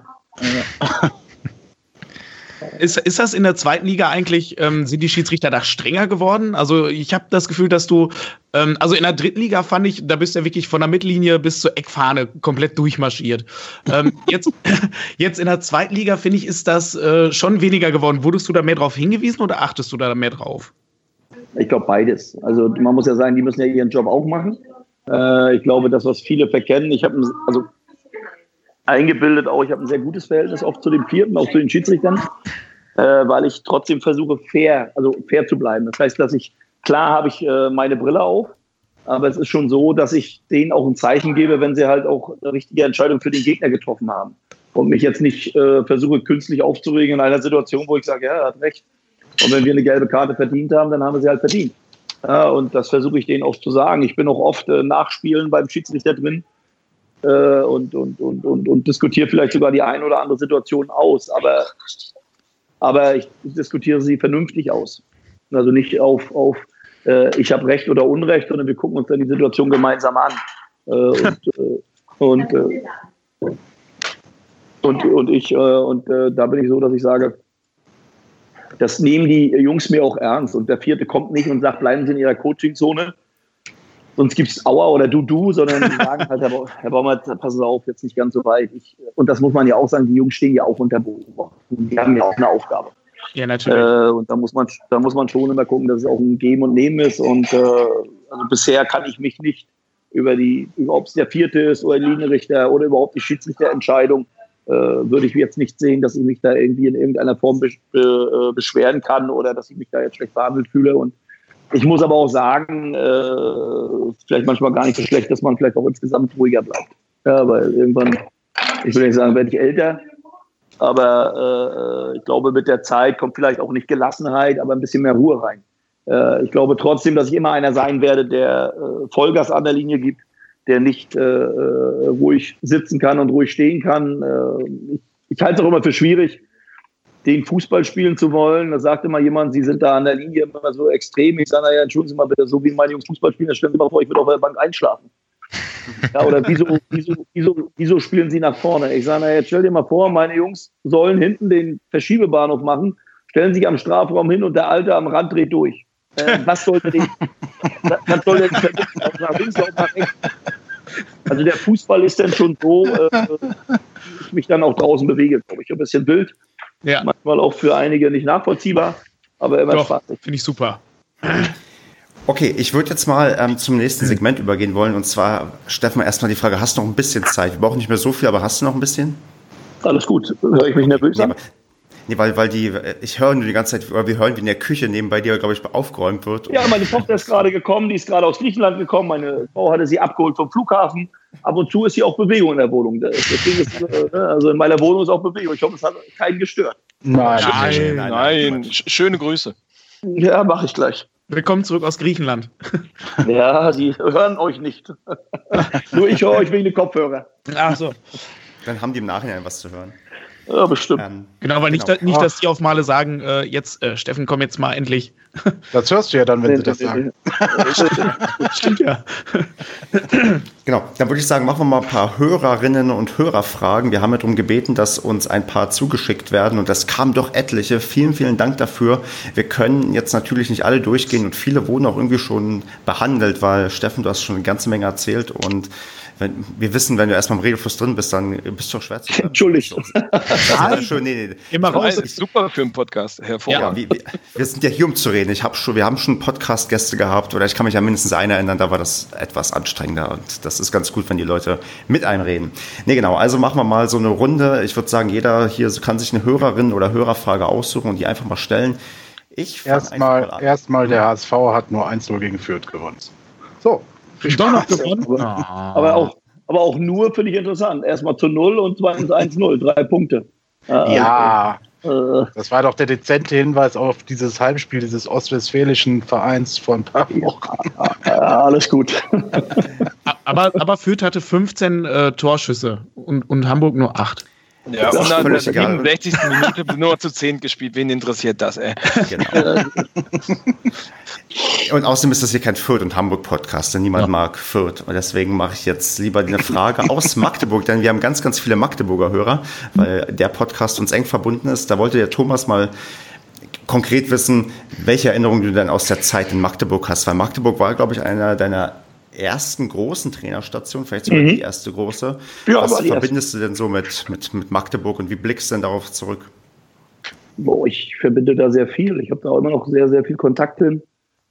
Ist, ist das in der zweiten Liga eigentlich, ähm, sind die Schiedsrichter da strenger geworden? Also ich habe das Gefühl, dass du, ähm, also in der dritten Liga fand ich, da bist du ja wirklich von der Mittellinie bis zur Eckfahne komplett durchmarschiert. Ähm, jetzt, jetzt in der zweiten Liga, finde ich, ist das äh, schon weniger geworden. Wurdest du da mehr drauf hingewiesen oder achtest du da mehr drauf? Ich glaube beides. Also man muss ja sagen, die müssen ja ihren Job auch machen. Äh, ich glaube, das, was viele verkennen, ich habe also eingebildet auch, ich habe ein sehr gutes Verhältnis auch zu den Vierten, auch zu den Schiedsrichtern, äh, weil ich trotzdem versuche, fair, also fair zu bleiben. Das heißt, dass ich, klar habe ich äh, meine Brille auf, aber es ist schon so, dass ich denen auch ein Zeichen gebe, wenn sie halt auch eine richtige Entscheidung für den Gegner getroffen haben. Und mich jetzt nicht äh, versuche, künstlich aufzuregen in einer Situation, wo ich sage, ja, er hat recht. Und wenn wir eine gelbe Karte verdient haben, dann haben wir sie halt verdient. Ja, und das versuche ich denen auch zu sagen. Ich bin auch oft äh, nachspielen beim Schiedsrichter drin äh, und, und, und, und, und diskutiere vielleicht sogar die eine oder andere Situation aus. Aber, aber ich diskutiere sie vernünftig aus. Also nicht auf, auf äh, ich habe Recht oder Unrecht, sondern wir gucken uns dann die Situation gemeinsam an. Äh, und, äh, und, äh, und, und ich, und da bin ich so, dass ich sage, das nehmen die Jungs mir auch ernst. Und der vierte kommt nicht und sagt, bleiben Sie in Ihrer Coachingzone. Sonst gibt es Aua oder Du-Du, sondern die sagen halt, Herr, Herr Baumert, passen Sie auf, jetzt nicht ganz so weit. Ich, und das muss man ja auch sagen, die Jungs stehen ja auch unter Beobachtung. Die haben ja auch eine Aufgabe. Ja, natürlich. Äh, und da muss, man, da muss man schon immer gucken, dass es auch ein Geben und Nehmen ist. Und äh, also bisher kann ich mich nicht über die, über ob es der vierte ist oder Linienrichter oder überhaupt die Schiedsrichterentscheidung würde ich jetzt nicht sehen, dass ich mich da irgendwie in irgendeiner Form besch äh, beschweren kann oder dass ich mich da jetzt schlecht behandelt fühle. Und ich muss aber auch sagen, äh, vielleicht manchmal gar nicht so schlecht, dass man vielleicht auch insgesamt ruhiger bleibt. Ja, weil irgendwann, ich will nicht sagen, werde ich älter, aber äh, ich glaube, mit der Zeit kommt vielleicht auch nicht Gelassenheit, aber ein bisschen mehr Ruhe rein. Äh, ich glaube trotzdem, dass ich immer einer sein werde, der äh, Vollgas an der Linie gibt, der nicht äh, äh, ruhig sitzen kann und ruhig stehen kann. Äh, ich, ich halte es auch immer für schwierig, den Fußball spielen zu wollen. Da sagt immer jemand, sie sind da an der Linie immer so extrem. Ich sage, naja, entschuldigen Sie mal bitte, so wie meine Jungs Fußball spielen, dann stellen Sie mal vor, ich würde auf der Bank einschlafen. Ja, oder wieso, wieso, wieso, wieso spielen sie nach vorne? Ich sage, naja, jetzt stell dir mal vor, meine Jungs sollen hinten den Verschiebebahnhof machen, stellen sich am Strafraum hin und der Alte am Rand dreht durch. Äh, was sollte den, was soll denn nach links, nach rechts? Also der Fußball ist dann schon so, äh, ich mich dann auch draußen bewege, glaube ich, ein bisschen wild. Ja. Manchmal auch für einige nicht nachvollziehbar, aber immer Doch, spaßig. Finde ich super. Okay, ich würde jetzt mal ähm, zum nächsten Segment übergehen wollen. Und zwar, Steffen, erstmal die Frage, hast du noch ein bisschen Zeit? Wir brauchen nicht mehr so viel, aber hast du noch ein bisschen? Alles gut. Höre ich mich nervös an? Nee, weil, weil die, ich höre nur die ganze Zeit, oder wir hören, wie in der Küche nebenbei dir, glaube ich, aufgeräumt wird. Ja, meine Tochter ist gerade gekommen, die ist gerade aus Griechenland gekommen. Meine Frau hatte sie abgeholt vom Flughafen. Ab und zu ist hier auch Bewegung in der Wohnung. Deswegen ist, äh, ne, also in meiner Wohnung ist auch Bewegung. Ich hoffe, es hat keinen gestört. Nein, nein, nein. nein. Schöne Grüße. Ja, mache ich gleich. Willkommen zurück aus Griechenland. Ja, die hören euch nicht. Nur ich höre euch wegen den Kopfhörer. Ach so. Dann haben die im Nachhinein was zu hören. Ja, bestimmt. Ähm, genau, weil genau. nicht, nicht, dass die auf Male sagen, äh, jetzt, äh, Steffen, komm jetzt mal endlich. Das hörst du ja dann, wenn sie das sagen. Stimmt ja. Genau, dann würde ich sagen, machen wir mal ein paar Hörerinnen und Hörerfragen. Wir haben ja darum gebeten, dass uns ein paar zugeschickt werden und das kam doch etliche. Vielen, vielen Dank dafür. Wir können jetzt natürlich nicht alle durchgehen und viele wurden auch irgendwie schon behandelt, weil Steffen, du hast schon eine ganze Menge erzählt und wenn, wir wissen, wenn du erstmal im Redefluss drin bist, dann bist du auch schwer zu Entschuldigung. schön, nee, nee. Immer raus. Ist super für einen Podcast, hervorragend. Ja, wir, wir, sind ja hier, um zu reden. Ich hab schon, wir haben schon Podcast-Gäste gehabt oder ich kann mich an mindestens einen erinnern, da war das etwas anstrengender und das ist ganz gut, wenn die Leute mit einreden. Nee, genau. Also machen wir mal so eine Runde. Ich würde sagen, jeder hier kann sich eine Hörerin oder Hörerfrage aussuchen und die einfach mal stellen. Ich erstmal, erstmal der HSV hat nur 1-0 gegen Fürth gewonnen. So, doch noch gewonnen. Ah. Aber, auch, aber auch nur finde ich interessant. Erstmal zu 0 und zweitens 1-0. Drei Punkte. Ja. Äh, das war doch der dezente Hinweis auf dieses Heimspiel dieses ostwestfälischen Vereins vor ein paar Wochen. Ja, alles gut. aber, aber Fürth hatte 15 äh, Torschüsse und, und Hamburg nur 8. Ja, und dann in der 67. Minute nur zu 10 gespielt. Wen interessiert das, ey? Genau. und außerdem ist das hier kein Fürth- und Hamburg-Podcast, denn niemand ja. mag Fürth. Und deswegen mache ich jetzt lieber eine Frage aus Magdeburg, denn wir haben ganz, ganz viele Magdeburger Hörer, weil der Podcast uns eng verbunden ist. Da wollte der Thomas mal konkret wissen, welche Erinnerungen du denn aus der Zeit in Magdeburg hast. Weil Magdeburg war, glaube ich, einer deiner ersten großen Trainerstation, vielleicht sogar mhm. die erste große. Ja, Was verbindest erste. du denn so mit, mit, mit Magdeburg und wie blickst du denn darauf zurück? Boah, ich verbinde da sehr viel. Ich habe da immer noch sehr, sehr viel Kontakt hin,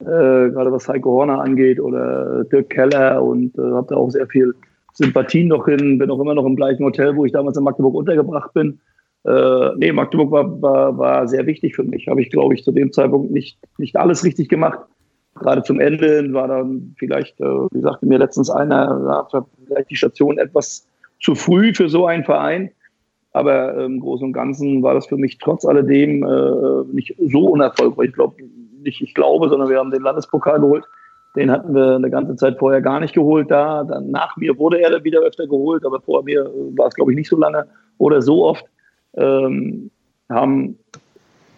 äh, gerade was Heiko Horner angeht oder Dirk Keller und äh, habe da auch sehr viel Sympathien noch hin. Bin auch immer noch im gleichen Hotel, wo ich damals in Magdeburg untergebracht bin. Äh, nee, Magdeburg war, war, war sehr wichtig für mich. Habe ich, glaube ich, zu dem Zeitpunkt nicht, nicht alles richtig gemacht gerade zum Ende war dann vielleicht, äh, wie sagte mir letztens einer, vielleicht die Station etwas zu früh für so einen Verein. Aber im Großen und Ganzen war das für mich trotz alledem äh, nicht so unerfolgreich. Ich glaube, nicht ich glaube, sondern wir haben den Landespokal geholt. Den hatten wir eine ganze Zeit vorher gar nicht geholt da. Dann nach mir wurde er wieder öfter geholt, aber vor mir war es, glaube ich, nicht so lange oder so oft. Ähm, haben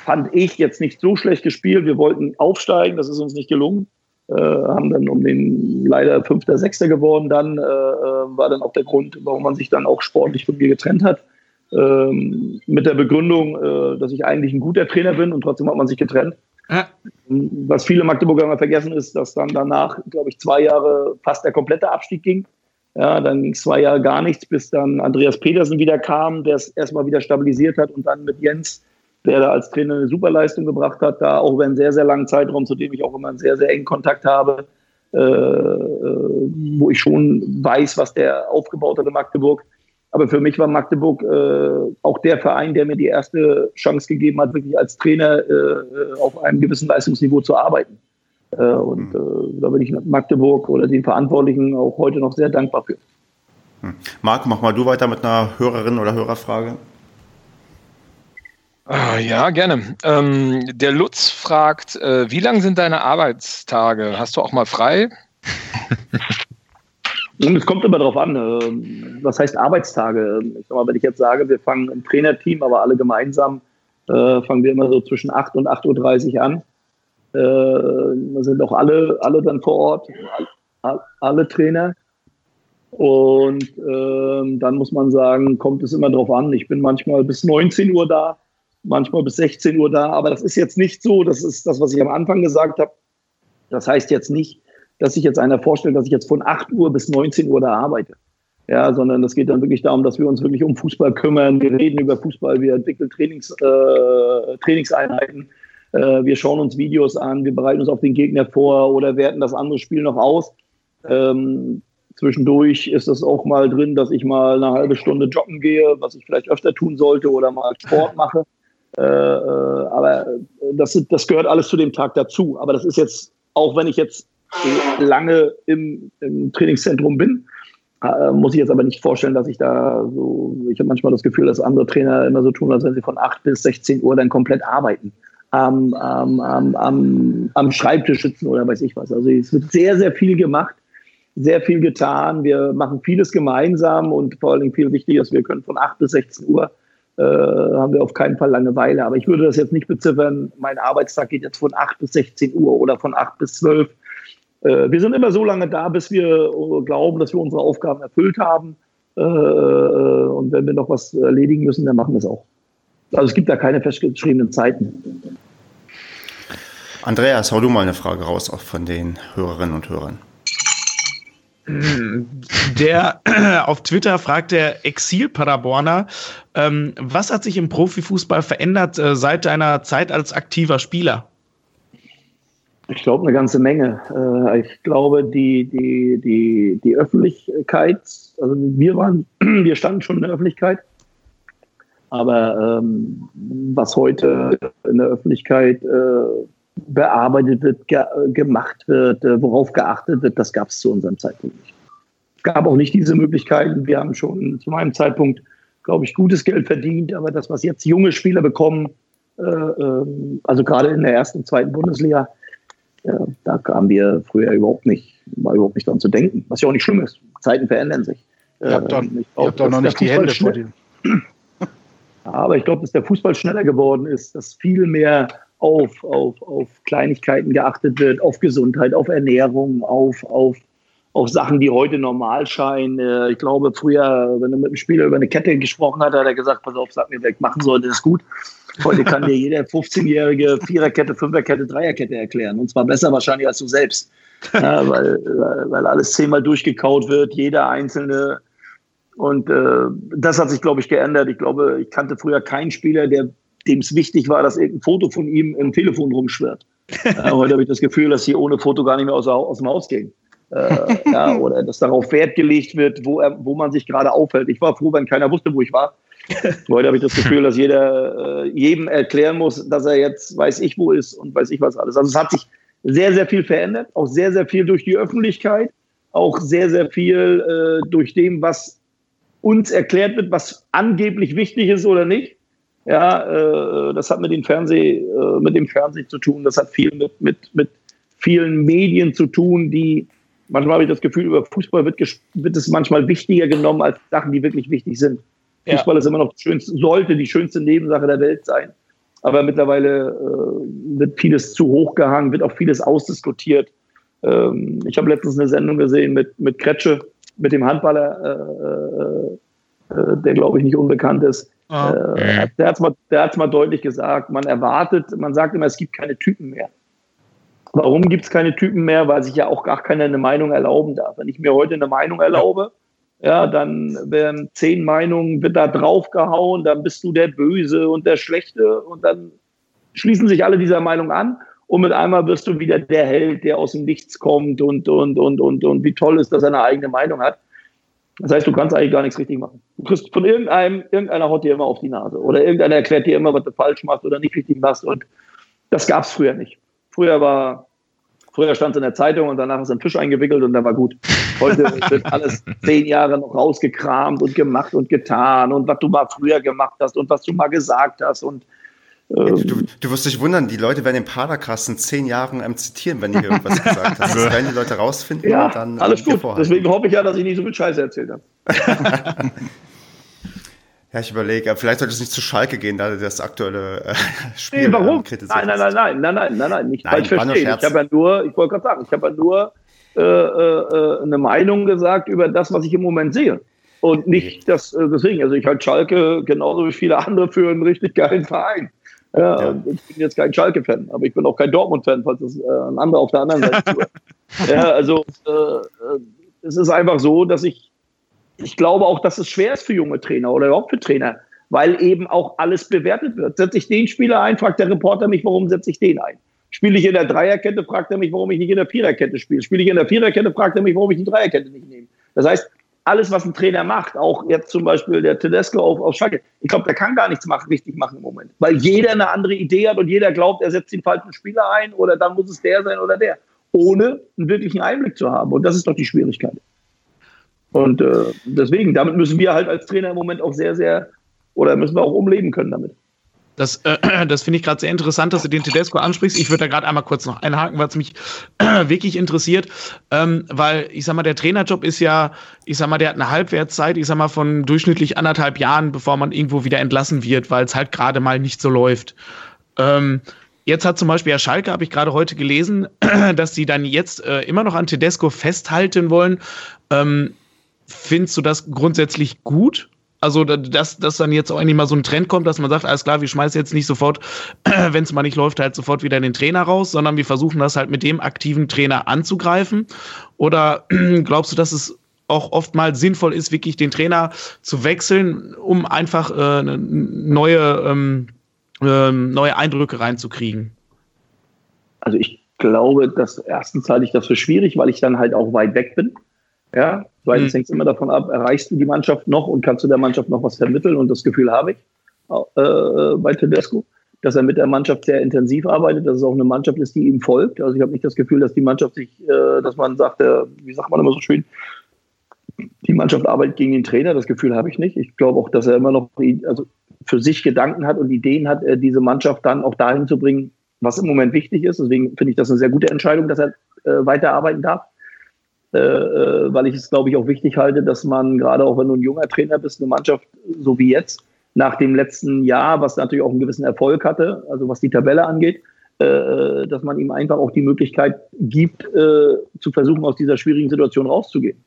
fand ich jetzt nicht so schlecht gespielt. Wir wollten aufsteigen, das ist uns nicht gelungen. Äh, haben dann um den leider Fünfter, Sechster geworden. Dann äh, äh, war dann auch der Grund, warum man sich dann auch sportlich von mir getrennt hat. Ähm, mit der Begründung, äh, dass ich eigentlich ein guter Trainer bin und trotzdem hat man sich getrennt. Ja. Was viele Magdeburger immer vergessen ist, dass dann danach, glaube ich, zwei Jahre fast der komplette Abstieg ging. Ja, dann ging zwei Jahre gar nichts, bis dann Andreas Petersen wieder kam, der es erstmal wieder stabilisiert hat und dann mit Jens der da als Trainer eine Superleistung gebracht hat, da auch über einen sehr, sehr langen Zeitraum, zu dem ich auch immer einen sehr, sehr engen Kontakt habe, äh, äh, wo ich schon weiß, was der aufgebaut hat in Magdeburg. Aber für mich war Magdeburg äh, auch der Verein, der mir die erste Chance gegeben hat, wirklich als Trainer äh, auf einem gewissen Leistungsniveau zu arbeiten. Äh, und mhm. äh, da bin ich Magdeburg oder den Verantwortlichen auch heute noch sehr dankbar für. Hm. Marc, mach mal du weiter mit einer Hörerin oder Hörerfrage. Ah, ja, gerne. Ähm, der Lutz fragt, äh, wie lang sind deine Arbeitstage? Hast du auch mal frei? Es kommt immer darauf an, äh, was heißt Arbeitstage. Ich sag mal, wenn ich jetzt sage, wir fangen im Trainerteam, aber alle gemeinsam, äh, fangen wir immer so zwischen 8 und 8.30 Uhr an. Äh, da sind auch alle, alle dann vor Ort, alle Trainer. Und ähm, dann muss man sagen, kommt es immer darauf an. Ich bin manchmal bis 19 Uhr da, manchmal bis 16 Uhr da. Aber das ist jetzt nicht so, das ist das, was ich am Anfang gesagt habe. Das heißt jetzt nicht, dass sich jetzt einer vorstellt, dass ich jetzt von 8 Uhr bis 19 Uhr da arbeite. Ja, sondern es geht dann wirklich darum, dass wir uns wirklich um Fußball kümmern. Wir reden über Fußball, wir entwickeln Trainings, äh, Trainingseinheiten, äh, wir schauen uns Videos an, wir bereiten uns auf den Gegner vor oder werten das andere Spiel noch aus. Ähm, zwischendurch ist es auch mal drin, dass ich mal eine halbe Stunde joggen gehe, was ich vielleicht öfter tun sollte oder mal Sport mache. Äh, äh, aber das, das gehört alles zu dem Tag dazu. Aber das ist jetzt, auch wenn ich jetzt lange im, im Trainingszentrum bin, äh, muss ich jetzt aber nicht vorstellen, dass ich da so, ich habe manchmal das Gefühl, dass andere Trainer immer so tun, als wenn sie von 8 bis 16 Uhr dann komplett arbeiten. Am, am, am, am Schreibtisch sitzen oder weiß ich was. Also es wird sehr, sehr viel gemacht, sehr viel getan. Wir machen vieles gemeinsam und vor allen Dingen viel wichtiger ist, wir können von 8 bis 16 Uhr äh, haben wir auf keinen Fall Langeweile. Aber ich würde das jetzt nicht beziffern, mein Arbeitstag geht jetzt von 8 bis 16 Uhr oder von 8 bis 12 äh, wir sind immer so lange da, bis wir äh, glauben, dass wir unsere Aufgaben erfüllt haben. Äh, und wenn wir noch was erledigen müssen, dann machen wir es auch. Also es gibt da keine festgeschriebenen Zeiten. Andreas, hau du mal eine Frage raus, auch von den Hörerinnen und Hörern. Der auf Twitter fragt der Exil Paraborner, ähm, was hat sich im Profifußball verändert äh, seit deiner Zeit als aktiver Spieler? Ich glaube, eine ganze Menge. Äh, ich glaube, die, die, die, die Öffentlichkeit, also wir waren, wir standen schon in der Öffentlichkeit, aber ähm, was heute in der Öffentlichkeit äh, bearbeitet wird, ge gemacht wird, äh, worauf geachtet wird, das gab es zu unserem Zeitpunkt nicht. Es gab auch nicht diese Möglichkeiten. Wir haben schon zu meinem Zeitpunkt, glaube ich, gutes Geld verdient, aber das, was jetzt junge Spieler bekommen, äh, ähm, also gerade in der ersten und zweiten Bundesliga, ja, da kamen wir früher überhaupt nicht, mal überhaupt nicht dran zu denken. Was ja auch nicht schlimm ist. Zeiten verändern sich. Ihr habt doch, ähm, ihr habt doch noch nicht die Hände vor dir. Aber ich glaube, dass der Fußball schneller geworden ist, dass viel mehr auf, auf, auf Kleinigkeiten geachtet wird, auf Gesundheit, auf Ernährung, auf, auf, auf Sachen, die heute normal scheinen. Äh, ich glaube, früher, wenn du mit einem Spieler über eine Kette gesprochen hat, hat er gesagt, pass auf, sag mir, ich machen sollte, ist gut. Heute kann dir jeder 15-jährige Viererkette, Fünferkette, Dreierkette erklären. Und zwar besser wahrscheinlich als du selbst. Ja, weil, weil alles zehnmal durchgekaut wird, jeder einzelne. Und äh, das hat sich, glaube ich, geändert. Ich glaube, ich kannte früher keinen Spieler, der dem es wichtig war, dass irgendein Foto von ihm im Telefon rumschwirrt. Äh, heute habe ich das Gefühl, dass sie ohne Foto gar nicht mehr aus, aus dem Haus gehen. Äh, ja, oder dass darauf Wert gelegt wird, wo, er, wo man sich gerade aufhält. Ich war froh, wenn keiner wusste, wo ich war. Heute habe ich das Gefühl, dass jeder äh, jedem erklären muss, dass er jetzt weiß ich wo ist und weiß ich was alles. Also es hat sich sehr, sehr viel verändert, auch sehr, sehr viel durch die Öffentlichkeit, auch sehr, sehr viel äh, durch dem, was uns erklärt wird, was angeblich wichtig ist oder nicht. Ja, äh, das hat mit dem Fernseh, äh, mit dem Fernsehen zu tun. Das hat viel mit, mit, mit vielen Medien zu tun, die manchmal habe ich das Gefühl, über Fußball wird, wird es manchmal wichtiger genommen als Sachen, die wirklich wichtig sind. Ja. Fußball ist immer noch schönste, sollte die schönste Nebensache der Welt sein. Aber mittlerweile äh, wird vieles zu hoch gehangen, wird auch vieles ausdiskutiert. Ähm, ich habe letztens eine Sendung gesehen mit, mit Kretsche, mit dem Handballer, äh, äh, der glaube ich nicht unbekannt ist. Oh. Äh, der hat es mal, mal deutlich gesagt. Man erwartet, man sagt immer, es gibt keine Typen mehr. Warum gibt es keine Typen mehr? Weil sich ja auch gar keiner eine Meinung erlauben darf. Wenn ich mir heute eine Meinung erlaube, ja, dann werden zehn Meinungen, wird da draufgehauen, dann bist du der Böse und der Schlechte und dann schließen sich alle dieser Meinung an und mit einmal wirst du wieder der Held, der aus dem Nichts kommt und, und, und, und, und wie toll ist, dass er eine eigene Meinung hat. Das heißt, du kannst eigentlich gar nichts richtig machen. Du kriegst von irgendeinem, irgendeiner haut dir immer auf die Nase oder irgendeiner erklärt dir immer, was du falsch machst oder nicht richtig machst und das gab es früher nicht. Früher war Früher stand es in der Zeitung und danach ist ein Fisch eingewickelt und dann war gut. Heute wird alles zehn Jahre noch rausgekramt und gemacht und getan und was du mal früher gemacht hast und was du mal gesagt hast und ähm, du, du, wirst dich wundern, die Leute werden den Padercast in zehn Jahren ähm, zitieren, wenn die hier irgendwas gesagt haben. Das werden die Leute rausfinden ja, und dann. Alles gut. Deswegen hoffe ich ja, dass ich nicht so viel Scheiße erzählt habe. Ja, ich überlege, vielleicht sollte es nicht zu Schalke gehen, da das aktuelle äh, Spiel nee, warum? Nein, nein, nein, nein, nein, nein, nein, nein, nicht nein, falsch verstehen. Ich habe ja nur, ich wollte gerade sagen, ich habe ja nur äh, äh, eine Meinung gesagt über das, was ich im Moment sehe. Und nicht das, äh, deswegen, also ich halte Schalke genauso wie viele andere für einen richtig geilen Verein. Ja, ja. Ich bin jetzt kein Schalke-Fan, aber ich bin auch kein Dortmund-Fan, falls das äh, ein anderer auf der anderen Seite tut. ja, also äh, äh, es ist einfach so, dass ich ich glaube auch, dass es schwer ist für junge Trainer oder überhaupt für Trainer, weil eben auch alles bewertet wird. Setze ich den Spieler ein, fragt der Reporter mich, warum setze ich den ein? Spiele ich in der Dreierkette, fragt er mich, warum ich nicht in der Viererkette spiele. Spiele ich in der Viererkette, fragt er mich, warum ich die Dreierkette nicht nehme. Das heißt, alles, was ein Trainer macht, auch jetzt zum Beispiel der Tedesco auf, auf Schalke, ich glaube, der kann gar nichts machen, richtig machen im Moment. Weil jeder eine andere Idee hat und jeder glaubt, er setzt den falschen Spieler ein oder dann muss es der sein oder der. Ohne einen wirklichen Einblick zu haben. Und das ist doch die Schwierigkeit. Und äh, deswegen, damit müssen wir halt als Trainer im Moment auch sehr, sehr, oder müssen wir auch umleben können damit. Das, äh, das finde ich gerade sehr interessant, dass du den Tedesco ansprichst. Ich würde da gerade einmal kurz noch einhaken, weil es mich äh, wirklich interessiert. Ähm, weil ich sag mal, der Trainerjob ist ja, ich sag mal, der hat eine Halbwertszeit, ich sag mal, von durchschnittlich anderthalb Jahren, bevor man irgendwo wieder entlassen wird, weil es halt gerade mal nicht so läuft. Ähm, Jetzt hat zum Beispiel Herr Schalke, habe ich gerade heute gelesen, dass sie dann jetzt äh, immer noch an Tedesco festhalten wollen. Ähm, findest du das grundsätzlich gut? Also, dass, dass dann jetzt auch endlich mal so ein Trend kommt, dass man sagt, alles klar, wir schmeißen jetzt nicht sofort, wenn es mal nicht läuft, halt sofort wieder den Trainer raus, sondern wir versuchen das halt mit dem aktiven Trainer anzugreifen. Oder glaubst du, dass es auch oft mal sinnvoll ist, wirklich den Trainer zu wechseln, um einfach äh, neue, ähm, äh, neue Eindrücke reinzukriegen? Also ich glaube, dass erstens halte ich das für schwierig, weil ich dann halt auch weit weg bin. Ja, weil mhm. es hängt immer davon ab, erreichst du die Mannschaft noch und kannst du der Mannschaft noch was vermitteln? Und das Gefühl habe ich äh, bei Tedesco, dass er mit der Mannschaft sehr intensiv arbeitet, dass es auch eine Mannschaft ist, die ihm folgt. Also ich habe nicht das Gefühl, dass die Mannschaft sich, äh, dass man sagt, äh, wie sagt man immer so schön, die Mannschaft arbeitet gegen den Trainer. Das Gefühl habe ich nicht. Ich glaube auch, dass er immer noch also für sich Gedanken hat und Ideen hat, äh, diese Mannschaft dann auch dahin zu bringen, was im Moment wichtig ist. Deswegen finde ich das eine sehr gute Entscheidung, dass er äh, weiterarbeiten darf. Äh, äh, weil ich es, glaube ich, auch wichtig halte, dass man, gerade auch wenn du ein junger Trainer bist, eine Mannschaft, so wie jetzt, nach dem letzten Jahr, was natürlich auch einen gewissen Erfolg hatte, also was die Tabelle angeht, äh, dass man ihm einfach auch die Möglichkeit gibt, zu versuchen, aus dieser schwierigen Situation rauszugehen.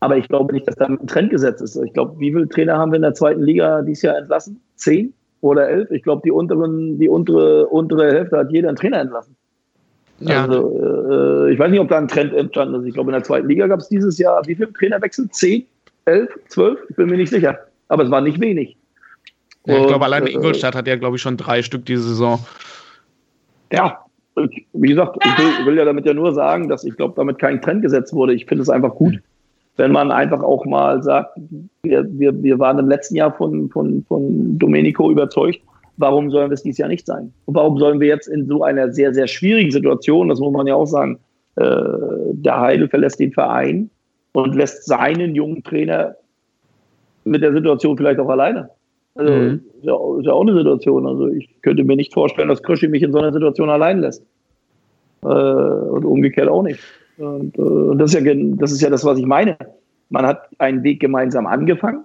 Aber ich glaube nicht, dass da ein Trend gesetzt ist. Ich glaube, wie viele Trainer haben wir in der zweiten Liga dieses Jahr entlassen? Zehn oder elf? Ich glaube, die unteren, die untere, untere Hälfte hat jeder einen Trainer entlassen. Ja. Also, äh, ich weiß nicht, ob da ein Trend entstanden ist. Ich glaube, in der zweiten Liga gab es dieses Jahr wie viele Trainerwechsel? Zehn? Elf? Zwölf? Ich bin mir nicht sicher. Aber es war nicht wenig. Ja, ich glaube, alleine äh, Ingolstadt hat ja, glaube ich, schon drei Stück diese Saison. Ja, wie gesagt, ich will, will, ja damit ja nur sagen, dass ich glaube, damit kein Trend gesetzt wurde. Ich finde es einfach gut, wenn man einfach auch mal sagt, wir, wir, wir waren im letzten Jahr von, von, von Domenico überzeugt warum sollen wir es dieses Jahr nicht sein? Und warum sollen wir jetzt in so einer sehr, sehr schwierigen Situation, das muss man ja auch sagen, äh, der Heidel verlässt den Verein und lässt seinen jungen Trainer mit der Situation vielleicht auch alleine. Also mhm. ist, ja, ist, ja, auch eine Situation. Also ich könnte mir nicht vorstellen, dass Kröschi mich in so einer Situation allein lässt. Äh, und umgekehrt auch nicht. Und äh, das, ist ja, das ist ja das, was ich meine. Man hat einen Weg gemeinsam angefangen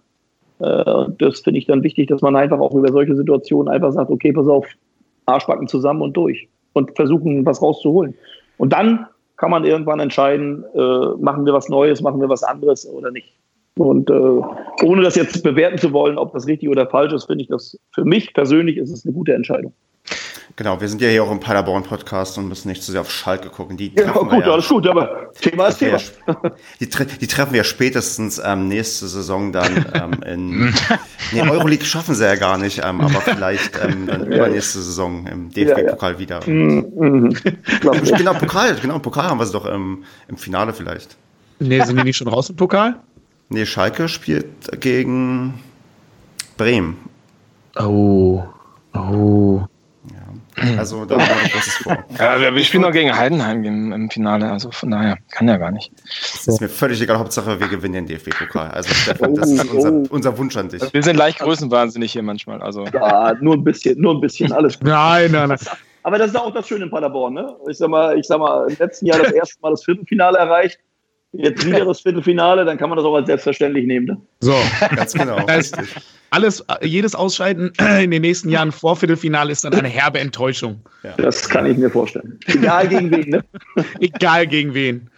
und das finde ich dann wichtig, dass man einfach auch über solche Situationen einfach sagt, okay, pass auf, Arschbacken zusammen und durch und versuchen, was rauszuholen. Und dann kann man irgendwann entscheiden, äh, machen wir was Neues, machen wir was anderes oder nicht. Und äh, ohne das jetzt bewerten zu wollen, ob das richtig oder falsch ist, finde ich das für mich persönlich ist es eine gute Entscheidung. Genau, wir sind ja hier auch im Paderborn-Podcast und müssen nicht zu sehr auf Schalke gucken. Die ja, gut, ja, alles gut, aber Thema ist Thema. Die, die, treffen wir spätestens ähm, nächste Saison dann ähm, in. nee, Euroleague schaffen sie ja gar nicht, ähm, aber vielleicht ähm, dann ja, übernächste Saison im DFB-Pokal ja, ja. wieder. Mhm, mhm. genau, Pokal, genau, Pokal haben wir sie doch im, im Finale vielleicht. Nee, sind die nicht schon raus im Pokal? Nee, Schalke spielt gegen Bremen. Oh. Oh. Also da haben wir großes vor. Ja, wir spielen noch gegen Heidenheim im, im, Finale, also von daher kann ja gar nicht. Das ist mir völlig egal, Hauptsache wir gewinnen den DFB-Pokal. Also Stefan, das ist unser, oh. unser, Wunsch an dich. Wir sind leicht größenwahnsinnig hier manchmal. Also. Ja, nur ein bisschen, nur ein bisschen, alles gut. Nein, nein, nein. Aber das ist auch das Schöne in Paderborn, ne? Ich sag mal, ich sag mal, im letzten Jahr das erste Mal das Viertelfinale erreicht. Jetzt wieder das Viertelfinale, dann kann man das auch als selbstverständlich nehmen. Ne? So, ganz genau. alles, jedes Ausscheiden in den nächsten Jahren vor Viertelfinale ist dann eine herbe Enttäuschung. Ja. Das kann ich mir vorstellen. Egal gegen wen, ne? Egal gegen wen.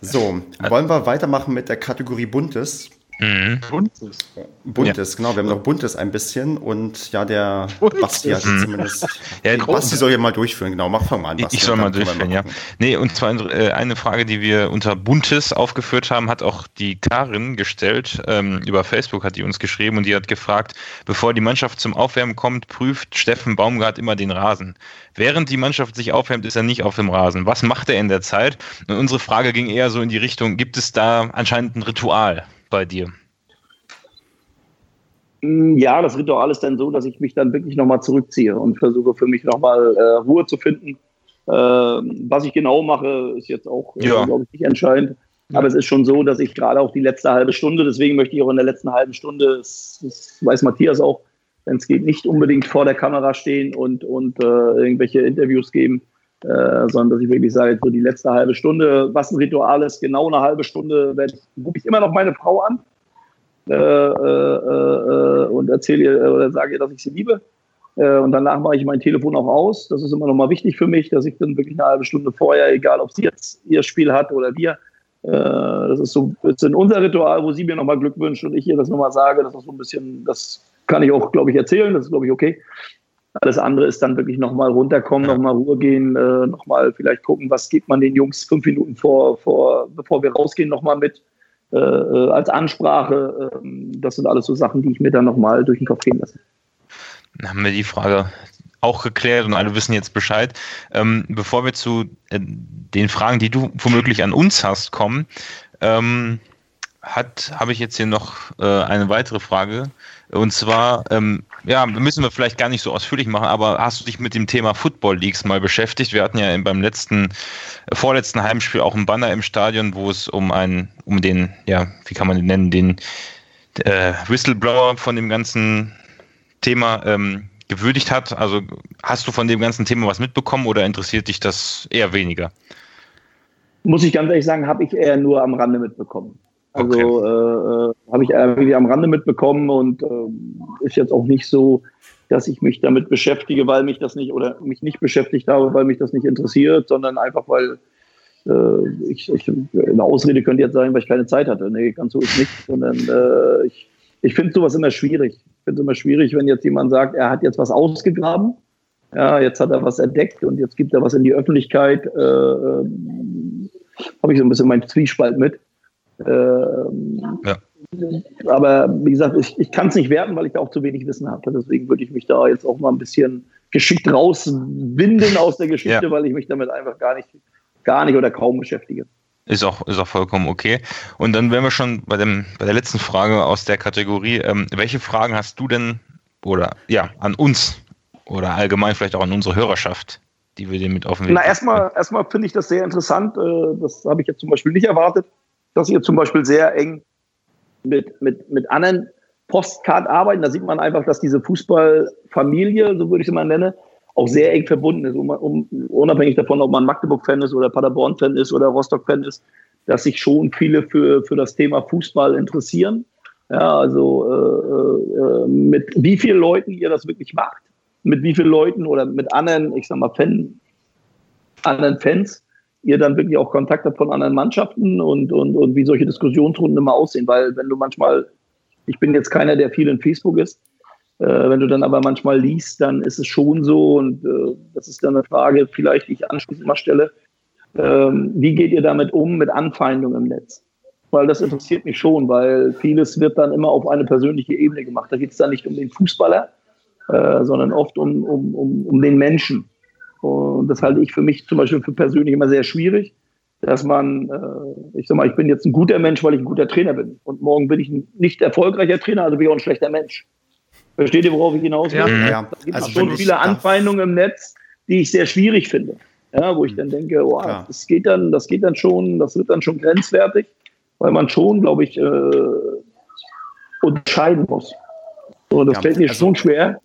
So, wollen wir weitermachen mit der Kategorie Buntes? Mhm. Buntes. Buntes, ja. genau. Wir haben noch Buntes ein bisschen und ja, der Buntes. Basti hat mhm. zumindest. ja, Basti soll ja mal durchführen, genau. Mach fang mal an. Basti, ich soll mal durchführen, ja. Nee, und zwar äh, eine Frage, die wir unter Buntes aufgeführt haben, hat auch die Karin gestellt. Ähm, über Facebook hat die uns geschrieben und die hat gefragt, bevor die Mannschaft zum Aufwärmen kommt, prüft Steffen Baumgart immer den Rasen. Während die Mannschaft sich aufwärmt, ist er nicht auf dem Rasen. Was macht er in der Zeit? Und unsere Frage ging eher so in die Richtung, gibt es da anscheinend ein Ritual? Bei dir? Mm, ja, das Ritual ist dann so, dass ich mich dann wirklich nochmal zurückziehe und versuche für mich nochmal äh, Ruhe zu finden. Äh, was ich genau mache, ist jetzt auch, äh, ja. glaube ich, nicht entscheidend. Aber es ist schon so, dass ich gerade auch die letzte halbe Stunde, deswegen möchte ich auch in der letzten halben Stunde, das, das weiß Matthias auch, wenn es geht, nicht unbedingt vor der Kamera stehen und, und äh, irgendwelche Interviews geben, äh, sondern dass ich wirklich sage, so die letzte halbe Stunde, was ein Ritual ist, genau eine halbe Stunde rufe ich immer noch meine Frau an äh, äh, äh und erzähle ihr oder sage ihr, dass ich sie liebe. Äh, und danach mache ich mein Telefon auch aus. Das ist immer noch mal wichtig für mich, dass ich dann wirklich eine halbe Stunde vorher, egal ob sie jetzt ihr Spiel hat oder wir, das ist so das ist unser Ritual, wo sie mir nochmal Glück wünscht und ich ihr das nochmal sage. Das ist so ein bisschen, das kann ich auch, glaube ich, erzählen. Das ist, glaube ich, okay. Alles andere ist dann wirklich nochmal runterkommen, ja. nochmal Ruhe gehen, äh, nochmal vielleicht gucken, was gibt man den Jungs fünf Minuten vor, vor bevor wir rausgehen, nochmal mit äh, äh, als Ansprache. Äh, das sind alles so Sachen, die ich mir dann nochmal durch den Kopf gehen lasse. Dann haben wir die Frage auch geklärt und alle wissen jetzt Bescheid. Ähm, bevor wir zu äh, den Fragen, die du womöglich an uns hast, kommen, ähm, habe ich jetzt hier noch äh, eine weitere Frage. Und zwar, ähm, ja, müssen wir vielleicht gar nicht so ausführlich machen, aber hast du dich mit dem Thema Football Leagues mal beschäftigt? Wir hatten ja beim letzten, äh, vorletzten Heimspiel auch einen Banner im Stadion, wo es um einen, um den, ja, wie kann man den nennen, den äh, Whistleblower von dem ganzen Thema ähm, gewürdigt hat. Also hast du von dem ganzen Thema was mitbekommen oder interessiert dich das eher weniger? Muss ich ganz ehrlich sagen, habe ich eher nur am Rande mitbekommen. Also okay. äh, äh habe ich irgendwie am Rande mitbekommen und äh, ist jetzt auch nicht so, dass ich mich damit beschäftige, weil mich das nicht oder mich nicht beschäftigt habe, weil mich das nicht interessiert, sondern einfach weil äh, ich, ich, eine Ausrede könnte jetzt sein, weil ich keine Zeit hatte. Nee, ganz so ist nicht, sondern äh, ich, ich finde sowas immer schwierig. Ich finde es immer schwierig, wenn jetzt jemand sagt, er hat jetzt was ausgegraben, ja, jetzt hat er was entdeckt und jetzt gibt er was in die Öffentlichkeit. Äh, äh habe ich so ein bisschen meinen Zwiespalt mit. Ähm, ja. Aber wie gesagt, ich, ich kann es nicht werten, weil ich auch zu wenig Wissen habe. Deswegen würde ich mich da jetzt auch mal ein bisschen geschickt rauswinden aus der Geschichte, ja. weil ich mich damit einfach gar nicht, gar nicht oder kaum beschäftige. Ist auch, ist auch vollkommen okay. Und dann wären wir schon bei, dem, bei der letzten Frage aus der Kategorie. Ähm, welche Fragen hast du denn oder ja, an uns oder allgemein vielleicht auch an unsere Hörerschaft, die wir dir mit auf den Weg Na, erstmal, erstmal finde ich das sehr interessant. Äh, das habe ich jetzt zum Beispiel nicht erwartet dass ihr zum Beispiel sehr eng mit, mit, mit anderen Postcard arbeiten. Da sieht man einfach, dass diese Fußballfamilie, so würde ich sie mal nennen, auch sehr eng verbunden ist. Um, um, unabhängig davon, ob man Magdeburg-Fan ist oder Paderborn-Fan ist oder Rostock-Fan ist, dass sich schon viele für, für das Thema Fußball interessieren. Ja, also äh, äh, mit wie vielen Leuten ihr das wirklich macht, mit wie vielen Leuten oder mit anderen, ich sag mal, Fan, anderen Fans ihr dann wirklich auch Kontakt habt von anderen Mannschaften und, und, und wie solche Diskussionsrunden immer aussehen. Weil wenn du manchmal, ich bin jetzt keiner, der viel in Facebook ist, äh, wenn du dann aber manchmal liest, dann ist es schon so, und äh, das ist dann eine Frage, vielleicht die ich anschließend mal stelle, ähm, wie geht ihr damit um mit Anfeindungen im Netz? Weil das interessiert mich schon, weil vieles wird dann immer auf eine persönliche Ebene gemacht. Da geht es dann nicht um den Fußballer, äh, sondern oft um, um, um, um den Menschen. Und das halte ich für mich zum Beispiel für persönlich immer sehr schwierig, dass man, äh, ich sag mal, ich bin jetzt ein guter Mensch, weil ich ein guter Trainer bin. Und morgen bin ich ein nicht erfolgreicher Trainer, also bin ich auch ein schlechter Mensch. Versteht ihr, worauf ich hinaus will? Ja, ja. Da gibt also schon viele Anfeindungen im Netz, die ich sehr schwierig finde. Ja, wo ich dann denke, oh, das geht dann, das geht dann schon, das wird dann schon grenzwertig, weil man schon, glaube ich, äh, unterscheiden muss. So, das ja, fällt mir also, schon schwer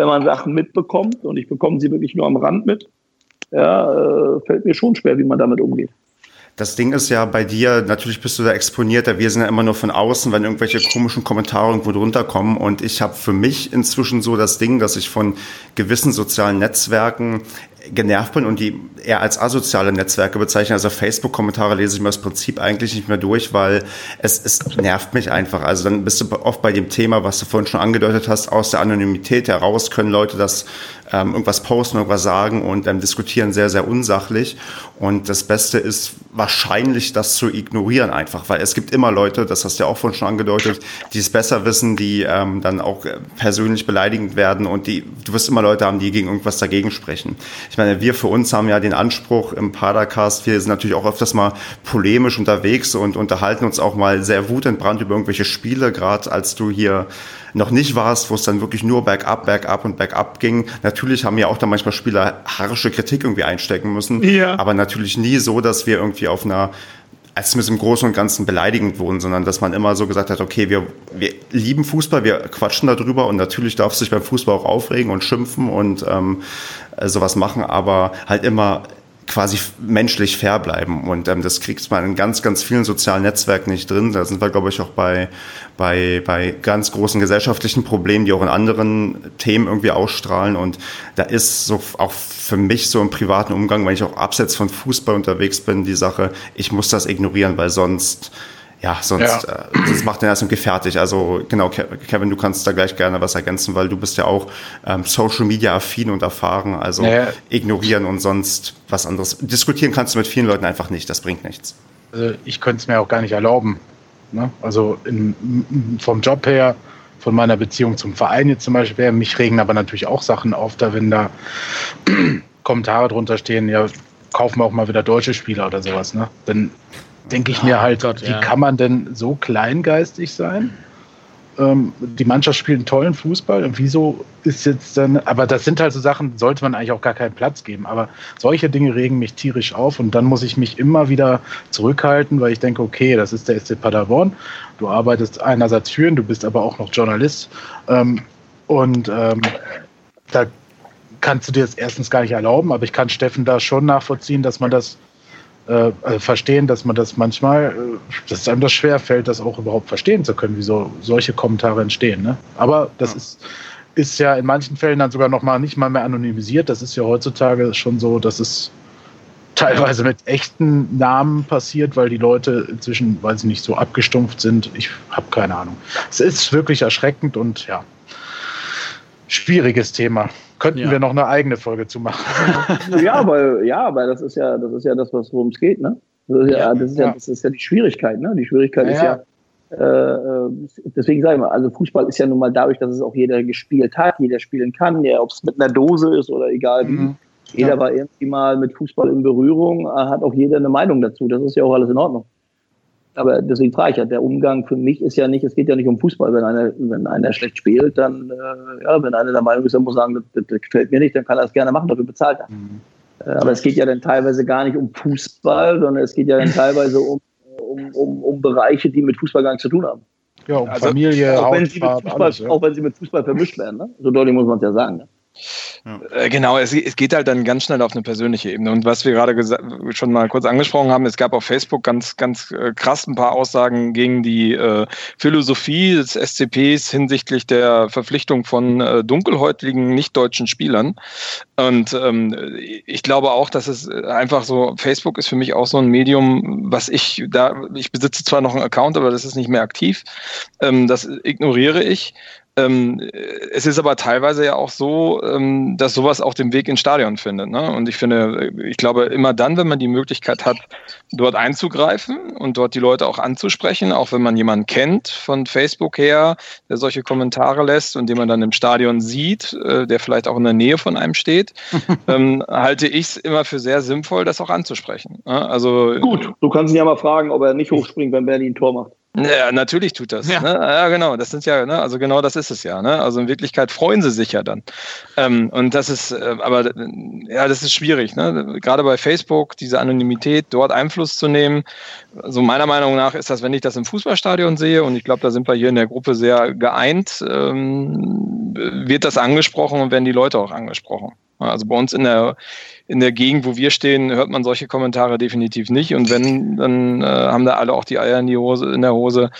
wenn man Sachen mitbekommt und ich bekomme sie wirklich nur am Rand mit, ja, äh, fällt mir schon schwer, wie man damit umgeht. Das Ding ist ja bei dir, natürlich bist du da exponierter. Wir sind ja immer nur von außen, wenn irgendwelche komischen Kommentare irgendwo drunter kommen. Und ich habe für mich inzwischen so das Ding, dass ich von gewissen sozialen Netzwerken genervt bin und die eher als asoziale Netzwerke bezeichnen. Also Facebook-Kommentare lese ich mir das Prinzip eigentlich nicht mehr durch, weil es, es nervt mich einfach. Also dann bist du oft bei dem Thema, was du vorhin schon angedeutet hast, aus der Anonymität heraus können Leute das ähm, irgendwas posten, irgendwas sagen und ähm, diskutieren sehr, sehr unsachlich. Und das Beste ist wahrscheinlich, das zu ignorieren einfach, weil es gibt immer Leute, das hast du ja auch vorhin schon angedeutet, die es besser wissen, die ähm, dann auch äh, persönlich beleidigend werden und die, du wirst immer Leute haben, die gegen irgendwas dagegen sprechen. Ich meine, wir für uns haben ja den Anspruch im Padercast, wir sind natürlich auch öfters mal polemisch unterwegs und unterhalten uns auch mal sehr wutentbrannt über irgendwelche Spiele, gerade als du hier noch nicht warst, wo es dann wirklich nur bergab, bergab und bergab ging. Natürlich haben ja auch da manchmal Spieler harsche Kritik irgendwie einstecken müssen, ja. aber natürlich nie so, dass wir irgendwie auf einer als wir im Großen und Ganzen beleidigend wurden, sondern dass man immer so gesagt hat, okay, wir, wir lieben Fußball, wir quatschen darüber und natürlich darf sich beim Fußball auch aufregen und schimpfen und ähm, sowas machen, aber halt immer quasi menschlich fair bleiben. Und ähm, das kriegt man in ganz, ganz vielen sozialen Netzwerken nicht drin. Da sind wir, glaube ich, auch bei, bei, bei ganz großen gesellschaftlichen Problemen, die auch in anderen Themen irgendwie ausstrahlen. Und da ist so auch für mich so im privaten Umgang, wenn ich auch abseits von Fußball unterwegs bin, die Sache, ich muss das ignorieren, weil sonst ja, sonst ja. Äh, das macht den erst irgendwie fertig. Also genau, Kevin, du kannst da gleich gerne was ergänzen, weil du bist ja auch ähm, Social Media affin und erfahren. Also naja. ignorieren und sonst was anderes. Diskutieren kannst du mit vielen Leuten einfach nicht. Das bringt nichts. Also ich könnte es mir auch gar nicht erlauben. Ne? Also in, vom Job her, von meiner Beziehung zum Verein jetzt zum Beispiel, mich regen aber natürlich auch Sachen auf, da wenn da Kommentare drunter stehen, ja, kaufen wir auch mal wieder deutsche Spieler oder sowas. Ne? Dann denke ich mir halt, Gott, wie ja. kann man denn so kleingeistig sein? Ähm, die Mannschaft spielt einen tollen Fußball und wieso ist jetzt dann, aber das sind halt so Sachen, sollte man eigentlich auch gar keinen Platz geben. Aber solche Dinge regen mich tierisch auf und dann muss ich mich immer wieder zurückhalten, weil ich denke, okay, das ist der SC Paderborn. Du arbeitest einerseits führen, du bist aber auch noch Journalist. Ähm, und ähm, da kannst du dir das erstens gar nicht erlauben, aber ich kann Steffen da schon nachvollziehen, dass man das äh, also verstehen, dass man das manchmal, äh, dass es einem das schwer fällt, das auch überhaupt verstehen zu können, wie so solche Kommentare entstehen. Ne? Aber das ja. ist, ist ja in manchen Fällen dann sogar noch mal nicht mal mehr anonymisiert. Das ist ja heutzutage schon so, dass es teilweise mit echten Namen passiert, weil die Leute inzwischen, weil sie nicht so abgestumpft sind. Ich habe keine Ahnung. Es ist wirklich erschreckend und ja, schwieriges Thema. Könnten ja. wir noch eine eigene Folge zu machen. ja, weil, ja, aber das ist ja, das ist ja das, worum es geht, ne? Das ist ja, das ist ja, das ist ja die Schwierigkeit, ne? Die Schwierigkeit ist ja, äh, deswegen sage ich mal, also Fußball ist ja nun mal dadurch, dass es auch jeder gespielt hat, jeder spielen kann, ja, ob es mit einer Dose ist oder egal wie. Mhm. Jeder war irgendwie mal mit Fußball in Berührung, hat auch jeder eine Meinung dazu. Das ist ja auch alles in Ordnung aber deswegen frage ich ja, der Umgang für mich ist ja nicht, es geht ja nicht um Fußball. Wenn einer, wenn einer schlecht spielt, dann, äh, ja, wenn einer der Meinung ist, er muss sagen, das, das, gefällt mir nicht, dann kann er es gerne machen, dafür bezahlt er. Mhm. Äh, aber es geht ja dann teilweise gar nicht um Fußball, sondern es geht ja dann teilweise um, um, um, um Bereiche, die mit Fußball gar nichts zu tun haben. Ja, um also, Familie, auch, wenn sie mit Fußball, alles, ja. auch wenn sie mit Fußball vermischt werden. Ne? So deutlich muss man es ja sagen. Ne? Äh, genau, es, es, geht halt dann ganz schnell auf eine persönliche Ebene. Und was wir gerade schon mal kurz angesprochen haben, es gab auf Facebook ganz, ganz äh, krass ein paar Aussagen gegen die äh, Philosophie des SCPs hinsichtlich der Verpflichtung von äh, dunkelhäutigen nicht-deutschen Spielern. Und ähm, ich glaube auch, dass es einfach so, Facebook ist für mich auch so ein Medium, was ich da, ich besitze zwar noch einen Account, aber das ist nicht mehr aktiv. Ähm, das ignoriere ich. Ähm, es ist aber teilweise ja auch so, ähm, dass sowas auch den Weg ins Stadion findet. Ne? Und ich finde, ich glaube, immer dann, wenn man die Möglichkeit hat, dort einzugreifen und dort die Leute auch anzusprechen, auch wenn man jemanden kennt von Facebook her, der solche Kommentare lässt und den man dann im Stadion sieht, äh, der vielleicht auch in der Nähe von einem steht, ähm, halte ich es immer für sehr sinnvoll, das auch anzusprechen. Ne? Also, Gut, du kannst ihn ja mal fragen, ob er nicht hochspringt, wenn Berlin ein Tor macht. Ja, natürlich tut das. Ja, ne? ja genau. Das sind ja, ne? also genau das ist es ja. Ne? Also in Wirklichkeit freuen sie sich ja dann. Ähm, und das ist, äh, aber ja, das ist schwierig. Ne? Gerade bei Facebook, diese Anonymität, dort Einfluss zu nehmen. So also meiner Meinung nach ist das, wenn ich das im Fußballstadion sehe, und ich glaube, da sind wir hier in der Gruppe sehr geeint, ähm, wird das angesprochen und werden die Leute auch angesprochen. Also bei uns in der, in der Gegend, wo wir stehen, hört man solche Kommentare definitiv nicht. Und wenn, dann äh, haben da alle auch die Eier in, die Hose, in der Hose,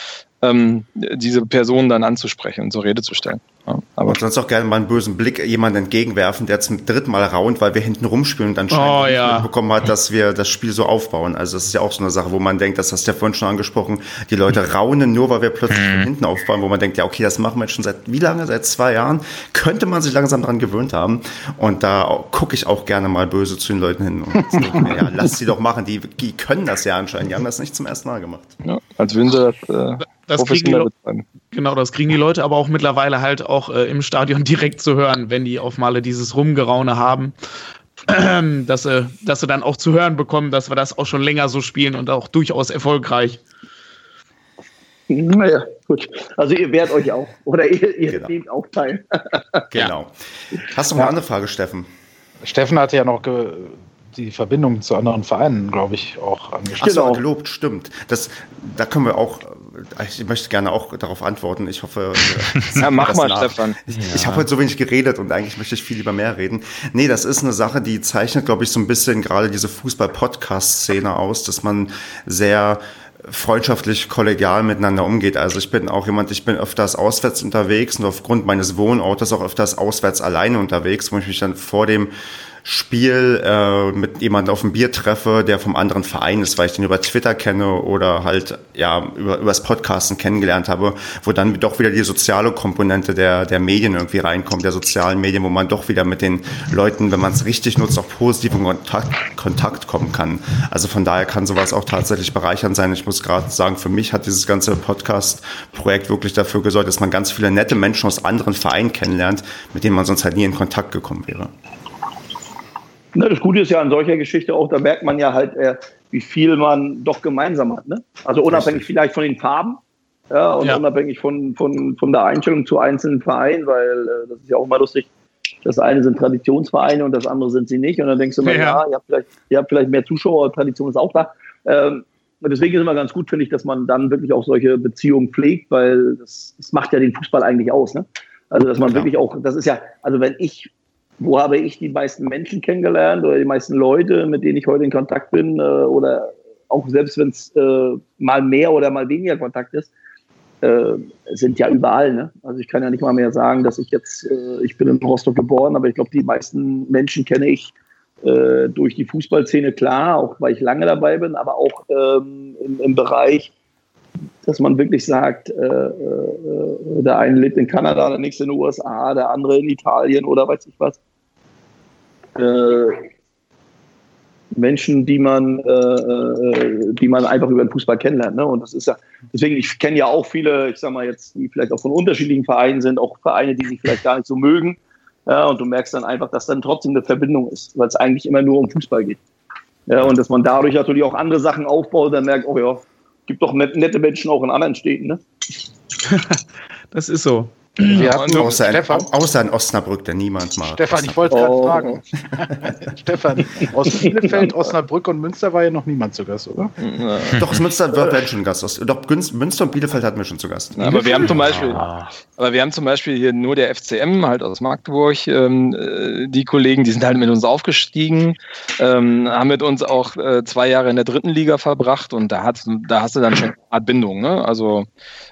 ähm, diese Person dann anzusprechen und zur Rede zu stellen. Ja, aber sonst auch gerne mal einen bösen Blick jemand entgegenwerfen, der zum dritten Mal raunt, weil wir hinten rumspielen und dann oh, ja. bekommen hat, dass wir das Spiel so aufbauen. Also das ist ja auch so eine Sache, wo man denkt, das hast du ja vorhin schon angesprochen, die Leute raunen nur, weil wir plötzlich von mhm. hinten aufbauen, wo man denkt, ja okay, das machen wir jetzt schon seit wie lange? Seit zwei Jahren? Könnte man sich langsam daran gewöhnt haben. Und da gucke ich auch gerne mal böse zu den Leuten hin und denke mir, ja, lass sie doch machen, die, die können das ja anscheinend, die haben das nicht zum ersten Mal gemacht. Ja, als würden sie das äh, das kriegen die genau, das kriegen die Leute aber auch mittlerweile halt auch äh, im Stadion direkt zu hören, wenn die auf Male dieses Rumgeraune haben. dass, äh, dass sie dann auch zu hören bekommen, dass wir das auch schon länger so spielen und auch durchaus erfolgreich. Naja, gut. Also ihr wehrt euch auch. Oder ihr, ihr genau. nehmt auch teil. genau. Hast du noch eine andere Frage, Steffen? Steffen hatte ja noch die Verbindung zu anderen Vereinen, glaube ich, auch angesprochen. Genau. gelobt, stimmt. Das, da können wir auch, ich möchte gerne auch darauf antworten. Ich hoffe, ja, mach mal, nach. Stefan. Ich, ja. ich habe heute so wenig geredet und eigentlich möchte ich viel lieber mehr reden. Nee, das ist eine Sache, die zeichnet, glaube ich, so ein bisschen gerade diese Fußball-Podcast-Szene aus, dass man sehr freundschaftlich, kollegial miteinander umgeht. Also ich bin auch jemand, ich bin öfters auswärts unterwegs und aufgrund meines Wohnortes auch öfters auswärts alleine unterwegs, wo ich mich dann vor dem Spiel äh, mit jemandem auf dem Bier treffe, der vom anderen Verein ist, weil ich den über Twitter kenne oder halt ja über übers Podcasten kennengelernt habe, wo dann doch wieder die soziale Komponente der der Medien irgendwie reinkommt, der sozialen Medien, wo man doch wieder mit den Leuten, wenn man es richtig nutzt, auch positiv in Kontakt, Kontakt kommen kann. Also von daher kann sowas auch tatsächlich bereichernd sein. Ich muss gerade sagen, für mich hat dieses ganze Podcast-Projekt wirklich dafür gesorgt, dass man ganz viele nette Menschen aus anderen Vereinen kennenlernt, mit denen man sonst halt nie in Kontakt gekommen wäre. Ne, das Gute ist ja an solcher Geschichte auch, da merkt man ja halt, äh, wie viel man doch gemeinsam hat. Ne? Also unabhängig vielleicht von den Farben ja, und ja. unabhängig von, von, von der Einstellung zu einzelnen Vereinen, weil äh, das ist ja auch mal lustig. Das eine sind Traditionsvereine und das andere sind sie nicht. Und dann denkst du immer, ja, ja ihr, habt vielleicht, ihr habt vielleicht mehr Zuschauer, Tradition ist auch da. Ähm, und deswegen ist es immer ganz gut, finde ich, dass man dann wirklich auch solche Beziehungen pflegt, weil das, das macht ja den Fußball eigentlich aus. Ne? Also, dass man ja. wirklich auch, das ist ja, also wenn ich wo habe ich die meisten Menschen kennengelernt oder die meisten Leute, mit denen ich heute in Kontakt bin äh, oder auch selbst wenn es äh, mal mehr oder mal weniger Kontakt ist, äh, sind ja überall. Ne? Also ich kann ja nicht mal mehr sagen, dass ich jetzt, äh, ich bin in Rostock geboren, aber ich glaube, die meisten Menschen kenne ich äh, durch die Fußballszene klar, auch weil ich lange dabei bin, aber auch ähm, im, im Bereich dass man wirklich sagt, äh, der eine lebt in Kanada, der nächste in den USA, der andere in Italien oder weiß ich was. Äh, Menschen, die man, äh, äh, die man einfach über den Fußball kennenlernt. Ne? Und das ist ja, deswegen, ich kenne ja auch viele, ich sag mal jetzt, die vielleicht auch von unterschiedlichen Vereinen sind, auch Vereine, die sich vielleicht gar nicht so mögen. Ja, und du merkst dann einfach, dass dann trotzdem eine Verbindung ist, weil es eigentlich immer nur um Fußball geht. Ja, und dass man dadurch natürlich auch andere Sachen aufbaut, dann merkt, oh ja, gibt doch nette Menschen auch in anderen Städten, ne? das ist so. Wir hatten außer, Stefan, außer in Osnabrück, der niemand mag. Stefan, ich wollte gerade oh. fragen. Stefan, aus Bielefeld, Osnabrück und Münster war ja noch niemand zu Gast, oder? Doch, aus Münster wird schon Gast. Doch, Münster und Bielefeld hatten wir schon zu Gast. Ja, aber wir haben zum Beispiel, ah. aber wir haben zum Beispiel hier nur der FCM, halt aus Magdeburg, ähm, äh, die Kollegen, die sind halt mit uns aufgestiegen, ähm, haben mit uns auch äh, zwei Jahre in der dritten Liga verbracht und da, hat, da hast du dann schon eine Art Bindung. Ne? Also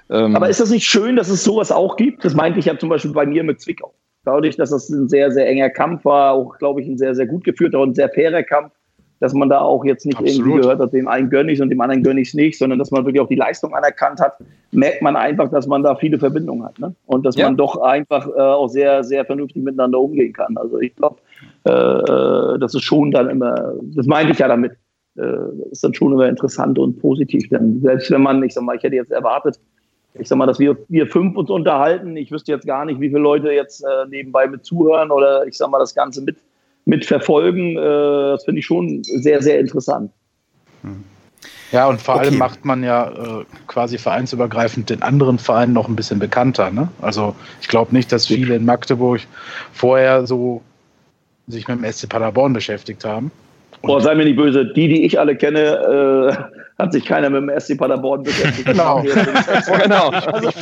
ähm, Aber ist das nicht schön, dass es sowas auch gibt? Das meinte ich ja zum Beispiel bei mir mit Zwickau. Dadurch, dass das ein sehr, sehr enger Kampf war, auch, glaube ich, ein sehr, sehr gut geführter und sehr fairer Kampf, dass man da auch jetzt nicht Absolut. irgendwie gehört hat, dem einen gönne ich und dem anderen gönne ich es nicht, sondern dass man wirklich auch die Leistung anerkannt hat, merkt man einfach, dass man da viele Verbindungen hat. Ne? Und dass ja. man doch einfach äh, auch sehr, sehr vernünftig miteinander umgehen kann. Also ich glaube, äh, äh, das ist schon dann immer, das meinte ich ja damit, äh, ist dann schon immer interessant und positiv. Denn selbst wenn man, ich sag mal, ich hätte jetzt erwartet, ich sag mal, dass wir, wir fünf uns unterhalten. Ich wüsste jetzt gar nicht, wie viele Leute jetzt äh, nebenbei mit zuhören oder ich sag mal, das Ganze mit, mit verfolgen. Äh, das finde ich schon sehr, sehr interessant. Ja, und vor okay. allem macht man ja äh, quasi vereinsübergreifend den anderen Vereinen noch ein bisschen bekannter. Ne? Also ich glaube nicht, dass viele in Magdeburg vorher so sich mit dem SC Paderborn beschäftigt haben. Boah, sei mir nicht böse, die, die ich alle kenne, äh, hat sich keiner mit dem SC Paderborn beschäftigt. Genau. genau. Also, ich,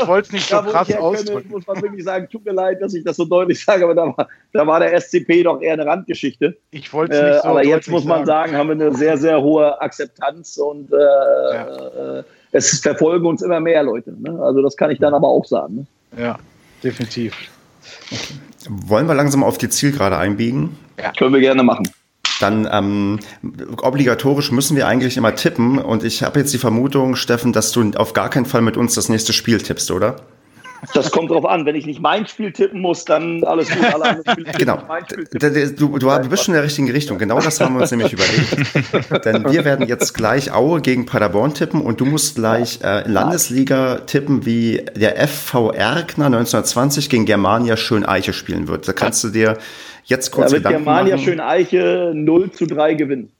ich wollte es nicht so krass ausdrücken. muss man wirklich sagen, tut mir leid, dass ich das so deutlich sage, aber da war, da war der SCP doch eher eine Randgeschichte. Ich wollte es nicht äh, so Aber jetzt muss man sagen. sagen, haben wir eine sehr, sehr hohe Akzeptanz und äh, ja. Äh, es verfolgen uns immer mehr Leute. Ne? Also das kann ich dann aber auch sagen. Ne? Ja. definitiv. Okay. Wollen wir langsam auf die Zielgerade einbiegen? Ja. Können wir gerne machen. Dann ähm, obligatorisch müssen wir eigentlich immer tippen. Und ich habe jetzt die Vermutung, Steffen, dass du auf gar keinen Fall mit uns das nächste Spiel tippst, oder? Das kommt drauf an. Wenn ich nicht mein Spiel tippen muss, dann alles gut. Alle genau. Du, du bist schon in der richtigen Richtung. Genau das haben wir uns nämlich überlegt. Denn wir werden jetzt gleich Aue gegen Paderborn tippen und du musst gleich äh, Landesliga tippen, wie der FV Erkner 1920 gegen Germania Schöneiche spielen wird. Da kannst du dir jetzt kurz wird Gedanken Germania machen. Schöneiche 0 zu 3 gewinnen.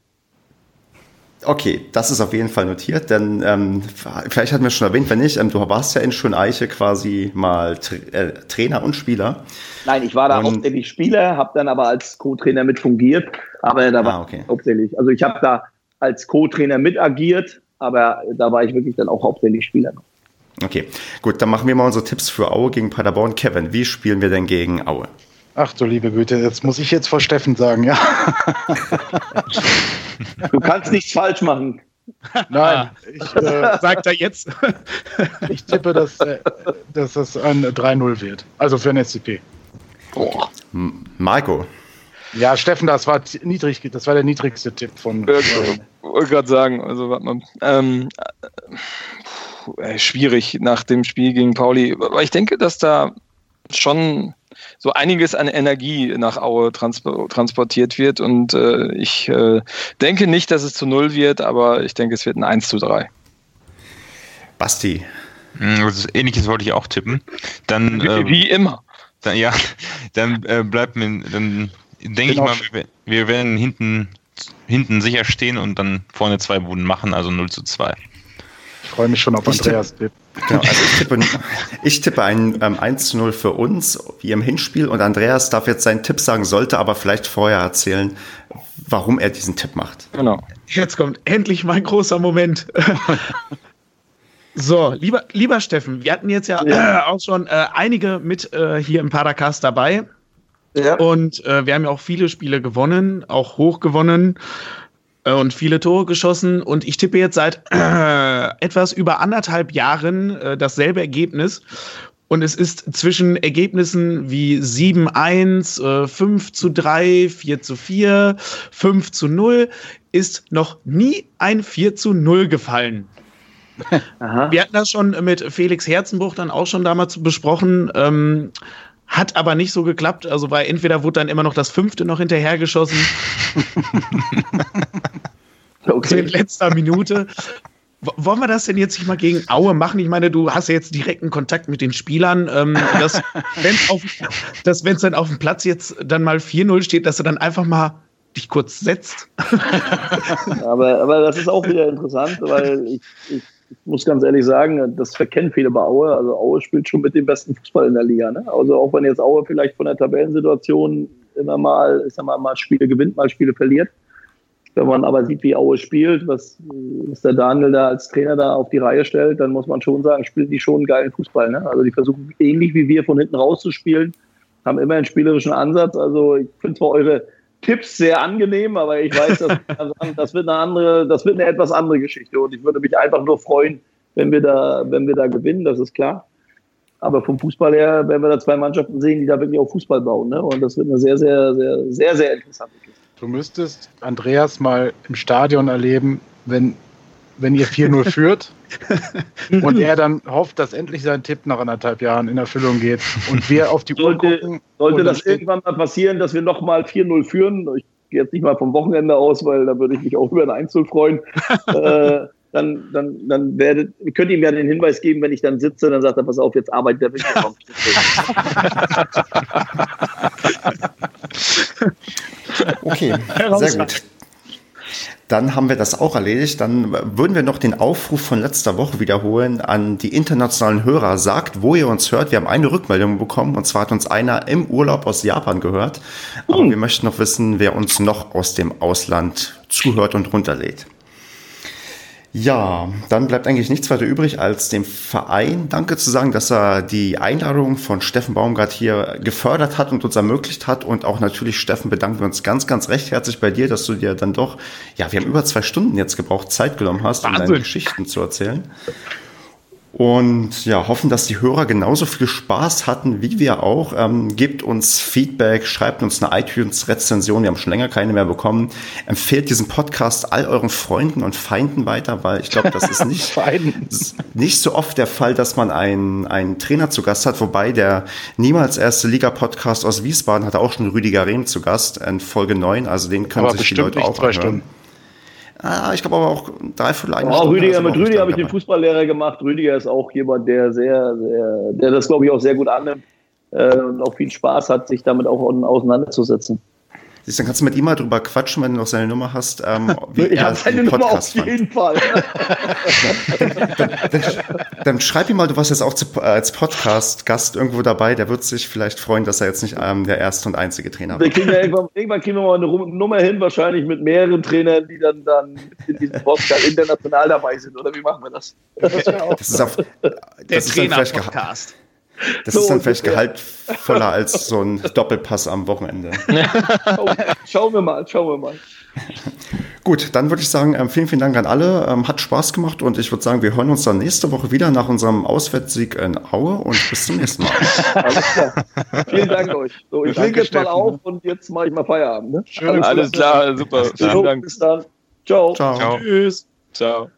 Okay, das ist auf jeden Fall notiert, denn ähm, vielleicht hatten wir schon erwähnt, wenn nicht, ähm, du warst ja in Schöneiche quasi mal Tra äh, Trainer und Spieler. Nein, ich war da und, hauptsächlich Spieler, habe dann aber als Co-Trainer mit fungiert, aber da war ah, okay. hauptsächlich, also ich habe da als Co-Trainer mit agiert, aber da war ich wirklich dann auch hauptsächlich Spieler. Okay, gut, dann machen wir mal unsere Tipps für Aue gegen Paderborn. Kevin, wie spielen wir denn gegen Aue? Ach du liebe Güte, jetzt muss ich jetzt vor Steffen sagen, ja. Du kannst nichts falsch machen. Nein, ich, äh, sagt er jetzt. ich tippe, dass, äh, dass das ein 3-0 wird. Also für ein SCP. Boah. Marco. Ja, Steffen, das war niedrig, das war der niedrigste Tipp von. Ich wollte gerade sagen, also warte mal. Ähm, äh, schwierig nach dem Spiel gegen Pauli. Aber ich denke, dass da schon so einiges an Energie nach Aue transportiert wird. Und äh, ich äh, denke nicht, dass es zu null wird, aber ich denke, es wird ein 1 zu 3. Basti. Also Ähnliches wollte ich auch tippen. Dann, wie, ähm, wie immer. Dann, ja, dann äh, bleibt mir, dann denke ich mal, wir, wir werden hinten, hinten sicher stehen und dann vorne zwei Buden machen, also 0 zu 2. Ich freue mich schon auf ich Andreas Tipp. Genau, also ich tippe, ich tippe ein ähm, 1 zu 0 für uns, wie im Hinspiel. Und Andreas darf jetzt seinen Tipp sagen, sollte aber vielleicht vorher erzählen, warum er diesen Tipp macht. Genau. Jetzt kommt endlich mein großer Moment. so, lieber, lieber Steffen, wir hatten jetzt ja, ja. Äh, auch schon äh, einige mit äh, hier im Paracast dabei. Ja. Und äh, wir haben ja auch viele Spiele gewonnen, auch hoch gewonnen. Äh, und viele Tore geschossen. Und ich tippe jetzt seit äh, etwas über anderthalb Jahren äh, dasselbe Ergebnis. Und es ist zwischen Ergebnissen wie 7-1, äh, 5 zu 3, 4 zu 4, 5 zu 0, ist noch nie ein 4 zu 0 gefallen. Wir hatten das schon mit Felix Herzenbruch dann auch schon damals besprochen. Ähm, hat aber nicht so geklappt, also weil entweder wurde dann immer noch das fünfte noch hinterhergeschossen. okay. in letzter Minute. Wollen wir das denn jetzt nicht mal gegen Aue machen? Ich meine, du hast ja jetzt direkten Kontakt mit den Spielern, ähm, dass, wenn es dann auf dem Platz jetzt dann mal 4-0 steht, dass du dann einfach mal dich kurz setzt. aber, aber das ist auch wieder interessant, weil ich ich muss ganz ehrlich sagen, das verkennen viele bei Aue. Also Aue spielt schon mit dem besten Fußball in der Liga. Ne? Also auch wenn jetzt Aue vielleicht von der Tabellensituation immer mal, ich sag mal, mal Spiele gewinnt, mal Spiele verliert. Wenn man aber sieht, wie Aue spielt, was, was der Daniel da als Trainer da auf die Reihe stellt, dann muss man schon sagen, spielen die schon einen geilen Fußball. Ne? Also die versuchen ähnlich wie wir von hinten rauszuspielen, haben immer einen spielerischen Ansatz. Also ich finde zwar eure Tipps sehr angenehm, aber ich weiß, dass, das wird eine andere, das wird eine etwas andere Geschichte. Und ich würde mich einfach nur freuen, wenn wir da, wenn wir da gewinnen, das ist klar. Aber vom Fußball her werden wir da zwei Mannschaften sehen, die da wirklich auf Fußball bauen. Ne? Und das wird eine sehr, sehr, sehr, sehr, sehr interessante Geschichte. Du müsstest Andreas mal im Stadion erleben, wenn wenn ihr 4-0 führt und er dann hofft, dass endlich sein Tipp nach anderthalb Jahren in Erfüllung geht und wir auf die Uhr sollte, gucken. Sollte das irgendwann mal passieren, dass wir nochmal 4-0 führen, ich gehe jetzt nicht mal vom Wochenende aus, weil da würde ich mich auch über ein Einzel freuen, äh, dann, dann, dann werdet, könnt ihr mir den Hinweis geben, wenn ich dann sitze, dann sagt er, pass auf, jetzt arbeitet der noch. okay, sehr gut. Dann haben wir das auch erledigt. Dann würden wir noch den Aufruf von letzter Woche wiederholen an die internationalen Hörer. Sagt, wo ihr uns hört. Wir haben eine Rückmeldung bekommen und zwar hat uns einer im Urlaub aus Japan gehört. Aber hm. wir möchten noch wissen, wer uns noch aus dem Ausland zuhört und runterlädt. Ja, dann bleibt eigentlich nichts weiter übrig, als dem Verein Danke zu sagen, dass er die Einladung von Steffen Baumgart hier gefördert hat und uns ermöglicht hat. Und auch natürlich, Steffen, bedanken wir uns ganz, ganz recht herzlich bei dir, dass du dir dann doch, ja, wir haben über zwei Stunden jetzt gebraucht, Zeit genommen hast, um deine Geschichten zu erzählen. Und ja, hoffen, dass die Hörer genauso viel Spaß hatten wie wir auch. Ähm, gebt uns Feedback, schreibt uns eine iTunes-Rezension. Wir haben schon länger keine mehr bekommen. Empfehlt diesen Podcast all euren Freunden und Feinden weiter, weil ich glaube, das ist nicht, nicht so oft der Fall, dass man einen, einen Trainer zu Gast hat. Wobei der niemals erste Liga-Podcast aus Wiesbaden hatte auch schon Rüdiger Rehm zu Gast in Folge 9. Also den können sich die Leute auch anhören. Stunden. Ah, ich glaube aber auch dreiviertel eine oh, Rüdiger, Mit Rüdiger habe ich den Fußballlehrer gemacht. Rüdiger ist auch jemand, der sehr, sehr, der das glaube ich auch sehr gut annimmt äh, und auch viel Spaß hat, sich damit auch auseinanderzusetzen. Siehst, dann kannst du mit ihm mal drüber quatschen, wenn du noch seine Nummer hast. Ähm, wie ich habe seine Nummer auf jeden Fall. dann, dann, dann, schreib ihm mal, du warst jetzt auch zu, äh, als Podcast-Gast irgendwo dabei. Der wird sich vielleicht freuen, dass er jetzt nicht ähm, der erste und einzige Trainer war. Kriegen ja irgendwann, irgendwann, kriegen wir mal eine Nummer hin, wahrscheinlich mit mehreren Trainern, die dann, dann in diesem Podcast international dabei sind. Oder wie machen wir das? Das, das ist auf, der Trainer-Podcast. Das so ist dann vielleicht gehaltvoller als so ein Doppelpass am Wochenende. schauen wir mal, schauen wir mal. Gut, dann würde ich sagen, ähm, vielen, vielen Dank an alle. Ähm, hat Spaß gemacht und ich würde sagen, wir hören uns dann nächste Woche wieder nach unserem Auswärtssieg in Aue und bis zum nächsten Mal. Alles klar. Vielen Dank euch. So, ich lege jetzt mal auf und jetzt mache ich mal Feierabend. Ne? Schön, alles, alles klar, super. Vielen Dank. Bis dann. Ciao. Ciao. Ciao. Tschüss. Ciao.